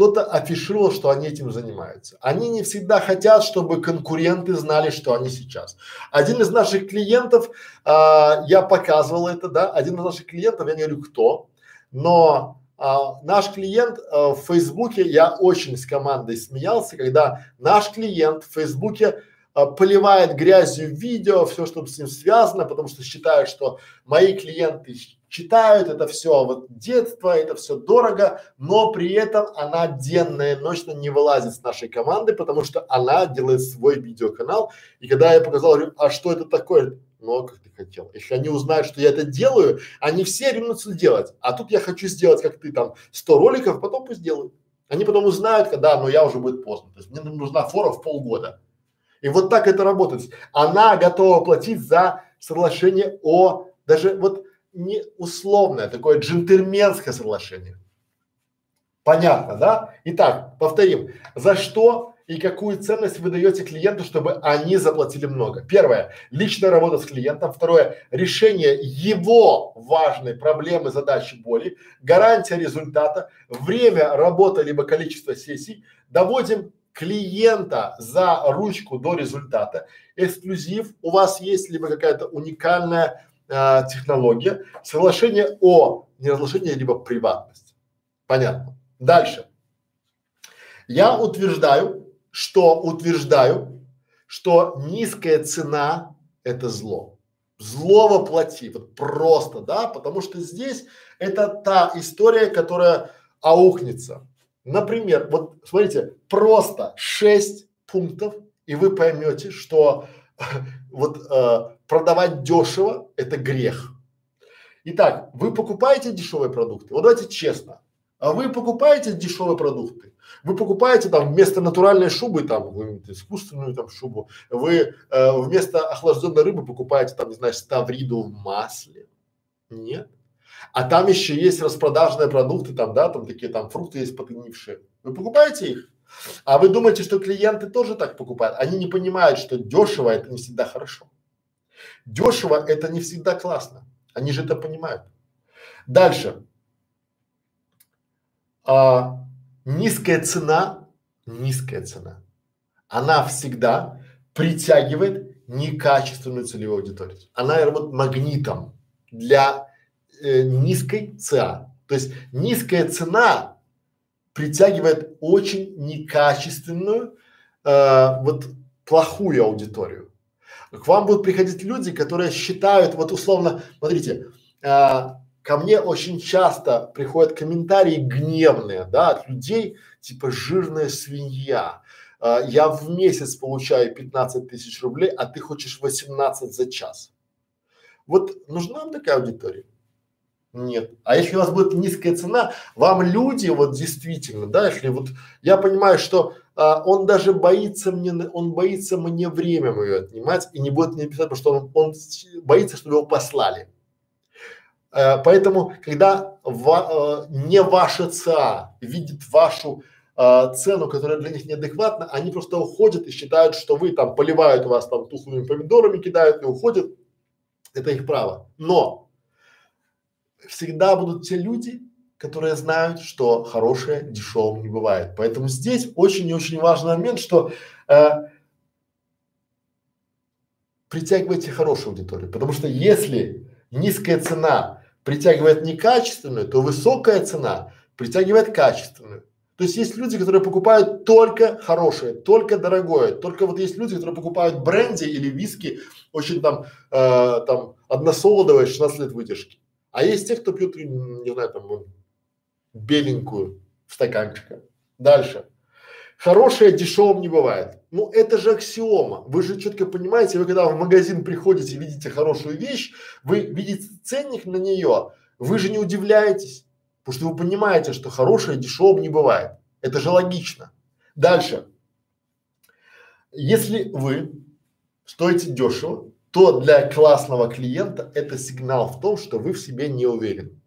кто-то афишировал, что они этим занимаются. Они не всегда хотят, чтобы конкуренты знали, что они сейчас. Один из наших клиентов, а, я показывал это, да, один из наших клиентов, я не говорю кто, но а, наш клиент а, в Фейсбуке, я очень с командой смеялся, когда наш клиент в Фейсбуке а, поливает грязью видео, все, что с ним связано, потому что считают, что мои клиенты читают это все вот детство, это все дорого, но при этом она денно и ночно не вылазит с нашей команды, потому что она делает свой видеоканал. И когда я показал, говорю, а что это такое? Ну, а как ты хотел. Если они узнают, что я это делаю, они все ринутся делать. А тут я хочу сделать, как ты там, 100 роликов, потом пусть делают. Они потом узнают, когда, но я уже будет поздно. То есть мне нужна фора в полгода. И вот так это работает. Она готова платить за соглашение о, даже вот не условное, такое джентльменское соглашение. Понятно, да? Итак, повторим. За что и какую ценность вы даете клиенту, чтобы они заплатили много? Первое – личная работа с клиентом. Второе – решение его важной проблемы, задачи, боли. Гарантия результата. Время работы либо количество сессий. Доводим клиента за ручку до результата. Эксклюзив у вас есть, либо какая-то уникальная а, технология, соглашение о неразглашении либо приватности. Понятно. Дальше. Я утверждаю, что утверждаю, что низкая цена – это зло. Зло воплоти, вот просто, да, потому что здесь это та история, которая аукнется. Например, вот смотрите, просто шесть пунктов, и вы поймете, что (laughs) вот э, продавать дешево – это грех. Итак, вы покупаете дешевые продукты? Вот давайте честно. А вы покупаете дешевые продукты? Вы покупаете там вместо натуральной шубы там искусственную там шубу, вы э, вместо охлажденной рыбы покупаете там, не знаю, ставриду в масле? Нет. А там еще есть распродажные продукты, там, да, там такие там фрукты есть подгнившие. Вы покупаете их? А вы думаете, что клиенты тоже так покупают? Они не понимают, что дешево это не всегда хорошо. Дешево это не всегда классно. Они же это понимают. Дальше. А, низкая цена, низкая цена, она всегда притягивает некачественную целевую аудиторию. Она работает магнитом для э, низкой ЦА. То есть низкая цена притягивает очень некачественную, э, вот плохую аудиторию. К вам будут приходить люди, которые считают, вот условно, смотрите, э, ко мне очень часто приходят комментарии гневные, да, от людей, типа жирная свинья. Э, я в месяц получаю 15 тысяч рублей, а ты хочешь 18 за час. Вот нужна вам такая аудитория? Нет. А если у вас будет низкая цена, вам люди вот действительно, да, если вот я понимаю, что а, он даже боится мне, он боится мне время мое отнимать и не будет мне писать, потому что он, он боится, чтобы его послали. А, поэтому, когда ва, а, не ваша ЦА видит вашу а, цену, которая для них неадекватна, они просто уходят и считают, что вы там поливают вас там тухлыми помидорами, кидают и уходят. Это их право. Но всегда будут те люди, которые знают, что хорошее дешевым не бывает. Поэтому здесь очень и очень важный момент, что э, притягивайте хорошую аудиторию, потому что если низкая цена притягивает некачественную, то высокая цена притягивает качественную. То есть есть люди, которые покупают только хорошее, только дорогое, только вот есть люди, которые покупают бренди или виски, очень там, э, там односолодовое, 16 лет выдержки. А есть те, кто пьют, не знаю, там беленькую в стаканчика. Дальше. Хорошее дешевым не бывает. Ну, это же аксиома. Вы же четко понимаете, вы когда в магазин приходите, видите хорошую вещь, вы видите ценник на нее, вы же не удивляетесь, потому что вы понимаете, что хорошее дешевым не бывает. Это же логично. Дальше. Если вы стоите дешево, то для классного клиента это сигнал в том, что вы в себе не уверены.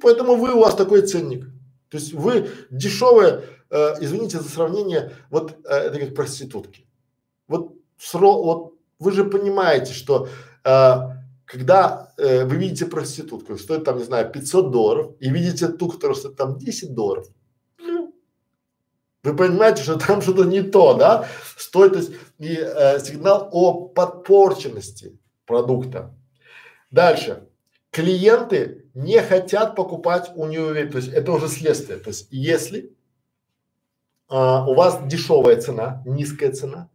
Поэтому вы у вас такой ценник. То есть вы дешевые, э, извините за сравнение, вот э, это как проститутки. Вот сро, вот вы же понимаете, что э, когда э, вы видите проститутку, стоит там, не знаю, 500 долларов, и видите ту, которая стоит там 10 долларов, вы понимаете, что там что-то не то, да? Стоит, то есть и э, сигнал о подпорченности продукта. Дальше. Клиенты не хотят покупать у неуверенных, то есть это уже следствие. То есть если а, у вас дешевая цена, низкая цена,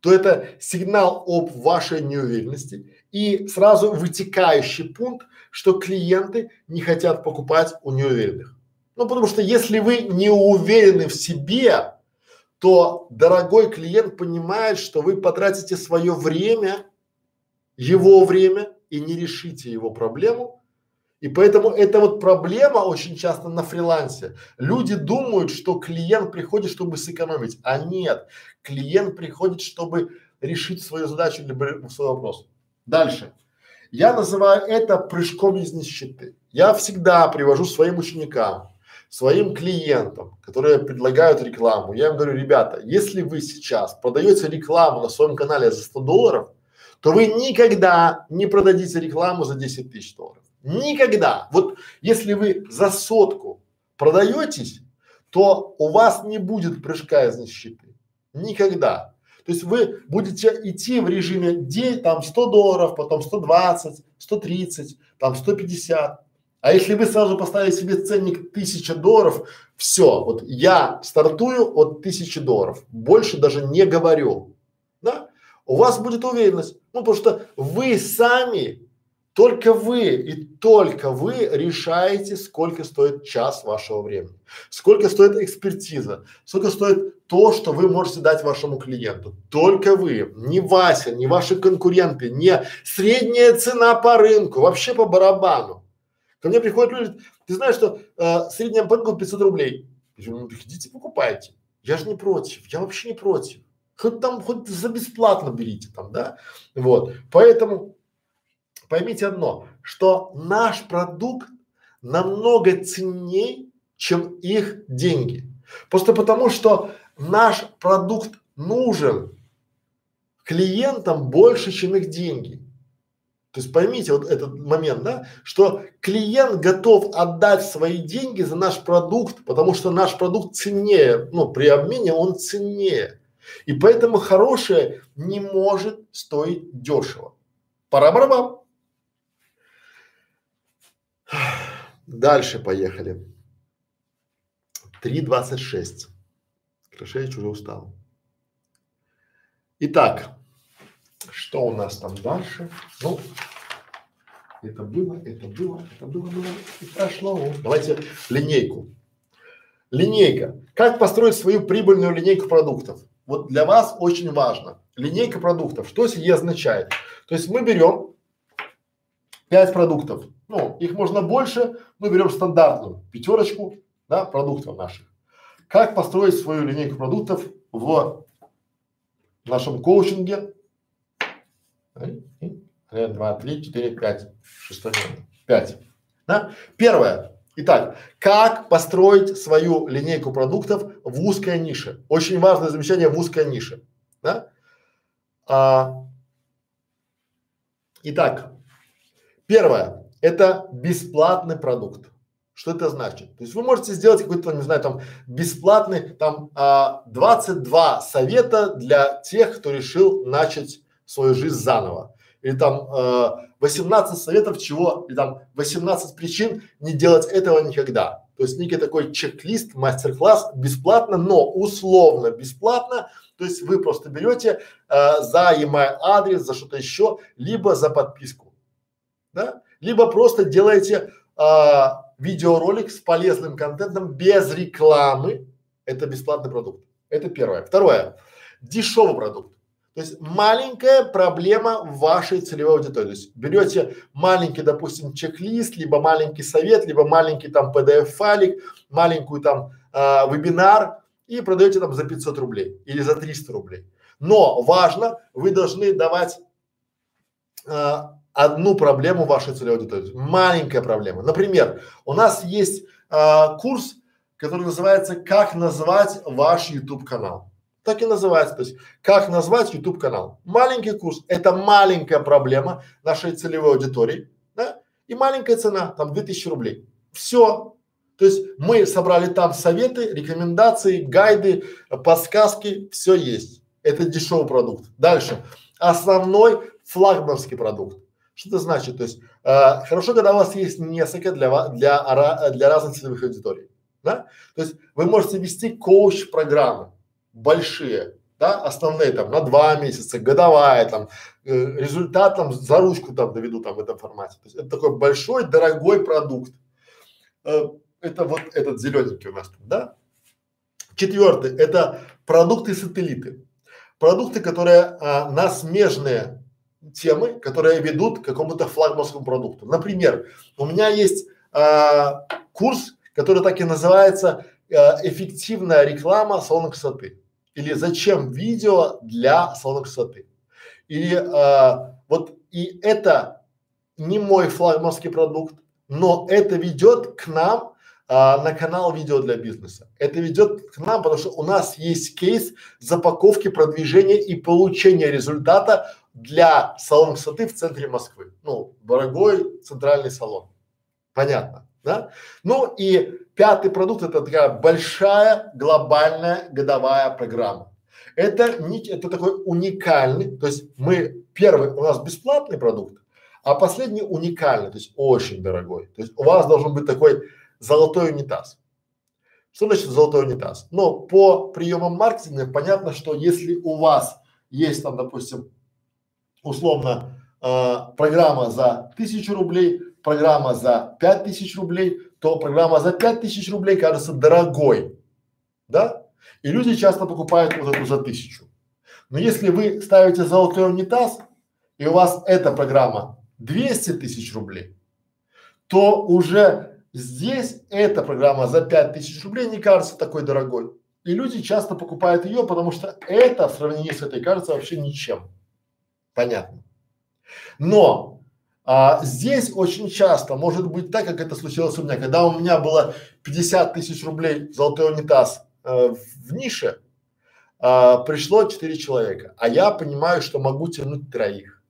то это сигнал об вашей неуверенности и сразу вытекающий пункт, что клиенты не хотят покупать у неуверенных. Ну, потому что если вы не уверены в себе, то дорогой клиент понимает, что вы потратите свое время, его время и не решите его проблему. И поэтому эта вот проблема очень часто на фрилансе. Люди думают, что клиент приходит, чтобы сэкономить, а нет, клиент приходит, чтобы решить свою задачу либо свой вопрос. Дальше. Я называю это прыжком из нищеты. Я всегда привожу своим ученикам своим клиентам, которые предлагают рекламу, я им говорю, ребята, если вы сейчас продаете рекламу на своем канале за 100 долларов, то вы никогда не продадите рекламу за 10 тысяч долларов. Никогда. Вот если вы за сотку продаетесь, то у вас не будет прыжка из нищеты. Никогда. То есть вы будете идти в режиме день, там 100 долларов, потом 120, 130, там 150. А если вы сразу поставили себе ценник тысяча долларов, все, вот я стартую от тысячи долларов, больше даже не говорю, да? У вас будет уверенность, ну потому что вы сами, только вы и только вы решаете, сколько стоит час вашего времени, сколько стоит экспертиза, сколько стоит то, что вы можете дать вашему клиенту. Только вы, не Вася, не ваши конкуренты, не средняя цена по рынку, вообще по барабану. Ко мне приходят люди, ты знаешь, что э, средняя банка 500 рублей. Я говорю, ну идите покупайте. Я же не против, я вообще не против. Хоть там, хоть за бесплатно берите там, да? Вот. Поэтому поймите одно, что наш продукт намного ценней, чем их деньги. Просто потому, что наш продукт нужен клиентам больше, чем их деньги. То есть поймите вот этот момент, да, что клиент готов отдать свои деньги за наш продукт, потому что наш продукт ценнее, ну при обмене он ценнее. И поэтому хорошее не может стоить дешево. Пора барабан. Дальше поехали. 3.26. Крашевич уже устал. Итак, что у нас там дальше? Ну, это было, это было, это было, было и прошло. Давайте линейку. Линейка. Как построить свою прибыльную линейку продуктов? Вот для вас очень важно. Линейка продуктов. Что сие означает? То есть мы берем пять продуктов. Ну, их можно больше, мы берем стандартную пятерочку, да, продуктов наших. Как построить свою линейку продуктов в нашем коучинге два, три, четыре, пять. Шестой номер. Пять. Да? Первое. Итак, как построить свою линейку продуктов в узкой нише? Очень важное замечание в узкой нише. Да? А, итак, первое – это бесплатный продукт. Что это значит? То есть вы можете сделать какой-то, не знаю, там бесплатный, там а, 22 совета для тех, кто решил начать свою жизнь заново. Или там э, 18 советов чего, или там 18 причин не делать этого никогда. То есть некий такой чек-лист, мастер-класс бесплатно, но условно бесплатно. То есть вы просто берете э, за email адрес, за что-то еще, либо за подписку, да, либо просто делаете э, видеоролик с полезным контентом без рекламы. Это бесплатный продукт. Это первое. Второе. Дешевый продукт. То есть маленькая проблема вашей целевой аудитории. То есть берете маленький, допустим, чек-лист, либо маленький совет, либо маленький там PDF-файлик, маленькую там э, вебинар и продаете там за 500 рублей или за 300 рублей. Но важно, вы должны давать э, одну проблему вашей целевой аудитории. Маленькая проблема. Например, у нас есть э, курс, который называется «Как назвать ваш YouTube канал». Так и называется. То есть, как назвать YouTube канал? Маленький курс – это маленькая проблема нашей целевой аудитории, да? И маленькая цена, там 2000 рублей. Все. То есть мы собрали там советы, рекомендации, гайды, подсказки, все есть. Это дешевый продукт. Дальше. Основной флагманский продукт. Что это значит? То есть э, хорошо, когда у вас есть несколько для, для, для разных целевых аудиторий. Да? То есть вы можете вести коуч-программы большие, да, основные там на два месяца, годовая там, э, результат там за ручку там доведу там в этом формате. То есть это такой большой, дорогой продукт. Э, это вот этот зелененький у нас тут, да. Четвертый – это продукты-сателлиты. Продукты, которые а, на смежные темы, которые ведут к какому-то флагманскому продукту. Например, у меня есть а, курс, который так и называется а, «Эффективная реклама салона красоты» или зачем видео для салона красоты. Или а, вот и это не мой флагманский продукт, но это ведет к нам а, на канал видео для бизнеса. Это ведет к нам, потому что у нас есть кейс запаковки, продвижения и получения результата для салона красоты в центре Москвы. Ну, дорогой центральный салон. Понятно, да? Ну и Пятый продукт это такая большая глобальная годовая программа. Это не, это такой уникальный, то есть мы первый у нас бесплатный продукт, А последний уникальный, то есть очень дорогой. То есть у вас должен быть такой золотой унитаз. Что значит золотой унитаз? Но по приемам маркетинга понятно, что если у вас есть там, допустим, условно э, программа за тысячу рублей, программа за пять тысяч рублей, то программа за пять тысяч рублей кажется дорогой, да? И люди часто покупают вот эту за тысячу. Но если вы ставите золотой унитаз, и у вас эта программа 200 тысяч рублей, то уже здесь эта программа за 5 тысяч рублей не кажется такой дорогой. И люди часто покупают ее, потому что это в сравнении с этой кажется вообще ничем. Понятно. Но а, здесь очень часто может быть так, как это случилось у меня, когда у меня было 50 тысяч рублей золотой унитаз э, в нише, э, пришло 4 человека, а я понимаю, что могу тянуть троих.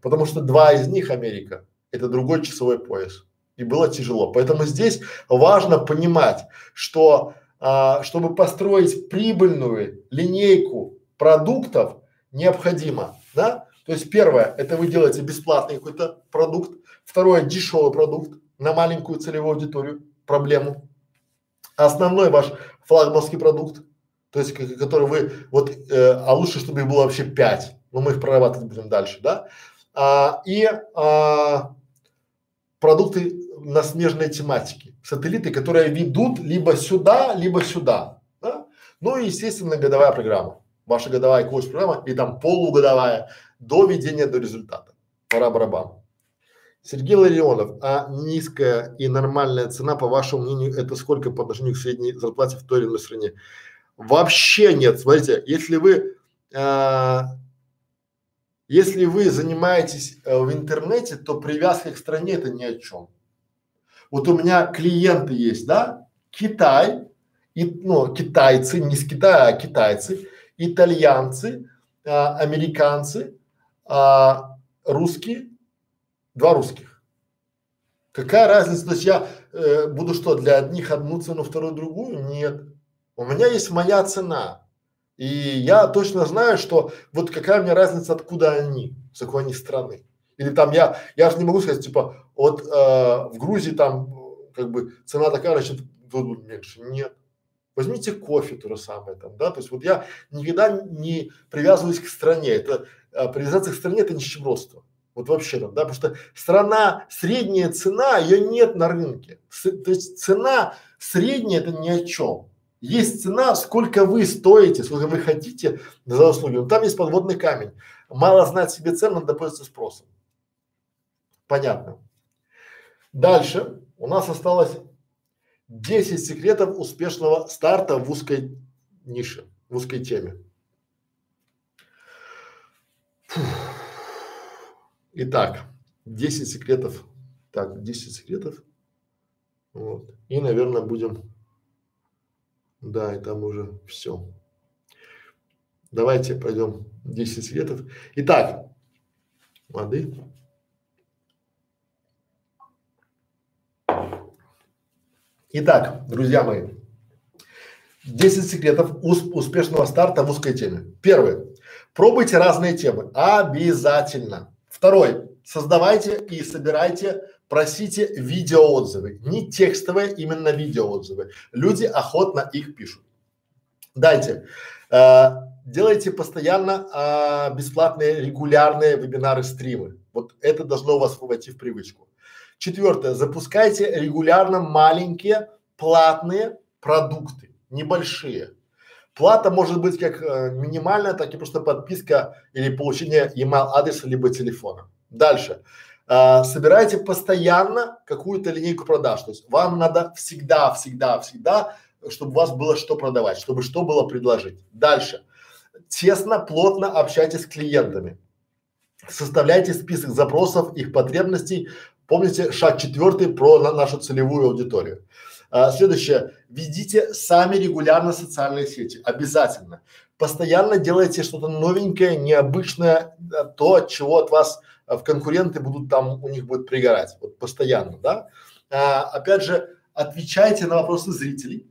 Потому что два из них Америка, это другой часовой пояс. И было тяжело. Поэтому здесь важно понимать, что а, чтобы построить прибыльную линейку продуктов, необходимо, да? То есть первое, это вы делаете бесплатный какой-то продукт. Второе, дешевый продукт на маленькую целевую аудиторию, проблему. Основной ваш флагманский продукт, то есть который вы вот, э, а лучше, чтобы их было вообще пять, но мы их прорабатывать будем дальше, да? а, и а, продукты на смежной тематике, сателлиты, которые ведут либо сюда, либо сюда, да? Ну и естественно годовая программа, ваша годовая коуч-программа и там полугодовая до ведения до результата. Пора барабан. Сергей Ларионов, а низкая и нормальная цена, по вашему мнению, это сколько по отношению к средней зарплате в той или иной стране? Вообще нет. Смотрите, если вы а, если вы занимаетесь э, в интернете, то привязка к стране это ни о чем. Вот у меня клиенты есть, да, Китай, и, ну, китайцы, не с Китая, а китайцы, итальянцы, а, американцы, а, русские, два русских. Какая разница? То есть я э, буду что, для одних одну цену, вторую другую? Нет. У меня есть моя цена. И я точно знаю, что вот какая мне разница, откуда они, с какой они страны. Или там я, я же не могу сказать, типа, вот э, в Грузии там как бы цена такая, значит, тут будет меньше. Нет. Возьмите кофе то же самое там, да, то есть вот я никогда не привязываюсь к стране, это э, привязаться к стране это нищебродство. Вот вообще там, да, потому что страна, средняя цена, ее нет на рынке. С, то есть цена средняя это ни о чем. Есть цена, сколько вы стоите, сколько вы хотите за услуги. Но там есть подводный камень. Мало знать себе цену, надо пользоваться спросом. Понятно. Дальше у нас осталось 10 секретов успешного старта в узкой нише, в узкой теме. Итак, 10 секретов. Так, 10 секретов. Вот. И, наверное, будем да, и там уже все. Давайте пойдем 10 светов. Итак, воды. Итак, друзья мои, 10 секретов успешного старта в узкой теме. Первый. Пробуйте разные темы. Обязательно. Второй. Создавайте и собирайте просите видеоотзывы, не текстовые, именно видеоотзывы. Люди охотно их пишут. Дайте, э, делайте постоянно э, бесплатные регулярные вебинары, стримы. Вот это должно у вас войти в привычку. Четвертое, запускайте регулярно маленькие платные продукты, небольшие. Плата может быть как э, минимальная, так и просто подписка или получение email адреса либо телефона. Дальше а, собирайте постоянно какую-то линейку продаж. То есть вам надо всегда, всегда, всегда, чтобы у вас было что продавать, чтобы что было предложить. Дальше. Тесно, плотно общайтесь с клиентами. Составляйте список запросов, их потребностей. Помните шаг четвертый про на нашу целевую аудиторию. А, следующее. Ведите сами регулярно социальные сети. Обязательно. Постоянно делайте что-то новенькое, необычное, то, от чего от вас а, в конкуренты будут там, у них будет пригорать, вот постоянно, да. А, опять же, отвечайте на вопросы зрителей,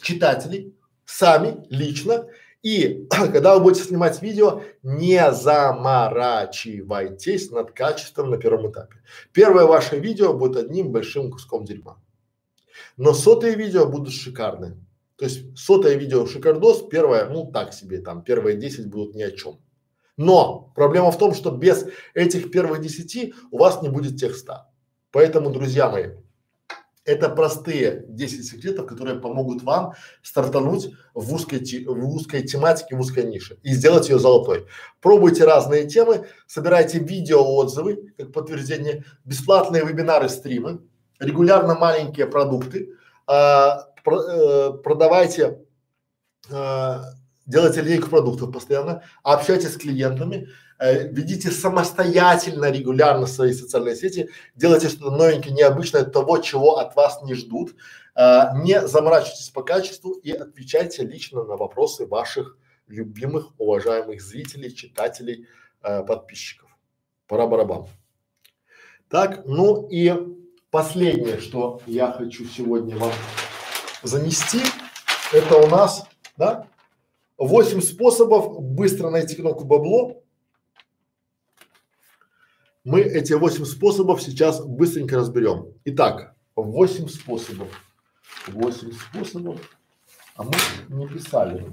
читателей, сами, лично, И (clears throat) когда вы будете снимать видео, не заморачивайтесь над качеством на первом этапе. Первое ваше видео будет одним большим куском дерьма. Но сотые видео будут шикарные. То есть сотое видео шикардос, первое, ну так себе, там первые 10 будут ни о чем. Но проблема в том, что без этих первых десяти у вас не будет тех ста. Поэтому, друзья мои, это простые 10 секретов, которые помогут вам стартануть в узкой, в узкой тематике, в узкой нише и сделать ее золотой. Пробуйте разные темы, собирайте видео отзывы как подтверждение, бесплатные вебинары, стримы, регулярно маленькие продукты, а, про, э, продавайте, э, делайте линейку продуктов постоянно, общайтесь с клиентами, э, ведите самостоятельно, регулярно свои социальные сети, делайте что-то новенькое, необычное, того, чего от вас не ждут, э, не заморачивайтесь по качеству и отвечайте лично на вопросы ваших любимых, уважаемых зрителей, читателей, э, подписчиков. Пора барабан. Так, ну и последнее, что я хочу сегодня вам занести, это у нас, да, восемь способов быстро найти кнопку бабло. Мы эти восемь способов сейчас быстренько разберем. Итак, восемь способов. Восемь способов. А мы не писали.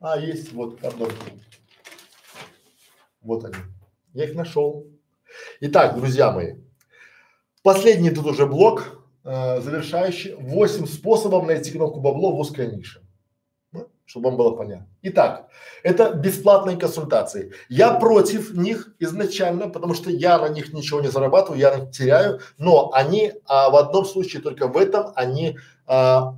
А, есть, вот, пардон. Вот они. Я их нашел. Итак, друзья мои, Последний тут уже блок, э, завершающий. Восемь способов найти кнопку бабло в узкой нише. Ну, чтобы вам было понятно. Итак, это бесплатные консультации. Я против них изначально, потому что я на них ничего не зарабатываю, я на них теряю, но они а, в одном случае, только в этом, они а,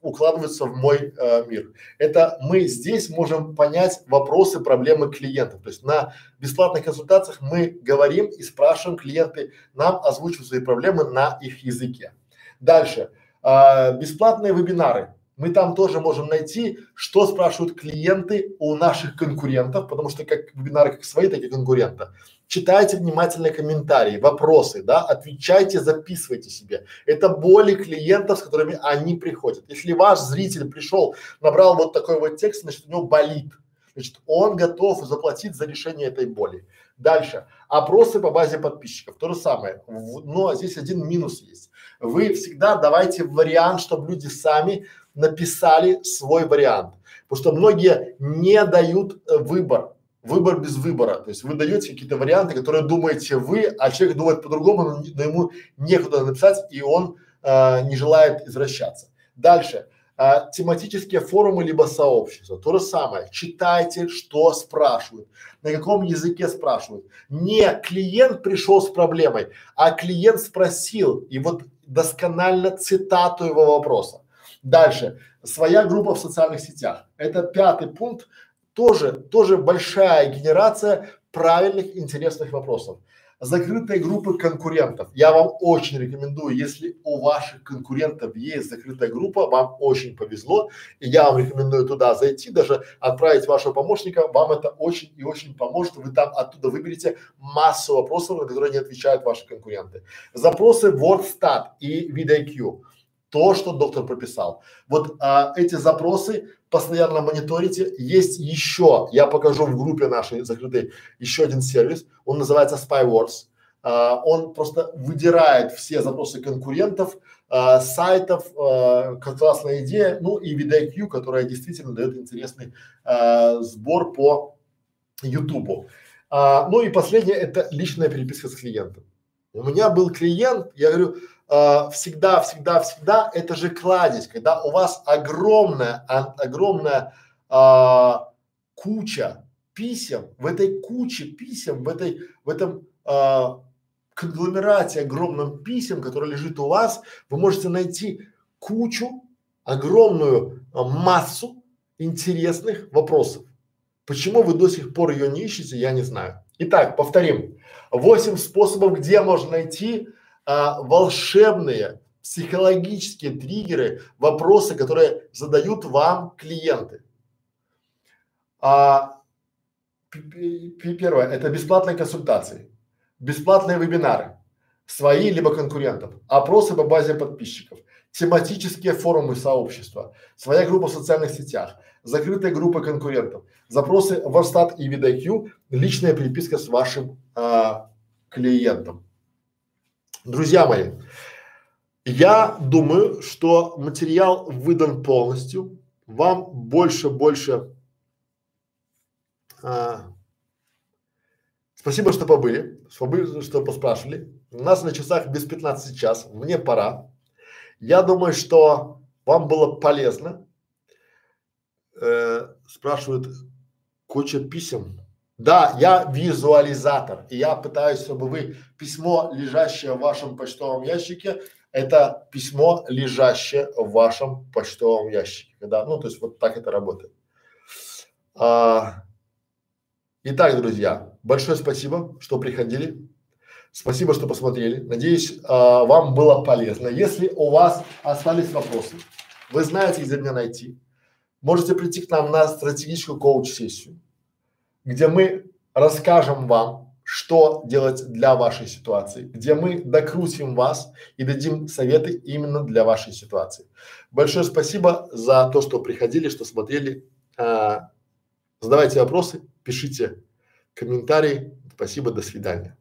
укладываются в мой э, мир. Это мы здесь можем понять вопросы, проблемы клиентов. То есть на бесплатных консультациях мы говорим и спрашиваем клиенты, нам озвучивают свои проблемы на их языке. Дальше. Э, бесплатные вебинары. Мы там тоже можем найти, что спрашивают клиенты у наших конкурентов, потому что как вебинары как свои, так и конкурента читайте внимательно комментарии, вопросы, да, отвечайте, записывайте себе. Это боли клиентов, с которыми они приходят. Если ваш зритель пришел, набрал вот такой вот текст, значит у него болит, значит он готов заплатить за решение этой боли. Дальше. Опросы по базе подписчиков. То же самое. В, но здесь один минус есть. Вы всегда давайте вариант, чтобы люди сами написали свой вариант. Потому что многие не дают э, выбор выбор без выбора. То есть вы даете какие-то варианты, которые думаете вы, а человек думает по-другому, но, но ему некуда написать, и он э, не желает извращаться. Дальше. А, тематические форумы либо сообщества. То же самое. Читайте, что спрашивают, на каком языке спрашивают. Не клиент пришел с проблемой, а клиент спросил, и вот досконально цитату его вопроса. Дальше. Своя группа в социальных сетях. Это пятый пункт тоже, тоже большая генерация правильных, интересных вопросов. Закрытые группы конкурентов. Я вам очень рекомендую, если у ваших конкурентов есть закрытая группа, вам очень повезло, и я вам рекомендую туда зайти, даже отправить вашего помощника, вам это очень и очень поможет, вы там оттуда выберете массу вопросов, на которые не отвечают ваши конкуренты. Запросы WordStat и VidIQ то, что доктор прописал. Вот а, эти запросы постоянно мониторите. Есть еще, я покажу в группе нашей закрытой еще один сервис, он называется SpyWars. А, он просто выдирает все запросы конкурентов, а, сайтов, а, классная идея, ну и VidIQ, которая действительно дает интересный а, сбор по Ютубу. А, ну и последнее это личная переписка с клиентом. У меня был клиент, я говорю, э, всегда, всегда, всегда это же кладезь, когда у вас огромная, а, огромная э, куча писем, в этой куче писем, в этой, в этом э, конгломерате огромном писем, который лежит у вас, вы можете найти кучу, огромную э, массу интересных вопросов. Почему вы до сих пор ее не ищете, я не знаю. Итак, повторим. Восемь способов, где можно найти а, волшебные психологические триггеры, вопросы, которые задают вам клиенты. А, первое – это бесплатные консультации, бесплатные вебинары, свои либо конкурентов, опросы по базе подписчиков, тематические форумы сообщества, своя группа в социальных сетях, закрытая группа конкурентов, запросы в Арстат и VidIQ, личная переписка с вашим а, клиентом. Друзья мои, я думаю, что материал выдан полностью. Вам больше, больше. А, спасибо, что побыли, спасибо, что поспрашивали. У нас на часах без 15 час, мне пора. Я думаю, что вам было полезно. Э, спрашивают куча писем. Да, я визуализатор, и я пытаюсь, чтобы вы письмо, лежащее в вашем почтовом ящике, это письмо, лежащее в вашем почтовом ящике. Да, ну, то есть вот так это работает. А, итак, друзья, большое спасибо, что приходили. Спасибо, что посмотрели. Надеюсь, а, вам было полезно. Если у вас остались вопросы, вы знаете, где меня найти. Можете прийти к нам на стратегическую коуч-сессию, где мы расскажем вам, что делать для вашей ситуации, где мы докрутим вас и дадим советы именно для вашей ситуации. Большое спасибо за то, что приходили, что смотрели. А, задавайте вопросы, пишите комментарии. Спасибо, до свидания.